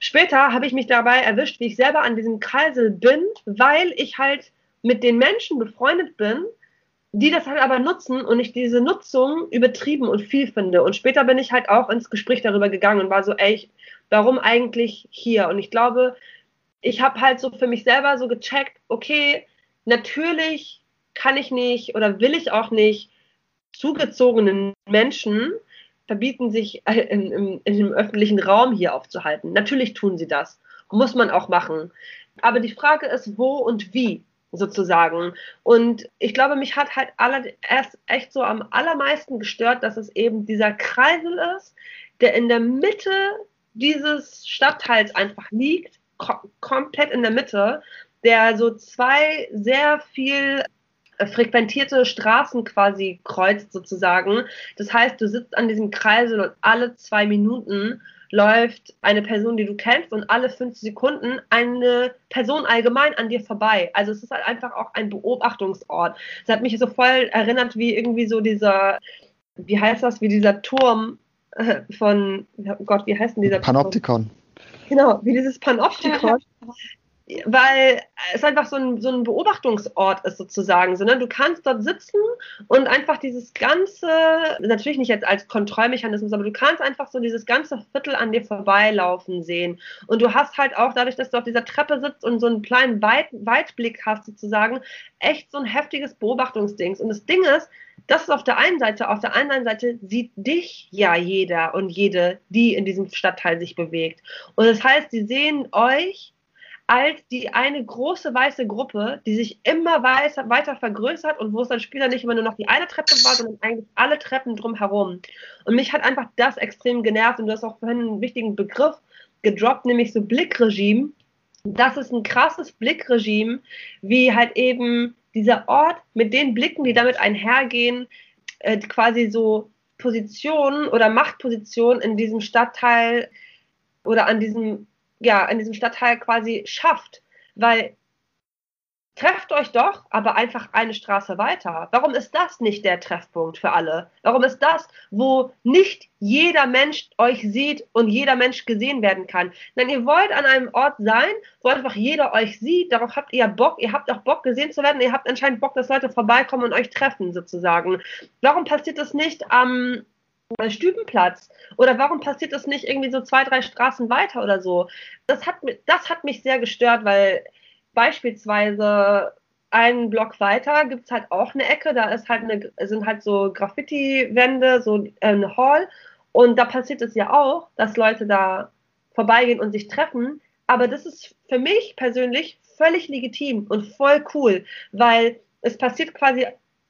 Später habe ich mich dabei erwischt, wie ich selber an diesem Kreisel bin, weil ich halt mit den Menschen befreundet bin, die das halt aber nutzen und ich diese Nutzung übertrieben und viel finde. Und später bin ich halt auch ins Gespräch darüber gegangen und war so, ey, warum eigentlich hier? Und ich glaube, ich habe halt so für mich selber so gecheckt, okay, natürlich kann ich nicht oder will ich auch nicht zugezogenen Menschen verbieten, sich in, in, in dem öffentlichen Raum hier aufzuhalten. Natürlich tun sie das. Muss man auch machen. Aber die Frage ist, wo und wie sozusagen. Und ich glaube, mich hat halt alle, erst echt so am allermeisten gestört, dass es eben dieser Kreisel ist, der in der Mitte dieses Stadtteils einfach liegt, kom komplett in der Mitte, der so zwei sehr viel frequentierte Straßen quasi kreuzt sozusagen. Das heißt, du sitzt an diesem Kreisel und alle zwei Minuten läuft eine Person, die du kennst, und alle fünf Sekunden eine Person allgemein an dir vorbei. Also es ist halt einfach auch ein Beobachtungsort. Es hat mich so voll erinnert, wie irgendwie so dieser, wie heißt das, wie dieser Turm äh, von, oh Gott, wie heißt denn dieser Panoptikon. Turm? Genau, wie dieses Panoptikon. Weil es einfach so ein, so ein Beobachtungsort ist sozusagen. So, ne? Du kannst dort sitzen und einfach dieses ganze, natürlich nicht jetzt als Kontrollmechanismus, aber du kannst einfach so dieses ganze Viertel an dir vorbeilaufen sehen. Und du hast halt auch dadurch, dass du auf dieser Treppe sitzt und so einen kleinen Weit Weitblick hast sozusagen, echt so ein heftiges Beobachtungsding. Und das Ding ist, das ist auf der einen Seite, auf der anderen Seite sieht dich ja jeder und jede, die in diesem Stadtteil sich bewegt. Und das heißt, sie sehen euch als die eine große weiße Gruppe, die sich immer weiter, weiter vergrößert und wo es dann später nicht immer nur noch die eine Treppe war, sondern eigentlich alle Treppen drumherum. Und mich hat einfach das extrem genervt und du hast auch vorhin einen wichtigen Begriff gedroppt, nämlich so Blickregime. Das ist ein krasses Blickregime, wie halt eben dieser Ort mit den Blicken, die damit einhergehen, äh, quasi so Positionen oder Machtpositionen in diesem Stadtteil oder an diesem ja, in diesem Stadtteil quasi schafft. Weil trefft euch doch, aber einfach eine Straße weiter. Warum ist das nicht der Treffpunkt für alle? Warum ist das, wo nicht jeder Mensch euch sieht und jeder Mensch gesehen werden kann? Denn ihr wollt an einem Ort sein, wo einfach jeder euch sieht, darauf habt ihr Bock, ihr habt auch Bock gesehen zu werden, ihr habt anscheinend Bock, dass Leute vorbeikommen und euch treffen sozusagen. Warum passiert das nicht am Stübenplatz? Oder warum passiert das nicht irgendwie so zwei, drei Straßen weiter oder so? Das hat, das hat mich sehr gestört, weil beispielsweise einen Block weiter gibt es halt auch eine Ecke, da ist halt eine, sind halt so Graffiti-Wände, so äh, eine Hall. Und da passiert es ja auch, dass Leute da vorbeigehen und sich treffen. Aber das ist für mich persönlich völlig legitim und voll cool, weil es passiert quasi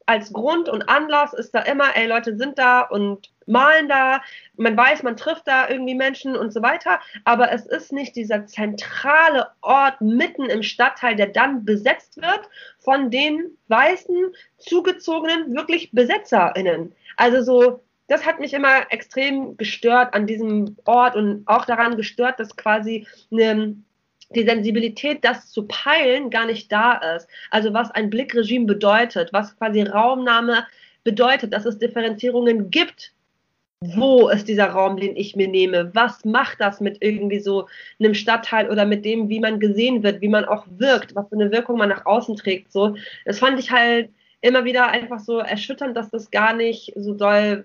als Grund und Anlass ist da immer, ey, Leute sind da und malen da, man weiß, man trifft da irgendwie Menschen und so weiter, aber es ist nicht dieser zentrale Ort mitten im Stadtteil, der dann besetzt wird von den weißen, zugezogenen, wirklich BesetzerInnen. Also so, das hat mich immer extrem gestört an diesem Ort und auch daran gestört, dass quasi eine die Sensibilität, das zu peilen, gar nicht da ist. Also was ein Blickregime bedeutet, was quasi Raumnahme bedeutet, dass es Differenzierungen gibt. Wo ist dieser Raum, den ich mir nehme? Was macht das mit irgendwie so einem Stadtteil oder mit dem, wie man gesehen wird, wie man auch wirkt, was für eine Wirkung man nach außen trägt? So, das fand ich halt immer wieder einfach so erschütternd, dass das gar nicht so doll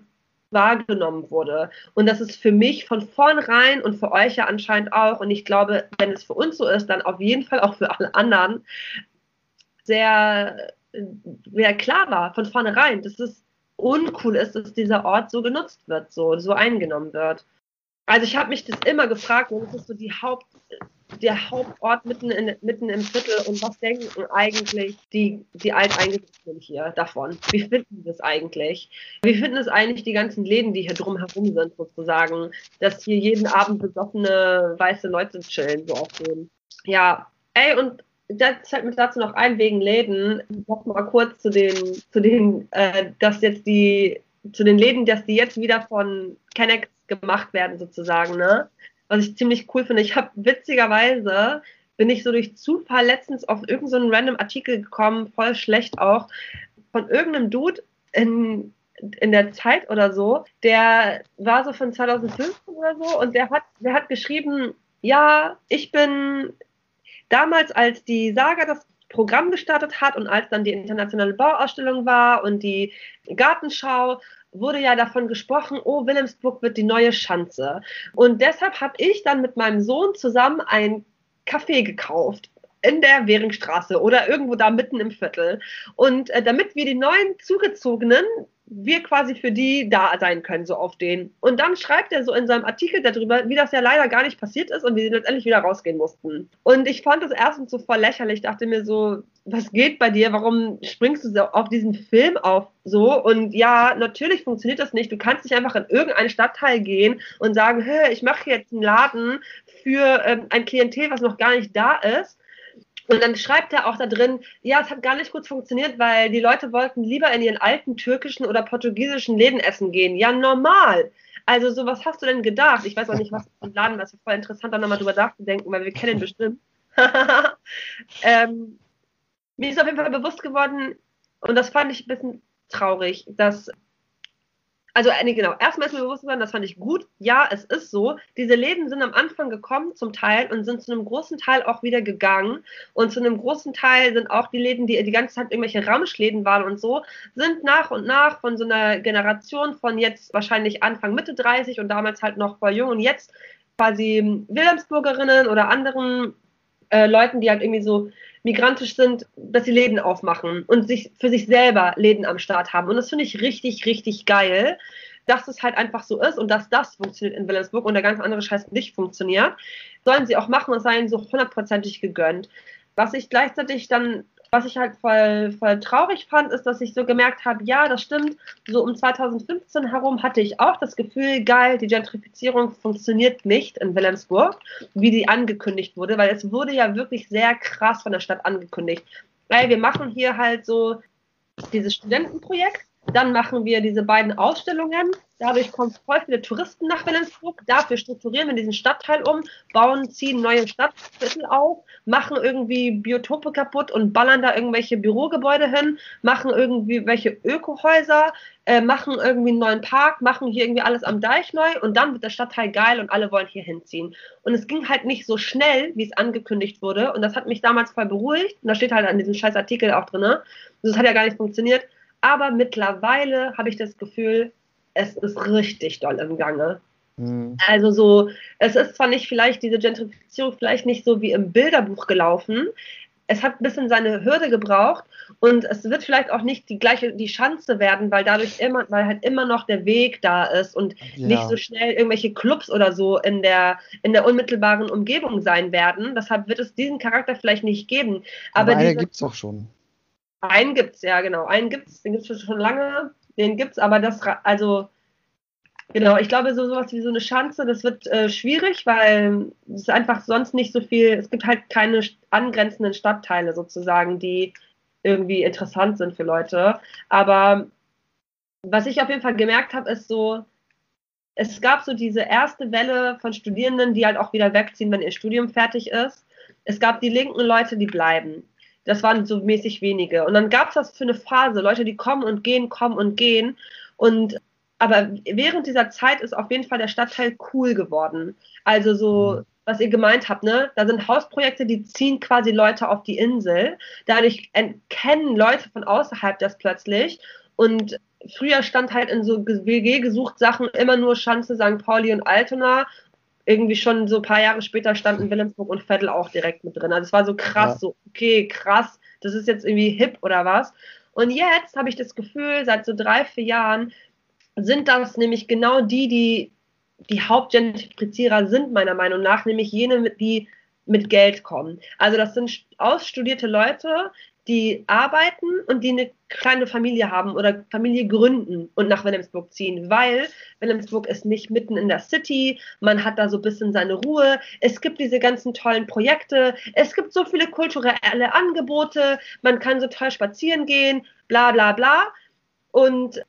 wahrgenommen wurde. Und das ist für mich von vornherein und für euch ja anscheinend auch, und ich glaube, wenn es für uns so ist, dann auf jeden Fall auch für alle anderen, sehr, sehr klar war von vornherein, dass es uncool ist, dass dieser Ort so genutzt wird, so, so eingenommen wird. Also ich habe mich das immer gefragt, und das ist so die Haupt, der Hauptort mitten, in, mitten im Viertel und was denken eigentlich die, die Alteingesetzten hier davon? Wie finden das eigentlich? Wie finden es eigentlich die ganzen Läden, die hier drumherum sind, sozusagen, dass hier jeden Abend besoffene weiße Leute chillen, so auf. Ja, ey, und das fällt mir dazu noch ein, wegen Läden, noch mal kurz zu den, zu den, äh, dass jetzt die, zu den Läden, dass die jetzt wieder von Kennex gemacht werden, sozusagen, ne? Was ich ziemlich cool finde. Ich habe witzigerweise bin ich so durch Zufall letztens auf irgendeinen so random Artikel gekommen, voll schlecht auch, von irgendeinem Dude in, in der Zeit oder so, der war so von 2015 oder so und der hat, der hat geschrieben, ja, ich bin damals, als die Saga das Programm gestartet hat und als dann die internationale Bauausstellung war und die Gartenschau, wurde ja davon gesprochen, oh, Wilhelmsburg wird die neue Schanze. Und deshalb habe ich dann mit meinem Sohn zusammen ein Café gekauft in der Währingstraße oder irgendwo da mitten im Viertel. Und äh, damit wir die neuen Zugezogenen wir quasi für die da sein können, so auf den. Und dann schreibt er so in seinem Artikel darüber, wie das ja leider gar nicht passiert ist und wie sie letztendlich wieder rausgehen mussten. Und ich fand das erstens so voll lächerlich, dachte mir so, was geht bei dir? Warum springst du so auf diesen Film auf so? Und ja, natürlich funktioniert das nicht. Du kannst nicht einfach in irgendeinen Stadtteil gehen und sagen, hey, ich mache jetzt einen Laden für ähm, ein Klientel, was noch gar nicht da ist und dann schreibt er auch da drin, ja, es hat gar nicht gut funktioniert, weil die Leute wollten lieber in ihren alten türkischen oder portugiesischen Läden essen gehen. Ja, normal. Also, so was hast du denn gedacht? Ich weiß auch nicht, was im Laden ist voll interessant, da nochmal drüber nachzudenken, weil wir kennen bestimmt. ähm, mir ist auf jeden Fall bewusst geworden, und das fand ich ein bisschen traurig, dass also nee, genau, erstmal ist mir bewusst geworden, das fand ich gut. Ja, es ist so. Diese Läden sind am Anfang gekommen zum Teil und sind zu einem großen Teil auch wieder gegangen. Und zu einem großen Teil sind auch die Läden, die die ganze Zeit irgendwelche Ramschläden waren und so, sind nach und nach von so einer Generation von jetzt wahrscheinlich Anfang Mitte 30 und damals halt noch voll jung und jetzt quasi Wilhelmsburgerinnen oder anderen äh, Leuten, die halt irgendwie so migrantisch sind, dass sie Läden aufmachen und sich für sich selber Läden am Start haben. Und das finde ich richtig, richtig geil, dass es halt einfach so ist und dass das funktioniert in Wilhelmsburg und der ganz andere Scheiß nicht funktioniert. Sollen sie auch machen und seien so hundertprozentig gegönnt. Was ich gleichzeitig dann was ich halt voll, voll traurig fand, ist, dass ich so gemerkt habe, ja, das stimmt, so um 2015 herum hatte ich auch das Gefühl, geil, die Gentrifizierung funktioniert nicht in Wilhelmsburg, wie die angekündigt wurde, weil es wurde ja wirklich sehr krass von der Stadt angekündigt. Weil wir machen hier halt so dieses Studentenprojekt dann machen wir diese beiden Ausstellungen. Dadurch kommen voll viele Touristen nach Willensburg. Dafür strukturieren wir diesen Stadtteil um, bauen, ziehen neue Stadtviertel auf, machen irgendwie Biotope kaputt und ballern da irgendwelche Bürogebäude hin, machen irgendwie welche Ökohäuser, äh, machen irgendwie einen neuen Park, machen hier irgendwie alles am Deich neu und dann wird der Stadtteil geil und alle wollen hier hinziehen. Und es ging halt nicht so schnell, wie es angekündigt wurde. Und das hat mich damals voll beruhigt. Und da steht halt an diesem scheiß Artikel auch drin. Das hat ja gar nicht funktioniert. Aber mittlerweile habe ich das Gefühl, es ist richtig doll im Gange. Mhm. Also so, es ist zwar nicht vielleicht diese Gentrifizierung vielleicht nicht so wie im Bilderbuch gelaufen. Es hat ein bisschen seine Hürde gebraucht und es wird vielleicht auch nicht die gleiche die Chance werden, weil dadurch immer, weil halt immer noch der Weg da ist und ja. nicht so schnell irgendwelche Clubs oder so in der in der unmittelbaren Umgebung sein werden. Deshalb wird es diesen Charakter vielleicht nicht geben. Aber, Aber gibt es auch schon. Einen gibt's, ja, genau. Einen gibt's, den gibt's schon lange, den gibt's, aber das, also, genau, ich glaube, so sowas wie so eine Schanze, das wird äh, schwierig, weil es einfach sonst nicht so viel, es gibt halt keine angrenzenden Stadtteile sozusagen, die irgendwie interessant sind für Leute. Aber was ich auf jeden Fall gemerkt habe, ist so, es gab so diese erste Welle von Studierenden, die halt auch wieder wegziehen, wenn ihr Studium fertig ist. Es gab die linken Leute, die bleiben. Das waren so mäßig wenige. Und dann gab es das für eine Phase, Leute, die kommen und gehen, kommen und gehen. Und aber während dieser Zeit ist auf jeden Fall der Stadtteil cool geworden. Also so, mhm. was ihr gemeint habt, ne? Da sind Hausprojekte, die ziehen quasi Leute auf die Insel. Dadurch kennen Leute von außerhalb das plötzlich. Und früher stand halt in so WG gesucht Sachen immer nur Schanze, St. Pauli und Altona irgendwie schon so ein paar Jahre später standen Wilhelmsburg und Vettel auch direkt mit drin. Also es war so krass, ja. so, okay, krass, das ist jetzt irgendwie hip oder was. Und jetzt habe ich das Gefühl, seit so drei, vier Jahren sind das nämlich genau die, die die Hauptgentrifizierer sind, meiner Meinung nach, nämlich jene, die mit Geld kommen. Also das sind ausstudierte Leute, die arbeiten und die eine kleine Familie haben oder Familie gründen und nach Wilhelmsburg ziehen, weil Wilhelmsburg ist nicht mitten in der City, man hat da so ein bisschen seine Ruhe, es gibt diese ganzen tollen Projekte, es gibt so viele kulturelle Angebote, man kann so toll spazieren gehen, bla bla bla. Und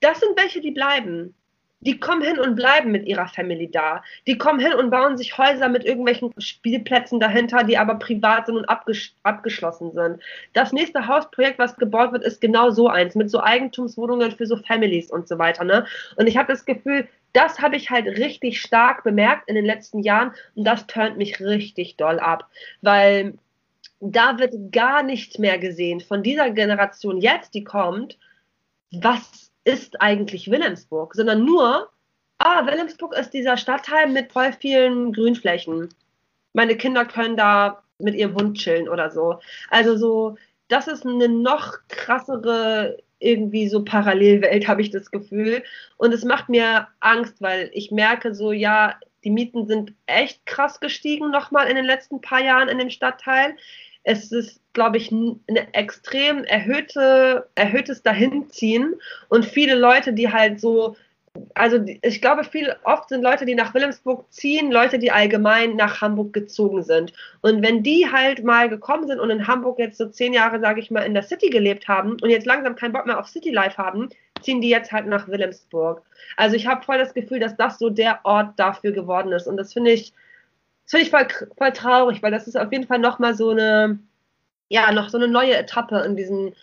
das sind welche, die bleiben die kommen hin und bleiben mit ihrer Family da. Die kommen hin und bauen sich Häuser mit irgendwelchen Spielplätzen dahinter, die aber privat sind und abges abgeschlossen sind. Das nächste Hausprojekt, was gebaut wird, ist genau so eins, mit so Eigentumswohnungen für so Families und so weiter. Ne? Und ich habe das Gefühl, das habe ich halt richtig stark bemerkt in den letzten Jahren und das turnt mich richtig doll ab, weil da wird gar nichts mehr gesehen von dieser Generation jetzt, die kommt, was ist eigentlich Wilhelmsburg, sondern nur, ah, Wilhelmsburg ist dieser Stadtteil mit voll vielen Grünflächen. Meine Kinder können da mit ihrem Hund chillen oder so. Also so, das ist eine noch krassere irgendwie so Parallelwelt, habe ich das Gefühl. Und es macht mir Angst, weil ich merke so, ja, die Mieten sind echt krass gestiegen nochmal in den letzten paar Jahren in dem Stadtteil. Es ist, glaube ich, ein extrem erhöhte, erhöhtes Dahinziehen und viele Leute, die halt so also ich glaube, viel oft sind Leute, die nach Wilhelmsburg ziehen, Leute, die allgemein nach Hamburg gezogen sind. Und wenn die halt mal gekommen sind und in Hamburg jetzt so zehn Jahre, sage ich mal, in der City gelebt haben und jetzt langsam keinen Bock mehr auf City Life haben, ziehen die jetzt halt nach Wilhelmsburg. Also ich habe voll das Gefühl, dass das so der Ort dafür geworden ist. Und das finde ich, das finde ich voll, voll traurig, weil das ist auf jeden Fall nochmal so eine, ja, noch so eine neue Etappe in diesem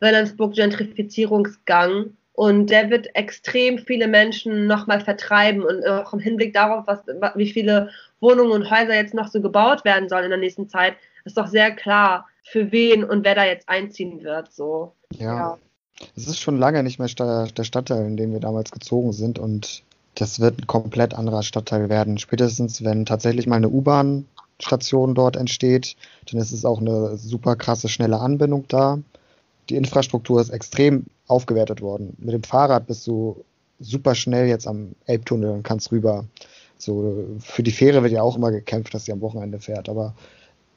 Wilhelmsburg-Gentrifizierungsgang und der wird extrem viele Menschen nochmal vertreiben und auch im Hinblick darauf, was, wie viele Wohnungen und Häuser jetzt noch so gebaut werden sollen in der nächsten Zeit, ist doch sehr klar, für wen und wer da jetzt einziehen wird. So. Ja. Es ist schon lange nicht mehr der Stadtteil, in dem wir damals gezogen sind und das wird ein komplett anderer Stadtteil werden. Spätestens, wenn tatsächlich mal eine U-Bahn-Station dort entsteht, dann ist es auch eine super krasse, schnelle Anbindung da. Die Infrastruktur ist extrem aufgewertet worden. Mit dem Fahrrad bist du super schnell jetzt am Elbtunnel und kannst rüber. So, für die Fähre wird ja auch immer gekämpft, dass sie am Wochenende fährt, aber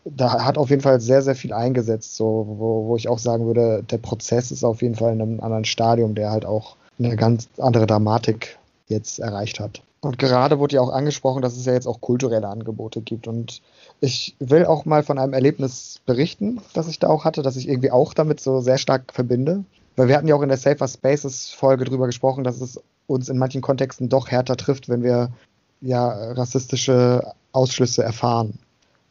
da hat auf jeden Fall sehr, sehr viel eingesetzt, so, wo, wo ich auch sagen würde, der Prozess ist auf jeden Fall in einem anderen Stadium, der halt auch eine ganz andere Dramatik jetzt erreicht hat. Und gerade wurde ja auch angesprochen, dass es ja jetzt auch kulturelle Angebote gibt. Und ich will auch mal von einem Erlebnis berichten, das ich da auch hatte, das ich irgendwie auch damit so sehr stark verbinde. Weil wir hatten ja auch in der Safer Spaces Folge drüber gesprochen, dass es uns in manchen Kontexten doch härter trifft, wenn wir ja rassistische Ausschlüsse erfahren.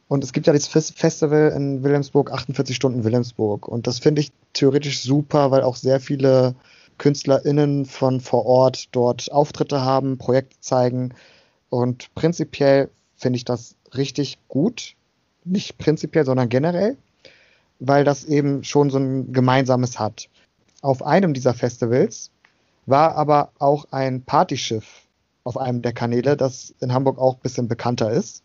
Und es gibt ja dieses Festival in Wilhelmsburg, 48 Stunden Wilhelmsburg. Und das finde ich theoretisch super, weil auch sehr viele KünstlerInnen von vor Ort dort Auftritte haben, Projekte zeigen. Und prinzipiell finde ich das richtig gut. Nicht prinzipiell, sondern generell, weil das eben schon so ein Gemeinsames hat auf einem dieser Festivals war aber auch ein Partyschiff auf einem der Kanäle, das in Hamburg auch ein bisschen bekannter ist.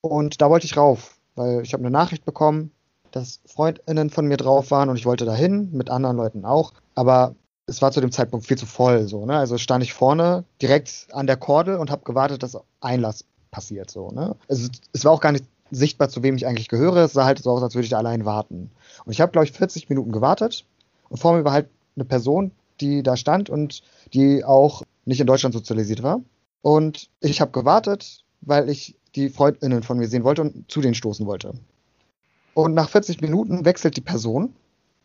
Und da wollte ich rauf, weil ich habe eine Nachricht bekommen, dass Freundinnen von mir drauf waren und ich wollte dahin, mit anderen Leuten auch. Aber es war zu dem Zeitpunkt viel zu voll. So, ne? Also stand ich vorne direkt an der Kordel und habe gewartet, dass Einlass passiert. So, ne? also, es war auch gar nicht sichtbar, zu wem ich eigentlich gehöre. Es sah halt so aus, als würde ich da allein warten. Und ich habe, glaube ich, 40 Minuten gewartet und vor mir war halt eine Person, die da stand und die auch nicht in Deutschland sozialisiert war. Und ich habe gewartet, weil ich die Freundinnen von mir sehen wollte und zu denen stoßen wollte. Und nach 40 Minuten wechselt die Person,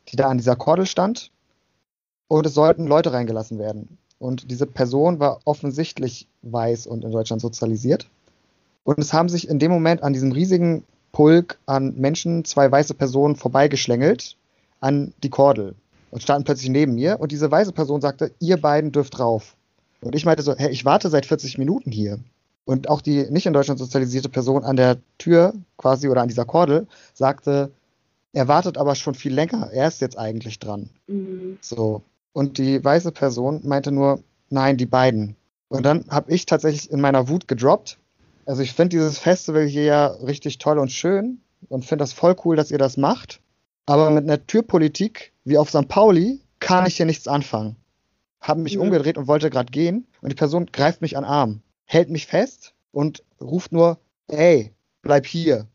die da an dieser Kordel stand, und es sollten Leute reingelassen werden. Und diese Person war offensichtlich weiß und in Deutschland sozialisiert. Und es haben sich in dem Moment an diesem riesigen Pulk an Menschen zwei weiße Personen vorbeigeschlängelt an die Kordel und standen plötzlich neben mir und diese weise Person sagte, ihr beiden dürft rauf. Und ich meinte so, hey, ich warte seit 40 Minuten hier. Und auch die nicht in Deutschland sozialisierte Person an der Tür quasi oder an dieser Kordel sagte, er wartet aber schon viel länger, er ist jetzt eigentlich dran. Mhm. So. Und die weiße Person meinte nur, nein, die beiden. Und dann habe ich tatsächlich in meiner Wut gedroppt. Also ich finde dieses Festival hier ja richtig toll und schön und finde das voll cool, dass ihr das macht. Aber mit einer Türpolitik wie auf St. Pauli kann ich hier nichts anfangen. Habe mich ja. umgedreht und wollte gerade gehen und die Person greift mich an den Arm, hält mich fest und ruft nur, ey, bleib hier.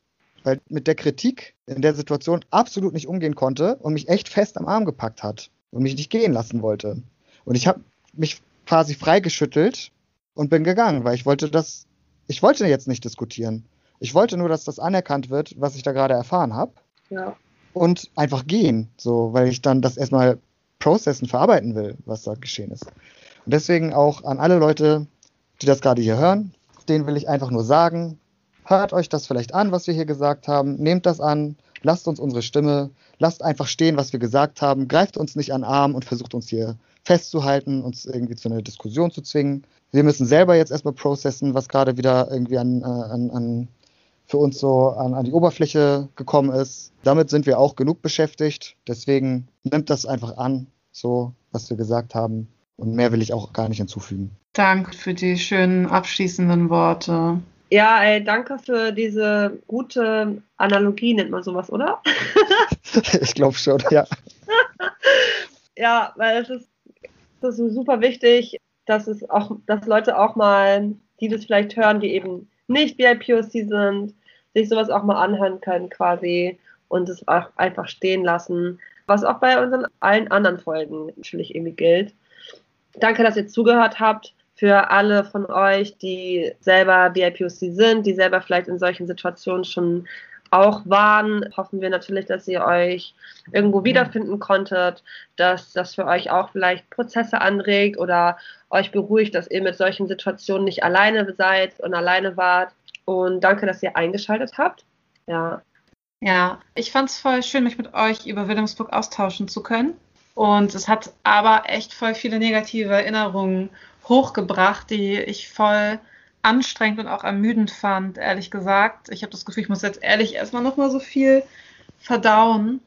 Weil mit der Kritik in der Situation absolut nicht umgehen konnte und mich echt fest am Arm gepackt hat und mich nicht gehen lassen wollte. Und ich habe mich quasi freigeschüttelt und bin gegangen, weil ich wollte das, ich wollte jetzt nicht diskutieren. Ich wollte nur, dass das anerkannt wird, was ich da gerade erfahren habe. Ja und einfach gehen, so, weil ich dann das erstmal processen, verarbeiten will, was da geschehen ist. Und deswegen auch an alle Leute, die das gerade hier hören, denen will ich einfach nur sagen, hört euch das vielleicht an, was wir hier gesagt haben, nehmt das an, lasst uns unsere Stimme, lasst einfach stehen, was wir gesagt haben, greift uns nicht an Arm und versucht uns hier festzuhalten, uns irgendwie zu einer Diskussion zu zwingen. Wir müssen selber jetzt erstmal processen, was gerade wieder irgendwie an, äh, an, an für uns so an, an die Oberfläche gekommen ist. Damit sind wir auch genug beschäftigt. Deswegen nimmt das einfach an, so was wir gesagt haben. Und mehr will ich auch gar nicht hinzufügen. Danke für die schönen abschließenden Worte. Ja, ey, danke für diese gute Analogie, nennt man sowas, oder? ich glaube schon, ja. Ja, weil es ist, es ist super wichtig, dass es auch, dass Leute auch mal, die das vielleicht hören, die eben nicht BIPOC sind, sich sowas auch mal anhören können quasi und es auch einfach stehen lassen, was auch bei unseren allen anderen Folgen natürlich irgendwie gilt. Danke, dass ihr zugehört habt. Für alle von euch, die selber BIPOC sind, die selber vielleicht in solchen Situationen schon auch waren, hoffen wir natürlich, dass ihr euch irgendwo wiederfinden konntet, dass das für euch auch vielleicht Prozesse anregt oder euch beruhigt, dass ihr mit solchen Situationen nicht alleine seid und alleine wart. Und danke, dass ihr eingeschaltet habt. Ja. Ja, ich fand es voll schön, mich mit euch über Wilhelmsburg austauschen zu können. Und es hat aber echt voll viele negative Erinnerungen hochgebracht, die ich voll anstrengend und auch ermüdend fand, ehrlich gesagt. Ich habe das Gefühl, ich muss jetzt ehrlich erstmal nochmal so viel verdauen.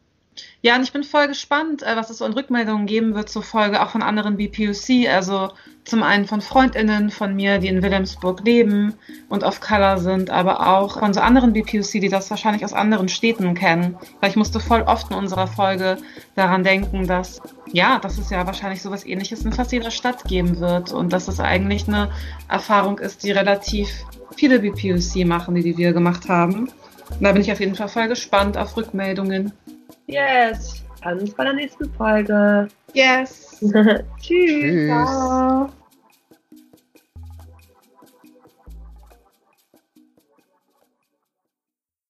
Ja, und ich bin voll gespannt, äh, was es an Rückmeldungen geben wird zur Folge, auch von anderen BPUC. Also zum einen von FreundInnen von mir, die in Wilhelmsburg leben und auf Color sind, aber auch von so anderen BPUC, die das wahrscheinlich aus anderen Städten kennen. Weil ich musste voll oft in unserer Folge daran denken, dass, ja, dass es ja wahrscheinlich sowas ähnliches in fast jeder Stadt geben wird und dass es eigentlich eine Erfahrung ist, die relativ viele BPUC machen, die, die wir gemacht haben. Und da bin ich auf jeden Fall voll gespannt auf Rückmeldungen. Yes. Dann bis bei der nächsten Folge. Yes. Tschüss. Tschüss. Ciao.